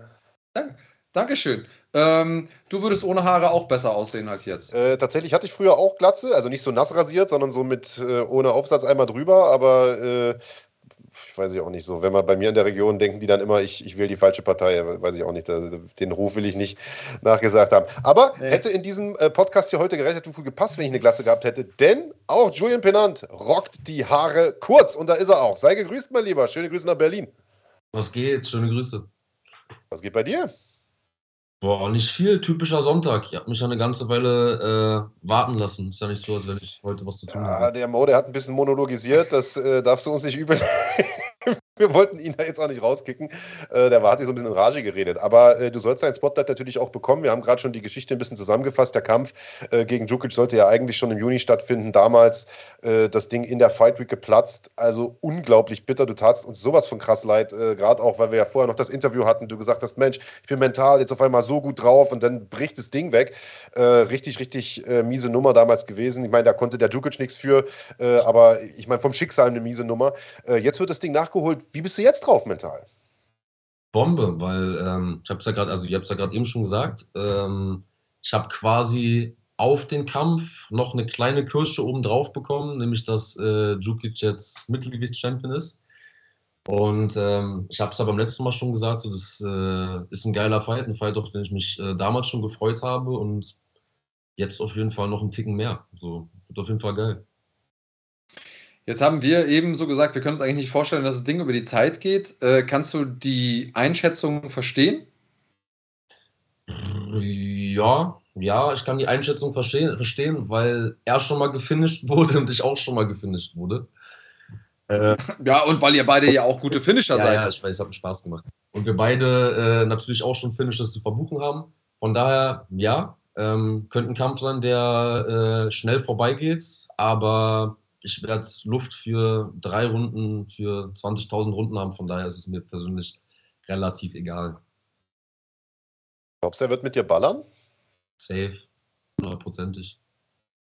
Danke. Dankeschön. Ähm, du würdest ohne Haare auch besser aussehen als jetzt. Äh, tatsächlich hatte ich früher auch Glatze, also nicht so nass rasiert, sondern so mit äh, ohne Aufsatz einmal drüber, aber äh, ich weiß ich auch nicht so. Wenn man bei mir in der Region denken die dann immer, ich, ich will die falsche Partei, weiß ich auch nicht. Den Ruf will ich nicht nachgesagt haben. Aber nee. hätte in diesem äh, Podcast hier heute gerettet, viel gepasst, wenn ich eine Glatze gehabt hätte. Denn auch Julian Penant rockt die Haare kurz und da ist er auch. Sei gegrüßt, mein Lieber. Schöne Grüße nach Berlin. Was geht? Schöne Grüße. Was geht bei dir? Boah, nicht viel. Typischer Sonntag. Ich habe mich ja eine ganze Weile äh, warten lassen. Ist ja nicht so, als wenn ich heute was zu tun ja, Der Mo, der hat ein bisschen monologisiert. Das äh, darfst du uns nicht übel wir wollten ihn da jetzt auch nicht rauskicken. Äh, der war, hat sich so ein bisschen in Rage geredet. Aber äh, du sollst dein Spotlight natürlich auch bekommen. Wir haben gerade schon die Geschichte ein bisschen zusammengefasst. Der Kampf äh, gegen Djukic sollte ja eigentlich schon im Juni stattfinden. Damals äh, das Ding in der Fight Week geplatzt. Also unglaublich bitter. Du tatst uns sowas von krass leid. Äh, gerade auch, weil wir ja vorher noch das Interview hatten. Du gesagt hast, Mensch, ich bin mental jetzt auf einmal so gut drauf und dann bricht das Ding weg. Äh, richtig, richtig miese Nummer damals gewesen. Ich meine, da konnte der Djukic nichts für. aber ich meine, vom Schicksal eine miese Nummer. jetzt wird das Ding nachgeholt wie bist du jetzt drauf mental? Bombe, weil ähm, ich habe es ja gerade, also ich habe es ja gerade eben schon gesagt, ähm, ich habe quasi auf den Kampf noch eine kleine Kirsche oben drauf bekommen, nämlich dass äh, Djukic jetzt Mittelgewichts-Champion ist. Und ähm, ich habe es ja beim letzten Mal schon gesagt, so, das äh, ist ein geiler Fight, ein Fight, auf den ich mich äh, damals schon gefreut habe und jetzt auf jeden Fall noch einen Ticken mehr. So, wird auf jeden Fall geil. Jetzt haben wir eben so gesagt, wir können uns eigentlich nicht vorstellen, dass das Ding über die Zeit geht. Äh, kannst du die Einschätzung verstehen? Ja, ja, ich kann die Einschätzung verstehen, verstehen, weil er schon mal gefinisht wurde und ich auch schon mal gefinisht wurde. Äh, ja, und weil ihr beide ja auch gute Finisher ja, seid. Ja, ich weiß, es hat mir Spaß gemacht. Und wir beide äh, natürlich auch schon Finishes zu verbuchen haben. Von daher, ja, ähm, könnte ein Kampf sein, der äh, schnell vorbeigeht, aber ich werde Luft für drei Runden, für 20.000 Runden haben. Von daher ist es mir persönlich relativ egal. Glaubst du, er wird mit dir ballern? Safe, hundertprozentig.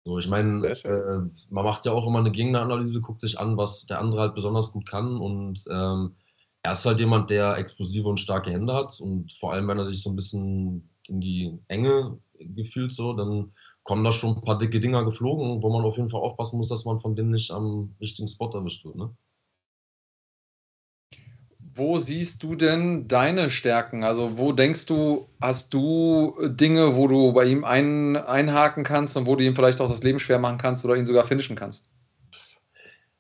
So, ich meine, äh, man macht ja auch immer eine Gegneranalyse, guckt sich an, was der andere halt besonders gut kann. Und ähm, er ist halt jemand, der explosive und starke Hände hat. Und vor allem, wenn er sich so ein bisschen in die Enge gefühlt, so, dann kommen da schon ein paar dicke Dinger geflogen, wo man auf jeden Fall aufpassen muss, dass man von denen nicht am richtigen Spot erwischt wird. Ne? Wo siehst du denn deine Stärken? Also wo denkst du, hast du Dinge, wo du bei ihm ein, einhaken kannst und wo du ihm vielleicht auch das Leben schwer machen kannst oder ihn sogar finishen kannst?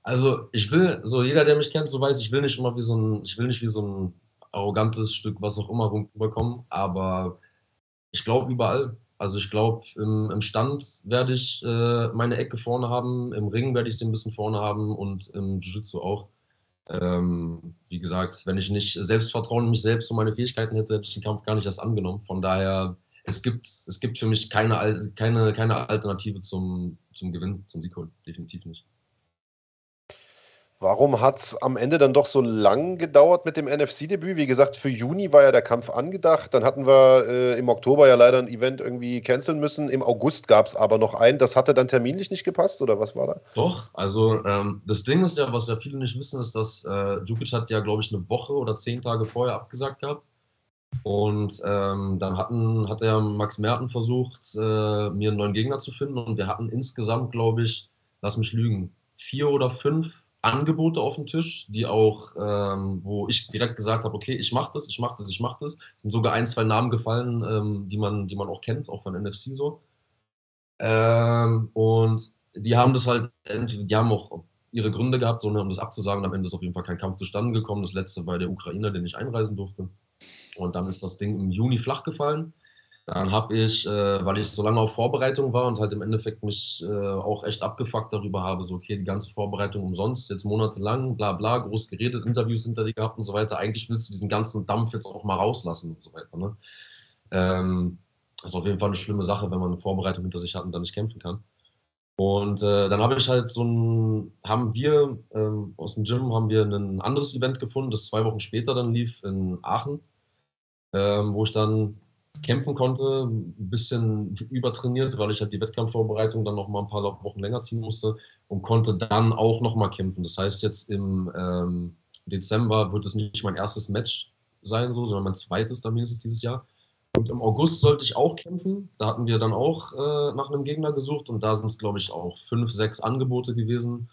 Also ich will, so jeder, der mich kennt, so weiß, ich will nicht immer wie so ein, ich will nicht wie so ein arrogantes Stück, was auch immer rüberkommen, aber ich glaube überall. Also ich glaube, im, im, Stand werde ich äh, meine Ecke vorne haben, im Ring werde ich sie ein bisschen vorne haben und im Jiu-Jitsu auch. Ähm, wie gesagt, wenn ich nicht Selbstvertrauen in mich selbst und meine Fähigkeiten hätte, hätte ich den Kampf gar nicht erst angenommen. Von daher, es gibt, es gibt für mich keine, keine, keine Alternative zum, zum Gewinn, zum Sieg holen. Definitiv nicht. Warum hat es am Ende dann doch so lang gedauert mit dem NFC-Debüt? Wie gesagt, für Juni war ja der Kampf angedacht. Dann hatten wir äh, im Oktober ja leider ein Event irgendwie canceln müssen. Im August gab es aber noch einen. Das hatte dann terminlich nicht gepasst oder was war da? Doch, also ähm, das Ding ist ja, was ja viele nicht wissen, ist, dass äh, Djukic hat ja, glaube ich, eine Woche oder zehn Tage vorher abgesagt gehabt. Und ähm, dann hatten, hat der Max Merten versucht, äh, mir einen neuen Gegner zu finden. Und wir hatten insgesamt, glaube ich, lass mich lügen, vier oder fünf Angebote auf dem Tisch, die auch, ähm, wo ich direkt gesagt habe, okay, ich mache das, ich mache das, ich mache das. Es sind sogar ein, zwei Namen gefallen, ähm, die, man, die man auch kennt, auch von NFC so. Ähm, und die haben das halt, die haben auch ihre Gründe gehabt, sondern um das abzusagen. Am Ende ist auf jeden Fall kein Kampf zustande gekommen. Das letzte war der Ukrainer, den ich einreisen durfte. Und dann ist das Ding im Juni flach gefallen. Dann habe ich, äh, weil ich so lange auf Vorbereitung war und halt im Endeffekt mich äh, auch echt abgefuckt darüber habe, so, okay, die ganze Vorbereitung umsonst, jetzt monatelang, bla bla, groß geredet, Interviews hinter dir gehabt und so weiter. Eigentlich willst du diesen ganzen Dampf jetzt auch mal rauslassen und so weiter. Ne? Ähm, das ist auf jeden Fall eine schlimme Sache, wenn man eine Vorbereitung hinter sich hat und dann nicht kämpfen kann. Und äh, dann habe ich halt so ein, haben wir ähm, aus dem Gym haben wir ein anderes Event gefunden, das zwei Wochen später dann lief in Aachen, ähm, wo ich dann kämpfen konnte, ein bisschen übertrainiert, weil ich halt die Wettkampfvorbereitung dann noch mal ein paar Wochen länger ziehen musste und konnte dann auch noch mal kämpfen. Das heißt, jetzt im ähm, Dezember wird es nicht mein erstes Match sein, so, sondern mein zweites dann mindestens dieses Jahr. Und im August sollte ich auch kämpfen. Da hatten wir dann auch äh, nach einem Gegner gesucht und da sind es, glaube ich, auch fünf, sechs Angebote gewesen.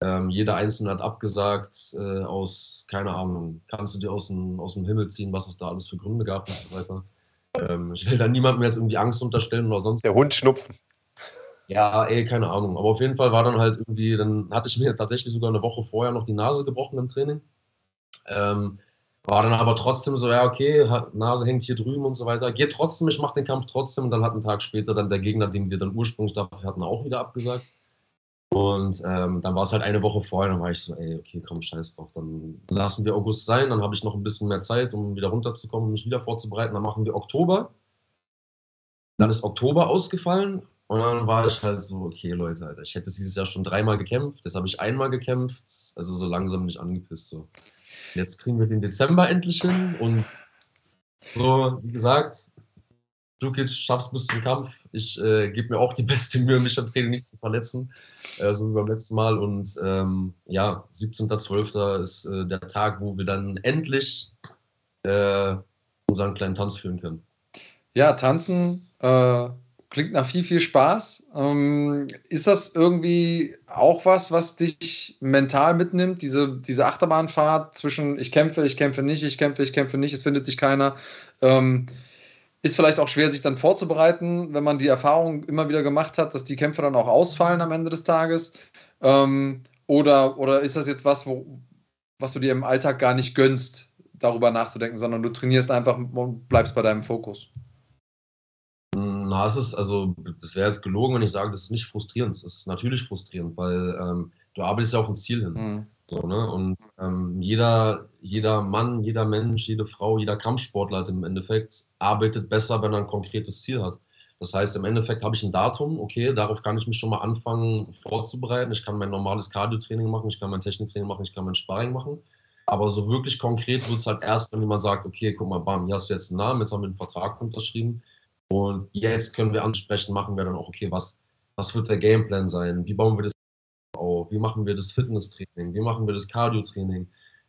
Ähm, jeder einzelne hat abgesagt äh, aus, keine Ahnung, kannst du dir aus dem, aus dem Himmel ziehen, was es da alles für Gründe gab und so weiter. Ähm, ich will da niemandem jetzt irgendwie Angst unterstellen oder sonst. Der Hund schnupfen. Ja, ey, keine Ahnung. Aber auf jeden Fall war dann halt irgendwie, dann hatte ich mir tatsächlich sogar eine Woche vorher noch die Nase gebrochen im Training. Ähm, war dann aber trotzdem so, ja, okay, Nase hängt hier drüben und so weiter. Geht trotzdem, ich mache den Kampf trotzdem. Und dann hat einen Tag später dann der Gegner, den wir dann ursprünglich dafür hatten, auch wieder abgesagt. Und ähm, dann war es halt eine Woche vorher, dann war ich so, ey, okay, komm, scheiß drauf, dann lassen wir August sein, dann habe ich noch ein bisschen mehr Zeit, um wieder runterzukommen, mich wieder vorzubereiten. Dann machen wir Oktober. Dann ist Oktober ausgefallen und dann war ich halt so, okay, Leute, Alter, ich hätte dieses Jahr schon dreimal gekämpft, jetzt habe ich einmal gekämpft, also so langsam nicht angepisst. So. Jetzt kriegen wir den Dezember endlich hin und so, wie gesagt, Dukic schaffst bis zum Kampf. Ich äh, gebe mir auch die beste Mühe, mich am Training nicht zu verletzen, äh, so wie beim letzten Mal. Und ähm, ja, 17.12. ist äh, der Tag, wo wir dann endlich äh, unseren kleinen Tanz führen können. Ja, tanzen äh, Klingt nach viel, viel Spaß. Ähm, ist das irgendwie auch was, was dich mental mitnimmt? Diese, diese Achterbahnfahrt zwischen ich kämpfe, ich kämpfe nicht, ich kämpfe, ich kämpfe nicht, es findet sich keiner. Ähm, ist vielleicht auch schwer, sich dann vorzubereiten, wenn man die Erfahrung immer wieder gemacht hat, dass die Kämpfe dann auch ausfallen am Ende des Tages. Ähm, oder, oder ist das jetzt was, wo, was du dir im Alltag gar nicht gönnst, darüber nachzudenken, sondern du trainierst einfach und bleibst bei deinem Fokus? Na, es ist, also, das wäre jetzt gelogen, wenn ich sage, das ist nicht frustrierend. Es ist natürlich frustrierend, weil ähm, du arbeitest ja auf ein Ziel hin. Mhm. So, ne? Und ähm, jeder, jeder Mann, jeder Mensch, jede Frau, jeder Kampfsportler hat im Endeffekt arbeitet besser, wenn er ein konkretes Ziel hat. Das heißt, im Endeffekt habe ich ein Datum, okay, darauf kann ich mich schon mal anfangen vorzubereiten. Ich kann mein normales Cardio-Training machen, ich kann mein Techniktraining machen, ich kann mein Sparring machen. Aber so wirklich konkret wird es halt erst, wenn jemand sagt, okay, guck mal, bam, hier hast du jetzt einen Namen, jetzt haben wir einen Vertrag unterschrieben und jetzt können wir ansprechen, machen wir dann auch, okay, was, was wird der Gameplan sein? Wie bauen wir das auf? Wie machen wir das Fitnesstraining? Wie machen wir das Cardio-Training?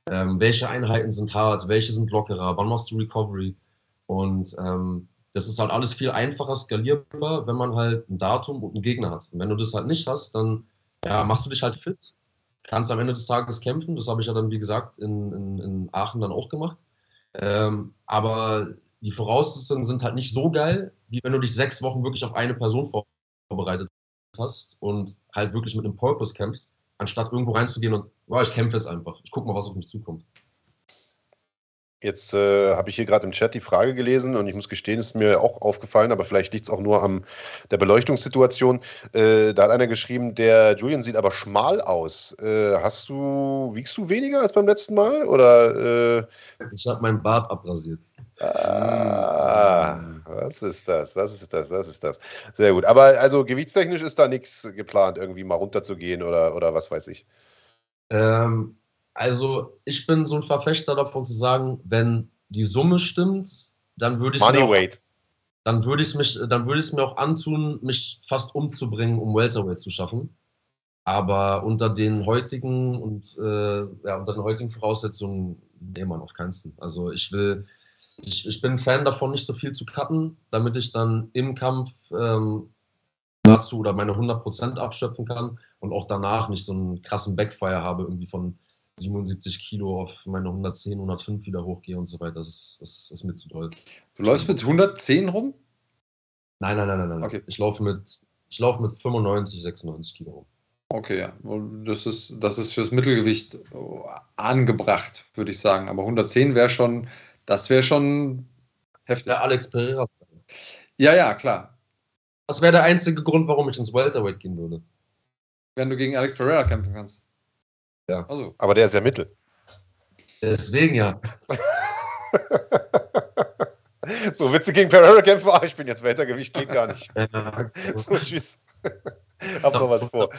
Ähm, welche Einheiten sind hart? Welche sind lockerer? Wann machst du Recovery? Und ähm, das ist halt alles viel einfacher skalierbar, wenn man halt ein Datum und einen Gegner hat. Und wenn du das halt nicht hast, dann ja, machst du dich halt fit, kannst am Ende des Tages kämpfen. Das habe ich ja dann, wie gesagt, in, in, in Aachen dann auch gemacht. Ähm, aber die Voraussetzungen sind halt nicht so geil, wie wenn du dich sechs Wochen wirklich auf eine Person vorbereitet hast und halt wirklich mit einem Purpose kämpfst, anstatt irgendwo reinzugehen und, oh, ich kämpfe jetzt einfach. Ich gucke mal, was auf mich zukommt. Jetzt äh, habe ich hier gerade im Chat die Frage gelesen und ich muss gestehen, ist mir auch aufgefallen, aber vielleicht liegt es auch nur an der Beleuchtungssituation. Äh, da hat einer geschrieben, der Julian sieht aber schmal aus. Äh, hast du, wiegst du weniger als beim letzten Mal? Oder, äh? ich habe meinen Bart abrasiert. Ah, was ist das? Was ist das? Was ist das? Sehr gut. Aber also gewichtstechnisch ist da nichts geplant, irgendwie mal runterzugehen oder, oder was weiß ich. Ähm, also ich bin so ein Verfechter davon zu sagen, wenn die Summe stimmt, dann würde ich Money weight. dann würde ich mich, dann würde es mir auch antun, mich fast umzubringen, um Welterweight zu schaffen. Aber unter den heutigen und äh, ja, unter den heutigen Voraussetzungen nee, man auf keinen. Also ich will, ich, ich bin Fan davon, nicht so viel zu cutten, damit ich dann im Kampf ähm, dazu oder meine 100% abschöpfen kann und auch danach nicht so einen krassen Backfire habe, irgendwie von 77 Kilo auf meine 110, 105 wieder hochgehe und so weiter. Das ist, das ist mir zu doll. Du läufst mit 110 rum? Nein, nein, nein, nein. nein. Okay. Ich laufe mit, ich laufe mit 95, 96 Kilo rum. Okay, ja. Das ist, das ist fürs Mittelgewicht angebracht, würde ich sagen. Aber 110 wäre schon, das wäre schon heftig. Der Alex Pereira. Ja, ja, klar. Das wäre der einzige Grund, warum ich ins Welterweight gehen würde. Wenn du gegen Alex Pereira kämpfen kannst. Ja. Also. Aber der ist ja Mittel. Deswegen ja. so, willst du gegen Pereira kämpfen? Ach, ich bin jetzt Weltergewicht, geht gar nicht. so, tschüss. Hab noch was vor.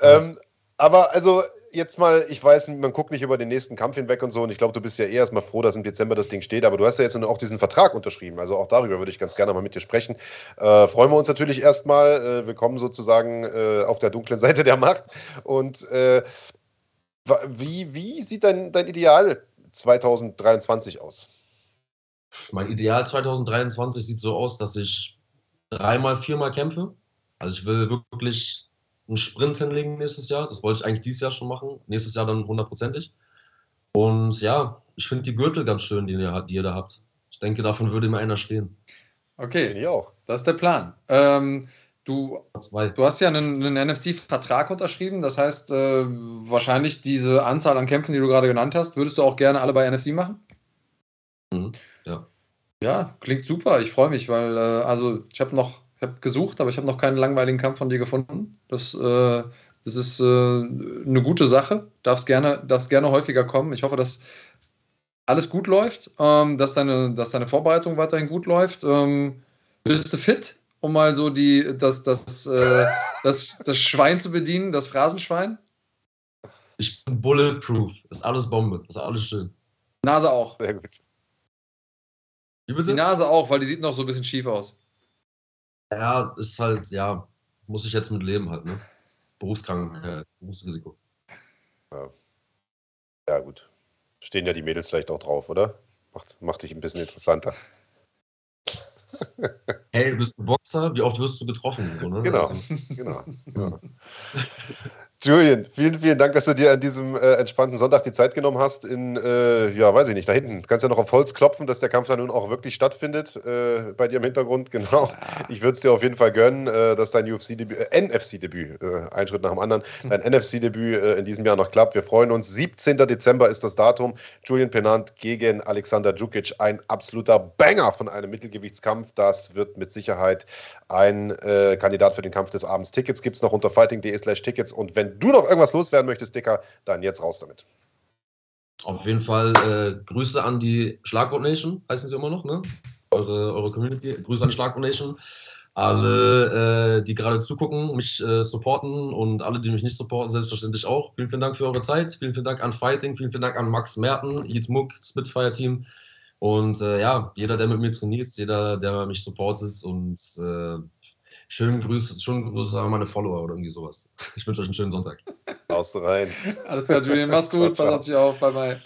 Ähm, aber also jetzt mal, ich weiß, man guckt nicht über den nächsten Kampf hinweg und so, und ich glaube, du bist ja eher erstmal froh, dass im Dezember das Ding steht, aber du hast ja jetzt auch diesen Vertrag unterschrieben. Also auch darüber würde ich ganz gerne mal mit dir sprechen. Äh, freuen wir uns natürlich erstmal. Äh, willkommen sozusagen äh, auf der dunklen Seite der Macht. Und äh, wie, wie sieht dein, dein Ideal 2023 aus? Mein Ideal 2023 sieht so aus, dass ich dreimal, viermal kämpfe. Also ich will wirklich einen Sprint hinlegen nächstes Jahr. Das wollte ich eigentlich dieses Jahr schon machen. Nächstes Jahr dann hundertprozentig. Und ja, ich finde die Gürtel ganz schön, die ihr, die ihr da habt. Ich denke, davon würde mir einer stehen. Okay, ich auch. Das ist der Plan. Ähm, du, du hast ja einen, einen NFC-Vertrag unterschrieben. Das heißt, äh, wahrscheinlich diese Anzahl an Kämpfen, die du gerade genannt hast, würdest du auch gerne alle bei NFC machen? Mhm, ja. Ja, klingt super. Ich freue mich, weil äh, also ich habe noch habe gesucht, aber ich habe noch keinen langweiligen Kampf von dir gefunden. Das, äh, das ist äh, eine gute Sache. Darfst gerne, darfst gerne häufiger kommen. Ich hoffe, dass alles gut läuft, ähm, dass, deine, dass deine Vorbereitung weiterhin gut läuft. Ähm, bist du fit, um mal so die, das, das, äh, das, das Schwein zu bedienen, das Phrasenschwein? Ich bin bulletproof. Ist alles Bombe. Ist alles schön. Nase auch. Sehr gut. Die Nase auch, weil die sieht noch so ein bisschen schief aus. Ja, ist halt, ja, muss ich jetzt mit leben halt, ne? Berufskrank, äh, Berufsrisiko. Ja. ja, gut. Stehen ja die Mädels vielleicht auch drauf, oder? Macht, macht dich ein bisschen interessanter. Hey, du bist ein Boxer, wie oft wirst du getroffen? So, ne? Genau, also. genau. genau. Julian, vielen, vielen Dank, dass du dir an diesem äh, entspannten Sonntag die Zeit genommen hast. In, äh, ja, weiß ich nicht, da hinten. Du kannst ja noch auf Holz klopfen, dass der Kampf dann nun auch wirklich stattfindet. Äh, bei dir im Hintergrund, genau. Ich würde es dir auf jeden Fall gönnen, äh, dass dein UFC-Debüt, äh, NFC-Debüt, äh, ein Schritt nach dem anderen, hm. dein NFC-Debüt in diesem Jahr noch klappt. Wir freuen uns. 17. Dezember ist das Datum. Julian Penant gegen Alexander Djukic. Ein absoluter Banger von einem Mittelgewichtskampf. Das wird mit Sicherheit ein Kandidat für den Kampf des Abends. Tickets gibt es noch unter fighting.de slash Tickets. Und wenn du noch irgendwas loswerden möchtest, Dicker, dann jetzt raus damit. Auf jeden Fall äh, Grüße an die Schlagwort Nation, heißen sie immer noch, ne? Eure, eure Community. Grüße an die Schlagwort Nation. Alle, äh, die gerade zugucken, mich äh, supporten und alle, die mich nicht supporten, selbstverständlich auch. Vielen, vielen Dank für eure Zeit. Vielen, vielen Dank an Fighting. Vielen, vielen Dank an Max Merten, Eat Muck, Spitfire Team. Und äh, ja, jeder, der mit mir trainiert, jeder, der mich supportet und äh, Schönen Grüße, schönen Grüße an meine Follower oder irgendwie sowas. Ich wünsche euch einen schönen Sonntag. Haust rein. Alles klar, Julian. Mach's gut. Pass auf dich auf. Bye, bye.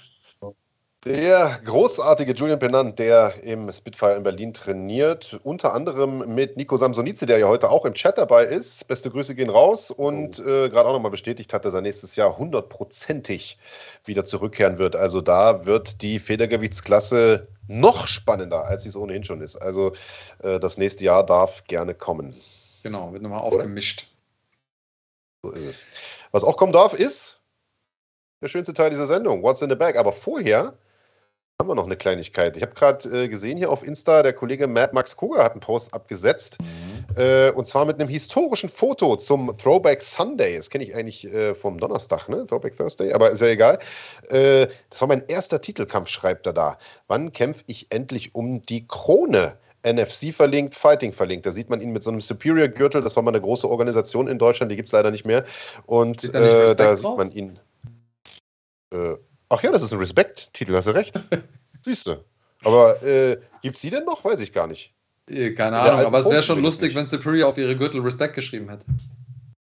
Der großartige Julian Penant, der im Spitfire in Berlin trainiert, unter anderem mit Nico Samsonice, der ja heute auch im Chat dabei ist. Beste Grüße gehen raus und oh. äh, gerade auch nochmal bestätigt hat, dass er nächstes Jahr hundertprozentig wieder zurückkehren wird. Also da wird die Federgewichtsklasse noch spannender, als sie es ohnehin schon ist. Also äh, das nächste Jahr darf gerne kommen. Genau, wird nochmal aufgemischt. So ist es. Was auch kommen darf, ist der schönste Teil dieser Sendung, What's in the Bag. Aber vorher haben wir noch eine Kleinigkeit. Ich habe gerade äh, gesehen hier auf Insta, der Kollege Mad Max Koga hat einen Post abgesetzt. Mhm. Äh, und zwar mit einem historischen Foto zum Throwback Sunday. Das kenne ich eigentlich äh, vom Donnerstag, ne? Throwback Thursday, aber ist ja egal. Äh, das war mein erster Titelkampf, schreibt er da. Wann kämpfe ich endlich um die Krone? NFC verlinkt, Fighting verlinkt. Da sieht man ihn mit so einem Superior-Gürtel. Das war mal eine große Organisation in Deutschland, die gibt es leider nicht mehr. Und da, äh, da sieht man ihn. Äh, ach ja, das ist ein Respect-Titel, hast du recht. Siehst du. Aber äh, gibt es die denn noch? Weiß ich gar nicht. Äh, keine Ahnung, aber es wäre schon lustig, wenn Superior auf ihre Gürtel Respect geschrieben hätte.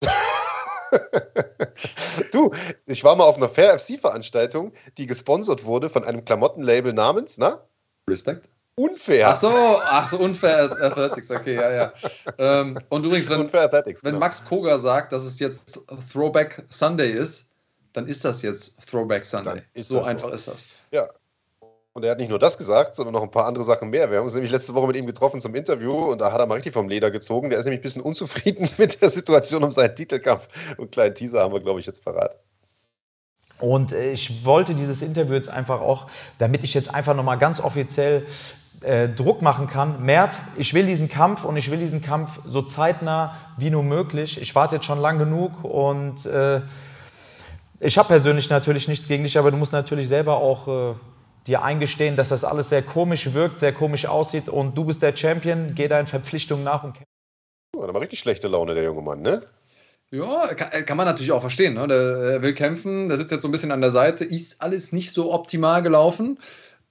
du, ich war mal auf einer Fair FC-Veranstaltung, die gesponsert wurde von einem Klamottenlabel namens, na? Respekt. Unfair. Ach so, ach so, unfair Athletics, okay, ja, ja. Ähm, und übrigens, wenn, wenn genau. Max Koga sagt, dass es jetzt Throwback Sunday ist, dann ist das jetzt Throwback Sunday. so einfach so. ist das. Ja. Und er hat nicht nur das gesagt, sondern noch ein paar andere Sachen mehr. Wir haben uns nämlich letzte Woche mit ihm getroffen zum Interview und da hat er mal richtig vom Leder gezogen. Der ist nämlich ein bisschen unzufrieden mit der Situation um seinen Titelkampf. Und einen kleinen Teaser haben wir, glaube ich, jetzt parat. Und äh, ich wollte dieses Interview jetzt einfach auch, damit ich jetzt einfach nochmal ganz offiziell äh, Druck machen kann. Mert, ich will diesen Kampf und ich will diesen Kampf so zeitnah wie nur möglich. Ich warte jetzt schon lang genug und äh, ich habe persönlich natürlich nichts gegen dich, aber du musst natürlich selber auch äh, dir eingestehen, dass das alles sehr komisch wirkt, sehr komisch aussieht und du bist der Champion, geh deinen Verpflichtungen nach und kämpf. Ja, da war richtig schlechte Laune, der junge Mann, ne? Ja, kann, kann man natürlich auch verstehen. Ne? Der, der will kämpfen, der sitzt jetzt so ein bisschen an der Seite, ist alles nicht so optimal gelaufen.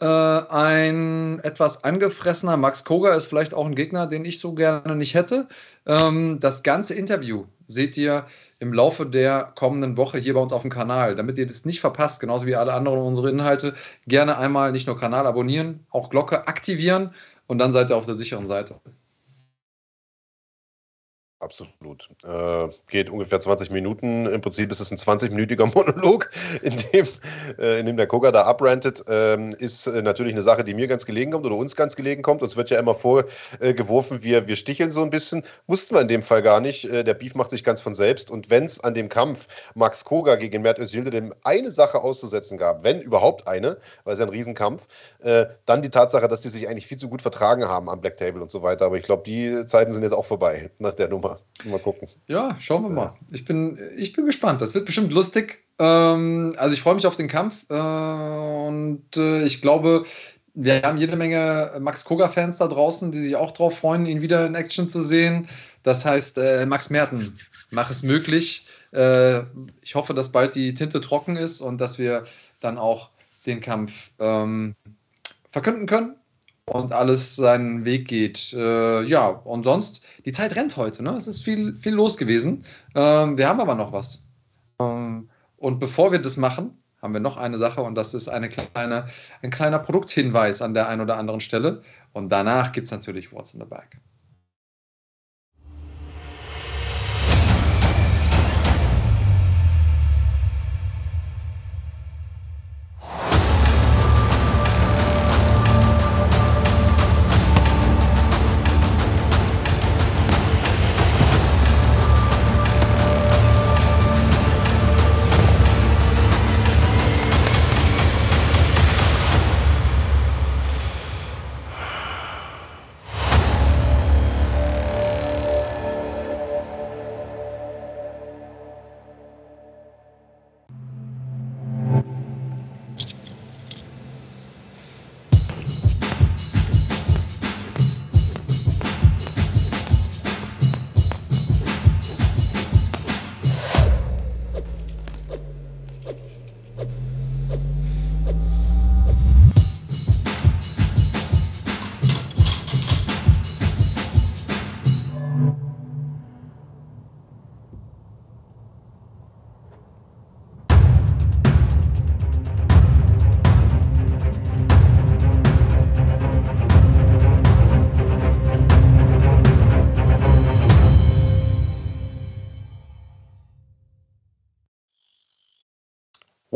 Äh, ein etwas angefressener Max Koga ist vielleicht auch ein Gegner, den ich so gerne nicht hätte. Ähm, das ganze Interview seht ihr im Laufe der kommenden Woche hier bei uns auf dem Kanal. Damit ihr das nicht verpasst, genauso wie alle anderen unsere Inhalte, gerne einmal nicht nur Kanal abonnieren, auch Glocke aktivieren und dann seid ihr auf der sicheren Seite. Absolut. Äh, geht ungefähr 20 Minuten. Im Prinzip ist es ein 20-minütiger Monolog, in dem, äh, in dem der Koga da abrantet. Ähm, ist äh, natürlich eine Sache, die mir ganz gelegen kommt oder uns ganz gelegen kommt. Uns wird ja immer vorgeworfen, wir, wir sticheln so ein bisschen. Wussten wir in dem Fall gar nicht. Äh, der Beef macht sich ganz von selbst. Und wenn es an dem Kampf Max Koga gegen Mert Özilde dem eine Sache auszusetzen gab, wenn überhaupt eine, weil es ja ein Riesenkampf, äh, dann die Tatsache, dass die sich eigentlich viel zu gut vertragen haben am Black Table und so weiter. Aber ich glaube, die Zeiten sind jetzt auch vorbei nach der Nummer mal, mal gucken. Ja, schauen wir mal. Ich bin, ich bin gespannt. Das wird bestimmt lustig. Ähm, also ich freue mich auf den Kampf äh, und äh, ich glaube, wir haben jede Menge Max Koga-Fans da draußen, die sich auch darauf freuen, ihn wieder in Action zu sehen. Das heißt, äh, Max Merten, mach es möglich. Äh, ich hoffe, dass bald die Tinte trocken ist und dass wir dann auch den Kampf ähm, verkünden können und alles seinen Weg geht. Äh, ja, und sonst, die Zeit rennt heute, ne? Es ist viel, viel los gewesen. Ähm, wir haben aber noch was. Ähm, und bevor wir das machen, haben wir noch eine Sache und das ist eine kleine, ein kleiner Produkthinweis an der einen oder anderen Stelle. Und danach gibt es natürlich What's in the Bag.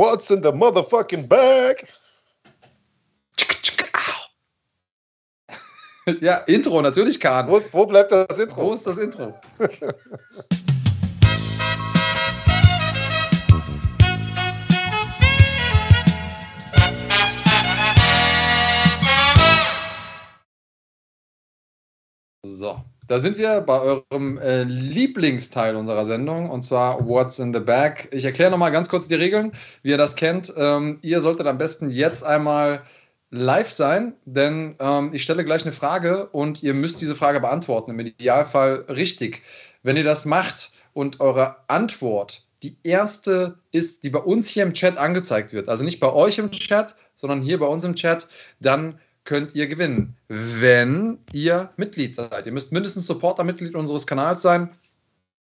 What's in the motherfucking bag? Ja, Intro, natürlich, Kahn. Wo, wo bleibt das Intro? Wo ist das Intro? so. Da sind wir bei eurem äh, Lieblingsteil unserer Sendung und zwar What's in the Bag. Ich erkläre nochmal ganz kurz die Regeln, wie ihr das kennt. Ähm, ihr solltet am besten jetzt einmal live sein, denn ähm, ich stelle gleich eine Frage und ihr müsst diese Frage beantworten, im Idealfall richtig. Wenn ihr das macht und eure Antwort die erste ist, die bei uns hier im Chat angezeigt wird, also nicht bei euch im Chat, sondern hier bei uns im Chat, dann könnt ihr gewinnen, wenn ihr Mitglied seid. Ihr müsst mindestens Supporter-Mitglied unseres Kanals sein.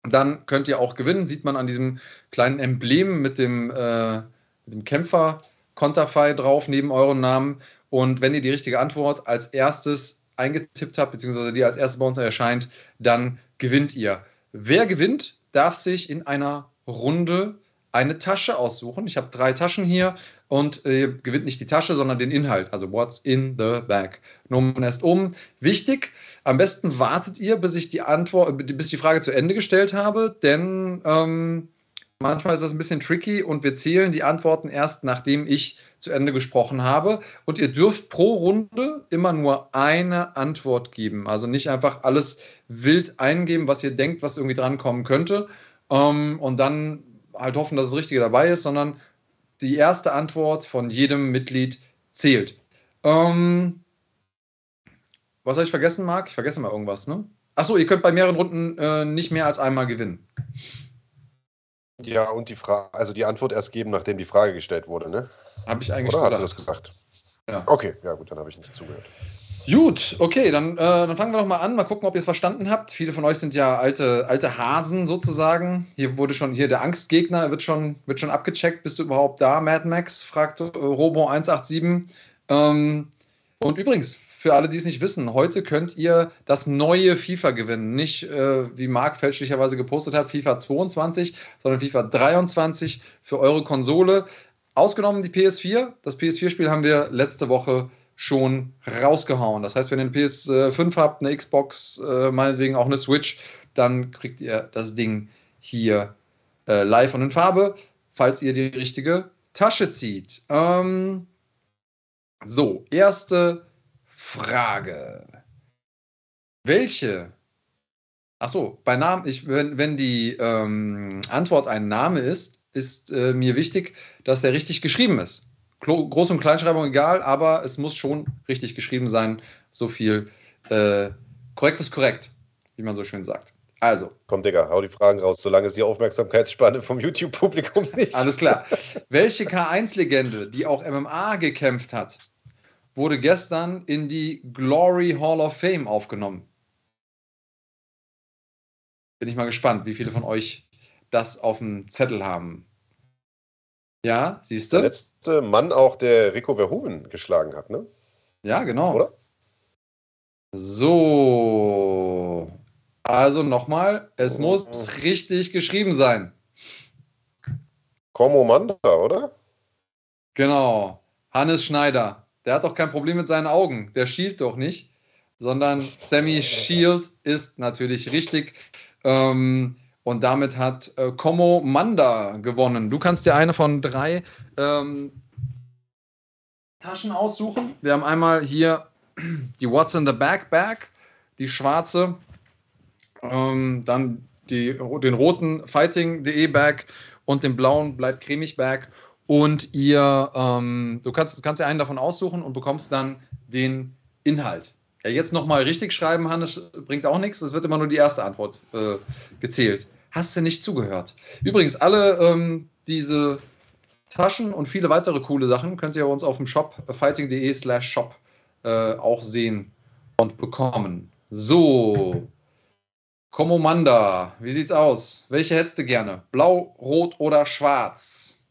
Dann könnt ihr auch gewinnen. Sieht man an diesem kleinen Emblem mit dem, äh, dem Kämpfer-Konterfei drauf neben eurem Namen. Und wenn ihr die richtige Antwort als erstes eingetippt habt, beziehungsweise die als erstes bei uns erscheint, dann gewinnt ihr. Wer gewinnt, darf sich in einer Runde eine Tasche aussuchen. Ich habe drei Taschen hier und äh, ihr gewinnt nicht die Tasche, sondern den Inhalt, also what's in the bag. Nomen erst um. Wichtig, am besten wartet ihr, bis ich die Antwort, bis ich die Frage zu Ende gestellt habe, denn ähm, manchmal ist das ein bisschen tricky und wir zählen die Antworten erst, nachdem ich zu Ende gesprochen habe. Und ihr dürft pro Runde immer nur eine Antwort geben. Also nicht einfach alles wild eingeben, was ihr denkt, was irgendwie drankommen könnte. Ähm, und dann halt hoffen, dass das Richtige dabei ist, sondern die erste Antwort von jedem Mitglied zählt. Ähm, was habe ich vergessen, Marc? Ich vergesse mal irgendwas, ne? Achso, ihr könnt bei mehreren Runden äh, nicht mehr als einmal gewinnen. Ja, und die Frage, also die Antwort erst geben, nachdem die Frage gestellt wurde, ne? Habe ich eigentlich Oder gesagt. hast du das gesagt? Ja. Okay, ja gut, dann habe ich nicht zugehört. Gut, okay, dann, äh, dann fangen wir doch mal an. Mal gucken, ob ihr es verstanden habt. Viele von euch sind ja alte, alte Hasen sozusagen. Hier wurde schon, hier der Angstgegner wird schon, wird schon abgecheckt. Bist du überhaupt da, Mad Max? fragt äh, Robo187. Ähm, und übrigens, für alle, die es nicht wissen, heute könnt ihr das neue FIFA gewinnen. Nicht, äh, wie Marc fälschlicherweise gepostet hat, FIFA 22, sondern FIFA 23 für eure Konsole. Ausgenommen die PS4. Das PS4-Spiel haben wir letzte Woche schon rausgehauen. Das heißt, wenn ihr eine PS5 habt, eine Xbox, äh, meinetwegen auch eine Switch, dann kriegt ihr das Ding hier äh, live und in Farbe, falls ihr die richtige Tasche zieht. Ähm, so, erste Frage. Welche? Achso, bei Namen, ich, wenn, wenn die ähm, Antwort ein Name ist, ist äh, mir wichtig, dass der richtig geschrieben ist. Groß- und Kleinschreibung egal, aber es muss schon richtig geschrieben sein. So viel äh, korrekt ist korrekt, wie man so schön sagt. Also. Komm, Digga, hau die Fragen raus, solange es die Aufmerksamkeitsspanne vom YouTube-Publikum nicht. Alles klar. Welche K1-Legende, die auch MMA gekämpft hat, wurde gestern in die Glory Hall of Fame aufgenommen? Bin ich mal gespannt, wie viele von euch das auf dem Zettel haben. Ja, siehst du? Der letzte Mann auch, der Rico Verhoeven geschlagen hat, ne? Ja, genau. Oder? So. Also nochmal, es mhm. muss richtig geschrieben sein. Komomanda, oder? Genau. Hannes Schneider. Der hat doch kein Problem mit seinen Augen. Der schielt doch nicht. Sondern Sammy Shield ist natürlich richtig. Ähm, und damit hat äh, Como Manda gewonnen. Du kannst dir eine von drei ähm, Taschen aussuchen. Wir haben einmal hier die What's in the Back Bag, die schwarze, ähm, dann die, den roten Fighting.de Bag und den blauen bleibt cremig Bag. Und ihr, ähm, du kannst, du kannst dir einen davon aussuchen und bekommst dann den Inhalt. Ja, jetzt nochmal richtig schreiben, Hannes, bringt auch nichts. Es wird immer nur die erste Antwort äh, gezählt. Hast du nicht zugehört? Übrigens, alle ähm, diese Taschen und viele weitere coole Sachen könnt ihr uns auf dem Shop äh, fighting.de slash shop äh, auch sehen und bekommen. So. Komomanda, wie sieht's aus? Welche hättest du gerne? Blau, rot oder schwarz?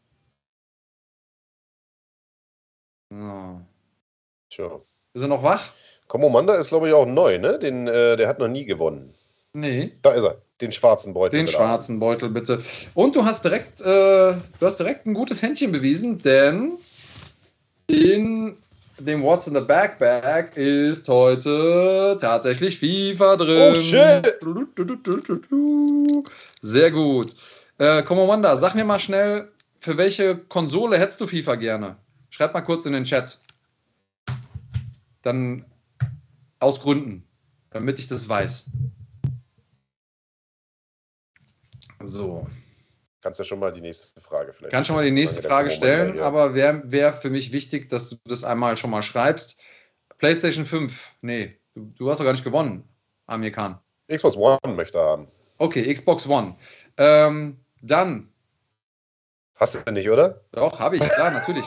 So. Tja. Ist er noch wach? Komomanda ist, glaube ich, auch neu, ne? Den, äh, der hat noch nie gewonnen. Nee. Da ist er. Den schwarzen Beutel. Den schwarzen Beutel, bitte. Und du hast direkt, äh, du hast direkt ein gutes Händchen bewiesen, denn in dem What's in the Backpack ist heute tatsächlich FIFA drin. Oh shit! Sehr gut. Äh, Komomanda, sag mir mal schnell, für welche Konsole hättest du FIFA gerne? Schreib mal kurz in den Chat. Dann aus Gründen, damit ich das weiß. So. Kannst ja schon mal die nächste Frage vielleicht. Kannst schon mal die nächste Frage stellen, aber wäre wär für mich wichtig, dass du das einmal schon mal schreibst. PlayStation 5, nee, du, du hast doch gar nicht gewonnen, Amir Khan. Xbox One möchte er haben. Okay, Xbox One. Ähm, dann. Hast du nicht, oder? Doch, habe ich, klar, natürlich.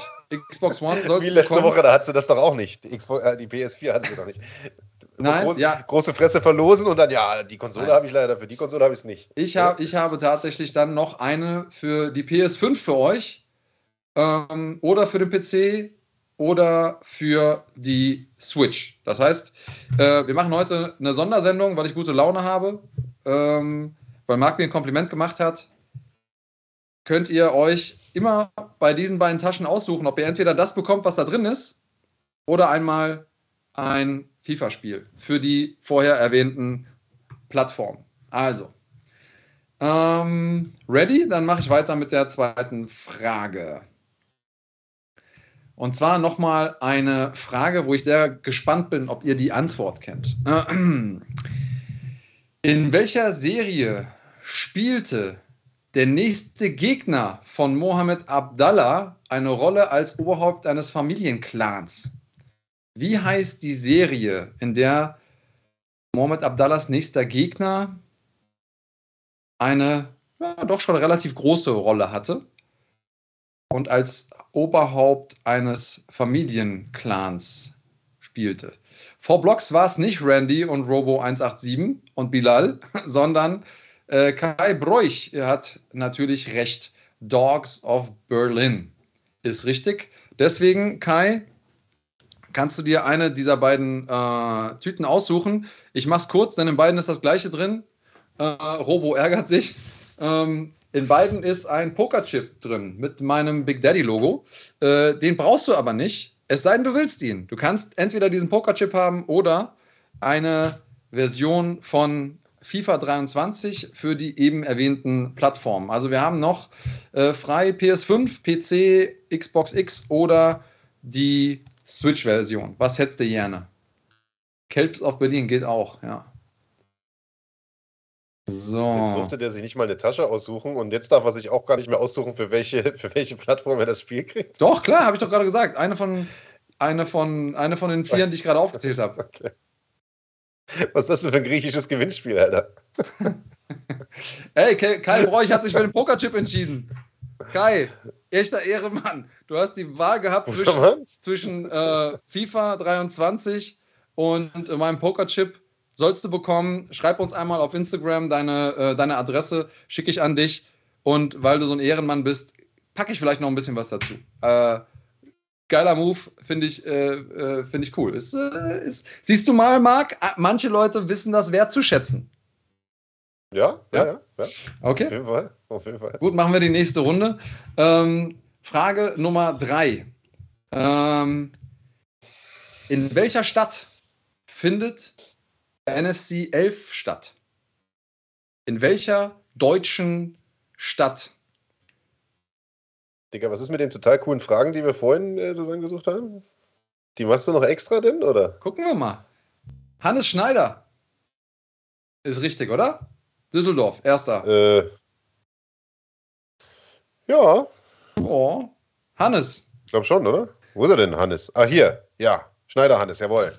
Xbox One sollst Wie letzte bekommen. Woche, da hat sie das doch auch nicht. Die, Xbox, äh, die PS4 hat sie doch nicht. Nein, groß, ja. große Fresse verlosen und dann, ja, die Konsole habe ich leider, für die Konsole habe ich es nicht. Ich, hab, ich habe tatsächlich dann noch eine für die PS5 für euch ähm, oder für den PC oder für die Switch. Das heißt, äh, wir machen heute eine Sondersendung, weil ich gute Laune habe, ähm, weil Marc mir ein Kompliment gemacht hat. Könnt ihr euch immer bei diesen beiden Taschen aussuchen, ob ihr entweder das bekommt, was da drin ist, oder einmal ein FIFA-Spiel für die vorher erwähnten Plattformen. Also, ähm, ready? Dann mache ich weiter mit der zweiten Frage. Und zwar nochmal eine Frage, wo ich sehr gespannt bin, ob ihr die Antwort kennt. In welcher Serie spielte der nächste Gegner von Mohammed Abdallah eine Rolle als Oberhaupt eines Familienclans? Wie heißt die Serie, in der Mohammed Abdallahs nächster Gegner eine ja, doch schon relativ große Rolle hatte und als Oberhaupt eines Familienclans spielte. Vor Blocks war es nicht Randy und Robo 187 und Bilal, sondern äh, Kai Broich hat natürlich recht. Dogs of Berlin ist richtig. Deswegen, Kai, kannst du dir eine dieser beiden äh, Tüten aussuchen. Ich mach's kurz, denn in beiden ist das gleiche drin. Äh, Robo ärgert sich. Ähm, in beiden ist ein Pokerchip drin mit meinem Big Daddy Logo. Äh, den brauchst du aber nicht, es sei denn, du willst ihn. Du kannst entweder diesen Pokerchip haben oder eine Version von FIFA 23 für die eben erwähnten Plattformen. Also wir haben noch äh, frei PS5, PC, Xbox X oder die Switch-Version. Was hättest du gerne? Kelps auf Berlin geht auch, ja. So. Jetzt durfte der sich nicht mal eine Tasche aussuchen und jetzt darf er sich auch gar nicht mehr aussuchen, für welche, für welche Plattform er das Spiel kriegt. Doch, klar, habe ich doch gerade gesagt. Eine von, eine von, eine von den vier, die ich gerade aufgezählt habe. Okay. Was ist das denn für ein griechisches Gewinnspiel, Alter? Ey, Kai Bräuch hat sich für den Pokerchip entschieden. Kai, echter Ehrenmann. Du hast die Wahl gehabt zwischen, zwischen äh, FIFA 23 und äh, meinem Pokerchip. Sollst du bekommen. Schreib uns einmal auf Instagram deine, äh, deine Adresse, schicke ich an dich. Und weil du so ein Ehrenmann bist, packe ich vielleicht noch ein bisschen was dazu. Geiler Move, finde ich, äh, äh, find ich cool. Ist, äh, ist, siehst du mal, Marc, manche Leute wissen das wert zu schätzen. Ja, ja, ja. ja. Okay. Auf jeden Fall. Auf jeden Fall. Gut, machen wir die nächste Runde. Ähm, Frage Nummer drei. Ähm, in welcher Stadt findet NFC 11 statt? In welcher deutschen Stadt? Digga, was ist mit den total coolen Fragen, die wir vorhin äh, zusammengesucht haben? Die machst du noch extra denn, oder? Gucken wir mal. Hannes Schneider. Ist richtig, oder? Düsseldorf, erster. Äh, ja. Oh. Hannes. Ich glaube schon, oder? Wo ist er denn, Hannes? Ah, hier. Ja. Schneider Hannes, jawohl.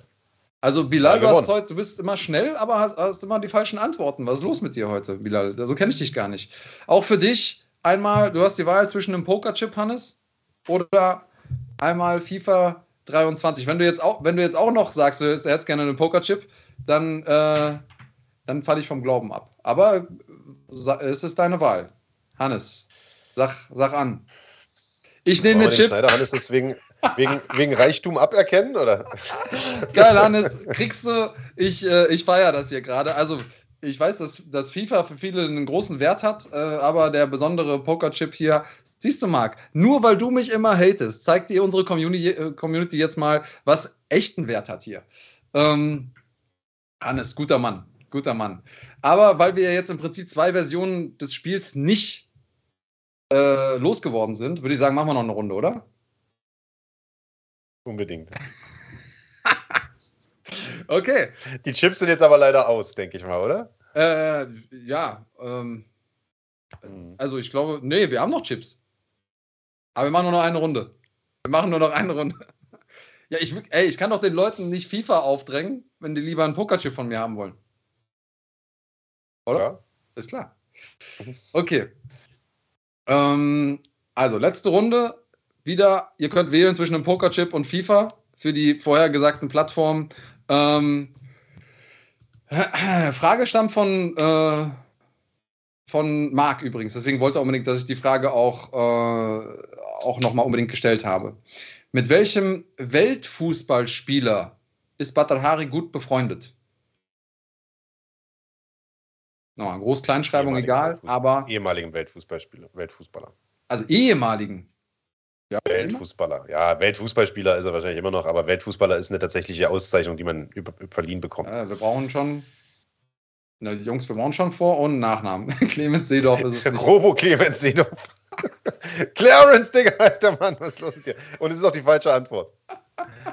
Also, Bilal, du, hast heute, du bist immer schnell, aber hast, hast, immer die falschen Antworten. Was ist los mit dir heute, Bilal? So kenne ich dich gar nicht. Auch für dich einmal, du hast die Wahl zwischen einem Pokerchip, Hannes, oder einmal FIFA 23. Wenn du jetzt auch, wenn du jetzt auch noch sagst, du hättest gerne einen Pokerchip, dann, äh, dann falle ich vom Glauben ab. Aber es ist deine Wahl. Hannes, sag, sag an. Ich nehme den Chip. Schneider Hannes deswegen wegen, wegen Reichtum aberkennen, oder? Geil, Hannes, kriegst du, ich, äh, ich feiere das hier gerade. Also, ich weiß, dass, dass FIFA für viele einen großen Wert hat, äh, aber der besondere Pokerchip hier, siehst du, Marc, nur weil du mich immer hatest, zeigt dir unsere Community, äh, Community jetzt mal, was echten Wert hat hier. Ähm, Hannes, guter Mann, guter Mann. Aber weil wir jetzt im Prinzip zwei Versionen des Spiels nicht äh, losgeworden sind, würde ich sagen, machen wir noch eine Runde, oder? Unbedingt. Okay. Die Chips sind jetzt aber leider aus, denke ich mal, oder? Äh, ja. Ähm, hm. also ich glaube, nee, wir haben noch Chips. Aber wir machen nur noch eine Runde. Wir machen nur noch eine Runde. Ja, ich, ey, ich kann doch den Leuten nicht FIFA aufdrängen, wenn die lieber einen Pokerchip von mir haben wollen. Oder? Ja. Ist klar. Okay. Ähm, also, letzte Runde wieder, ihr könnt wählen zwischen einem Pokerchip und FIFA für die vorher gesagten Plattformen. Ähm, Frage stammt von, äh, von Marc übrigens, deswegen wollte er unbedingt, dass ich die Frage auch, äh, auch nochmal unbedingt gestellt habe. Mit welchem Weltfußballspieler ist Batar gut befreundet? No, Groß-Kleinschreibung egal, aber. Ehemaligen Weltfußballspieler, Weltfußballer. Also ehemaligen. Ja, Weltfußballer. Ja, Weltfußballspieler ist er wahrscheinlich immer noch, aber Weltfußballer ist eine tatsächliche Auszeichnung, die man über, verliehen bekommt. Ja, wir brauchen schon. Na, die Jungs, wir brauchen schon Vor- und Nachnamen. Clemens Seedorf ist es. Robo Clemens Seedorf. Clarence, Digga, heißt der Mann. Was ist los mit dir? Und es ist auch die falsche Antwort.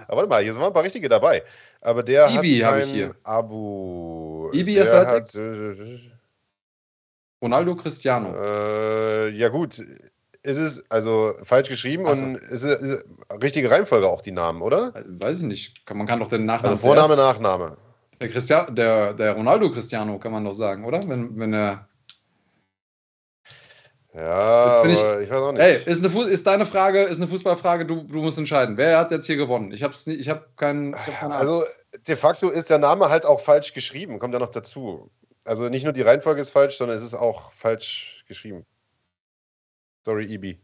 Aber warte mal, hier sind ein paar richtige dabei. Aber der Ibi hat ich hier. Abu. Ibi Athletics. Hat, äh, Ronaldo Cristiano. Äh, ja gut, ist es also falsch geschrieben also. und ist es ist richtige Reihenfolge auch die Namen, oder? Weiß ich nicht. Man kann doch den Nachnamen. Also Vorname, zuerst. Nachname. Der, Christian, der, der Ronaldo Cristiano kann man doch sagen, oder? Wenn, wenn er. Ja, aber ich, ich, weiß auch nicht. Ey, ist, eine, ist deine Frage, ist eine Fußballfrage, du, du musst entscheiden. Wer hat jetzt hier gewonnen? Ich habe ich hab keinen. Ich hab keine also de facto ist der Name halt auch falsch geschrieben, kommt ja noch dazu. Also nicht nur die Reihenfolge ist falsch, sondern es ist auch falsch geschrieben. Sorry, Ibi.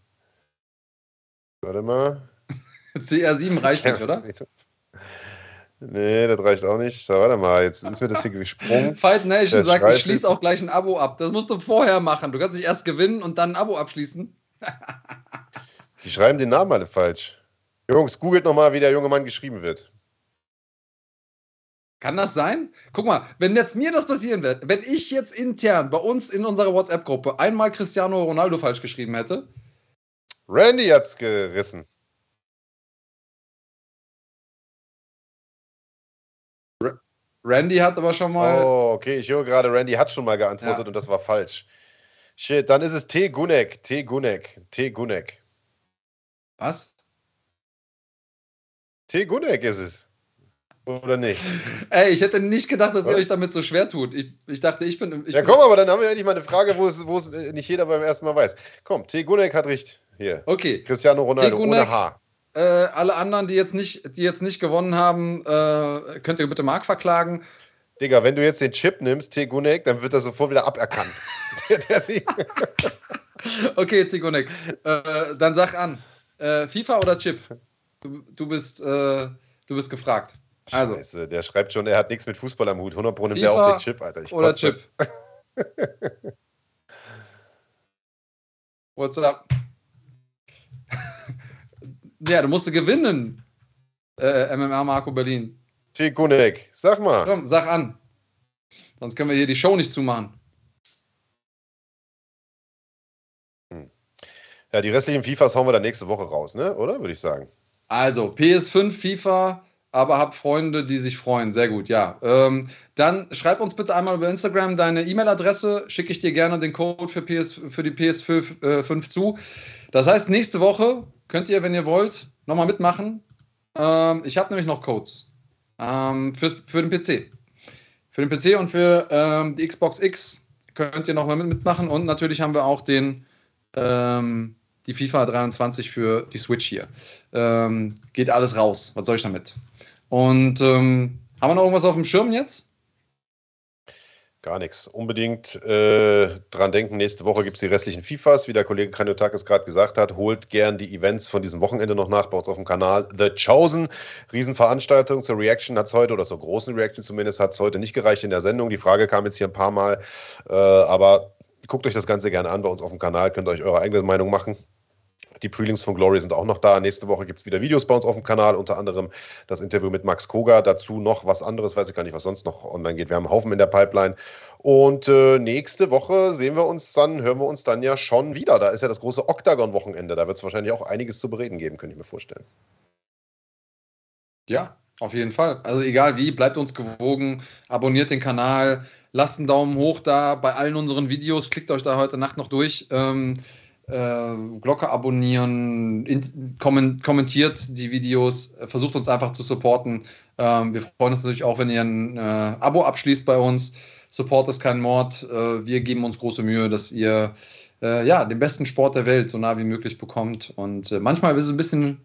Warte mal. CR7 reicht nicht, oder? Nee, das reicht auch nicht. So, warte mal, jetzt ist mir das hier gesprungen. Fight Nation sagt, ich schließe auch gleich ein Abo ab. Das musst du vorher machen. Du kannst nicht erst gewinnen und dann ein Abo abschließen. Die schreiben den Namen alle falsch. Jungs, googelt nochmal, wie der junge Mann geschrieben wird. Kann das sein? Guck mal, wenn jetzt mir das passieren wird, wenn ich jetzt intern bei uns in unserer WhatsApp-Gruppe einmal Cristiano Ronaldo falsch geschrieben hätte. Randy hat's gerissen. Randy hat aber schon mal. Oh, okay, ich höre gerade, Randy hat schon mal geantwortet ja. und das war falsch. Shit, dann ist es T. Gunek. T. Gunek. T. Gunek. Was? T. Gunek ist es. Oder nicht? Ey, ich hätte nicht gedacht, dass ihr euch damit so schwer tut. Ich, ich dachte, ich bin. Ich ja, komm, aber dann haben wir endlich mal eine Frage, wo es, wo es äh, nicht jeder beim ersten Mal weiß. Komm, T. Gunek hat recht. Hier. Okay. Cristiano Ronaldo ohne H. Äh, alle anderen, die jetzt nicht, die jetzt nicht gewonnen haben, äh, könnt ihr bitte Mark verklagen. Digga, wenn du jetzt den Chip nimmst, T. Gunek, dann wird er sofort wieder aberkannt. der, der okay, T. Gunek. Äh, dann sag an. Äh, FIFA oder Chip? Du, du bist, äh, du bist gefragt. Also. Scheiße, der schreibt schon, er hat nichts mit Fußball am Hut. 100 Pro nimmt er auch den Chip, Alter. Ich oder Chip. What's up? ja, du musst gewinnen. Äh, MMA Marco Berlin. T. Kunek, sag mal. Komm, sag an. Sonst können wir hier die Show nicht zumachen. Hm. Ja, die restlichen FIFAs hauen wir dann nächste Woche raus, ne? Oder? Würde ich sagen. Also, PS5, FIFA, aber hab Freunde, die sich freuen. Sehr gut, ja. Ähm, dann schreib uns bitte einmal über Instagram deine E-Mail-Adresse, schicke ich dir gerne den Code für, PS, für die PS5 äh, 5 zu. Das heißt, nächste Woche könnt ihr, wenn ihr wollt, nochmal mitmachen. Ähm, ich habe nämlich noch Codes ähm, für, für den PC. Für den PC und für ähm, die Xbox X könnt ihr nochmal mitmachen. Und natürlich haben wir auch den ähm, die FIFA 23 für die Switch hier. Ähm, geht alles raus. Was soll ich damit? Und ähm, haben wir noch irgendwas auf dem Schirm jetzt? Gar nichts. Unbedingt äh, dran denken, nächste Woche gibt es die restlichen FIFAs, wie der Kollege Kranjotakis gerade gesagt hat. Holt gern die Events von diesem Wochenende noch nach bei uns auf dem Kanal. The Chosen, Riesenveranstaltung zur Reaction hat es heute, oder zur großen Reaction zumindest, hat es heute nicht gereicht in der Sendung. Die Frage kam jetzt hier ein paar Mal, äh, aber guckt euch das Ganze gerne an bei uns auf dem Kanal, könnt euch eure eigene Meinung machen. Die Prelings von Glory sind auch noch da. Nächste Woche gibt es wieder Videos bei uns auf dem Kanal, unter anderem das Interview mit Max Koga. Dazu noch was anderes, weiß ich gar nicht, was sonst noch online geht. Wir haben einen Haufen in der Pipeline. Und äh, nächste Woche sehen wir uns dann, hören wir uns dann ja schon wieder. Da ist ja das große Octagon-Wochenende. Da wird es wahrscheinlich auch einiges zu bereden geben, könnte ich mir vorstellen. Ja, auf jeden Fall. Also egal wie, bleibt uns gewogen, abonniert den Kanal, lasst einen Daumen hoch da bei allen unseren Videos, klickt euch da heute Nacht noch durch. Ähm, äh, Glocke abonnieren, in, kommentiert die Videos, äh, versucht uns einfach zu supporten. Ähm, wir freuen uns natürlich auch, wenn ihr ein äh, Abo abschließt bei uns. Support ist kein Mord. Äh, wir geben uns große Mühe, dass ihr äh, ja, den besten Sport der Welt so nah wie möglich bekommt. Und äh, manchmal ist es ein bisschen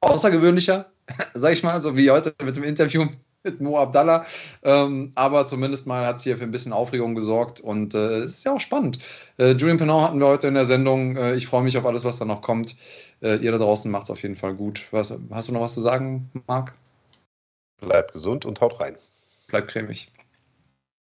außergewöhnlicher, sag ich mal, so wie heute mit dem Interview mit Mo Abdallah. Ähm, aber zumindest mal hat es hier für ein bisschen Aufregung gesorgt und äh, es ist ja auch spannend. Äh, Julian Pinon hatten wir heute in der Sendung. Äh, ich freue mich auf alles, was da noch kommt. Äh, ihr da draußen macht es auf jeden Fall gut. Was, hast du noch was zu sagen, Marc? Bleibt gesund und haut rein. Bleibt cremig.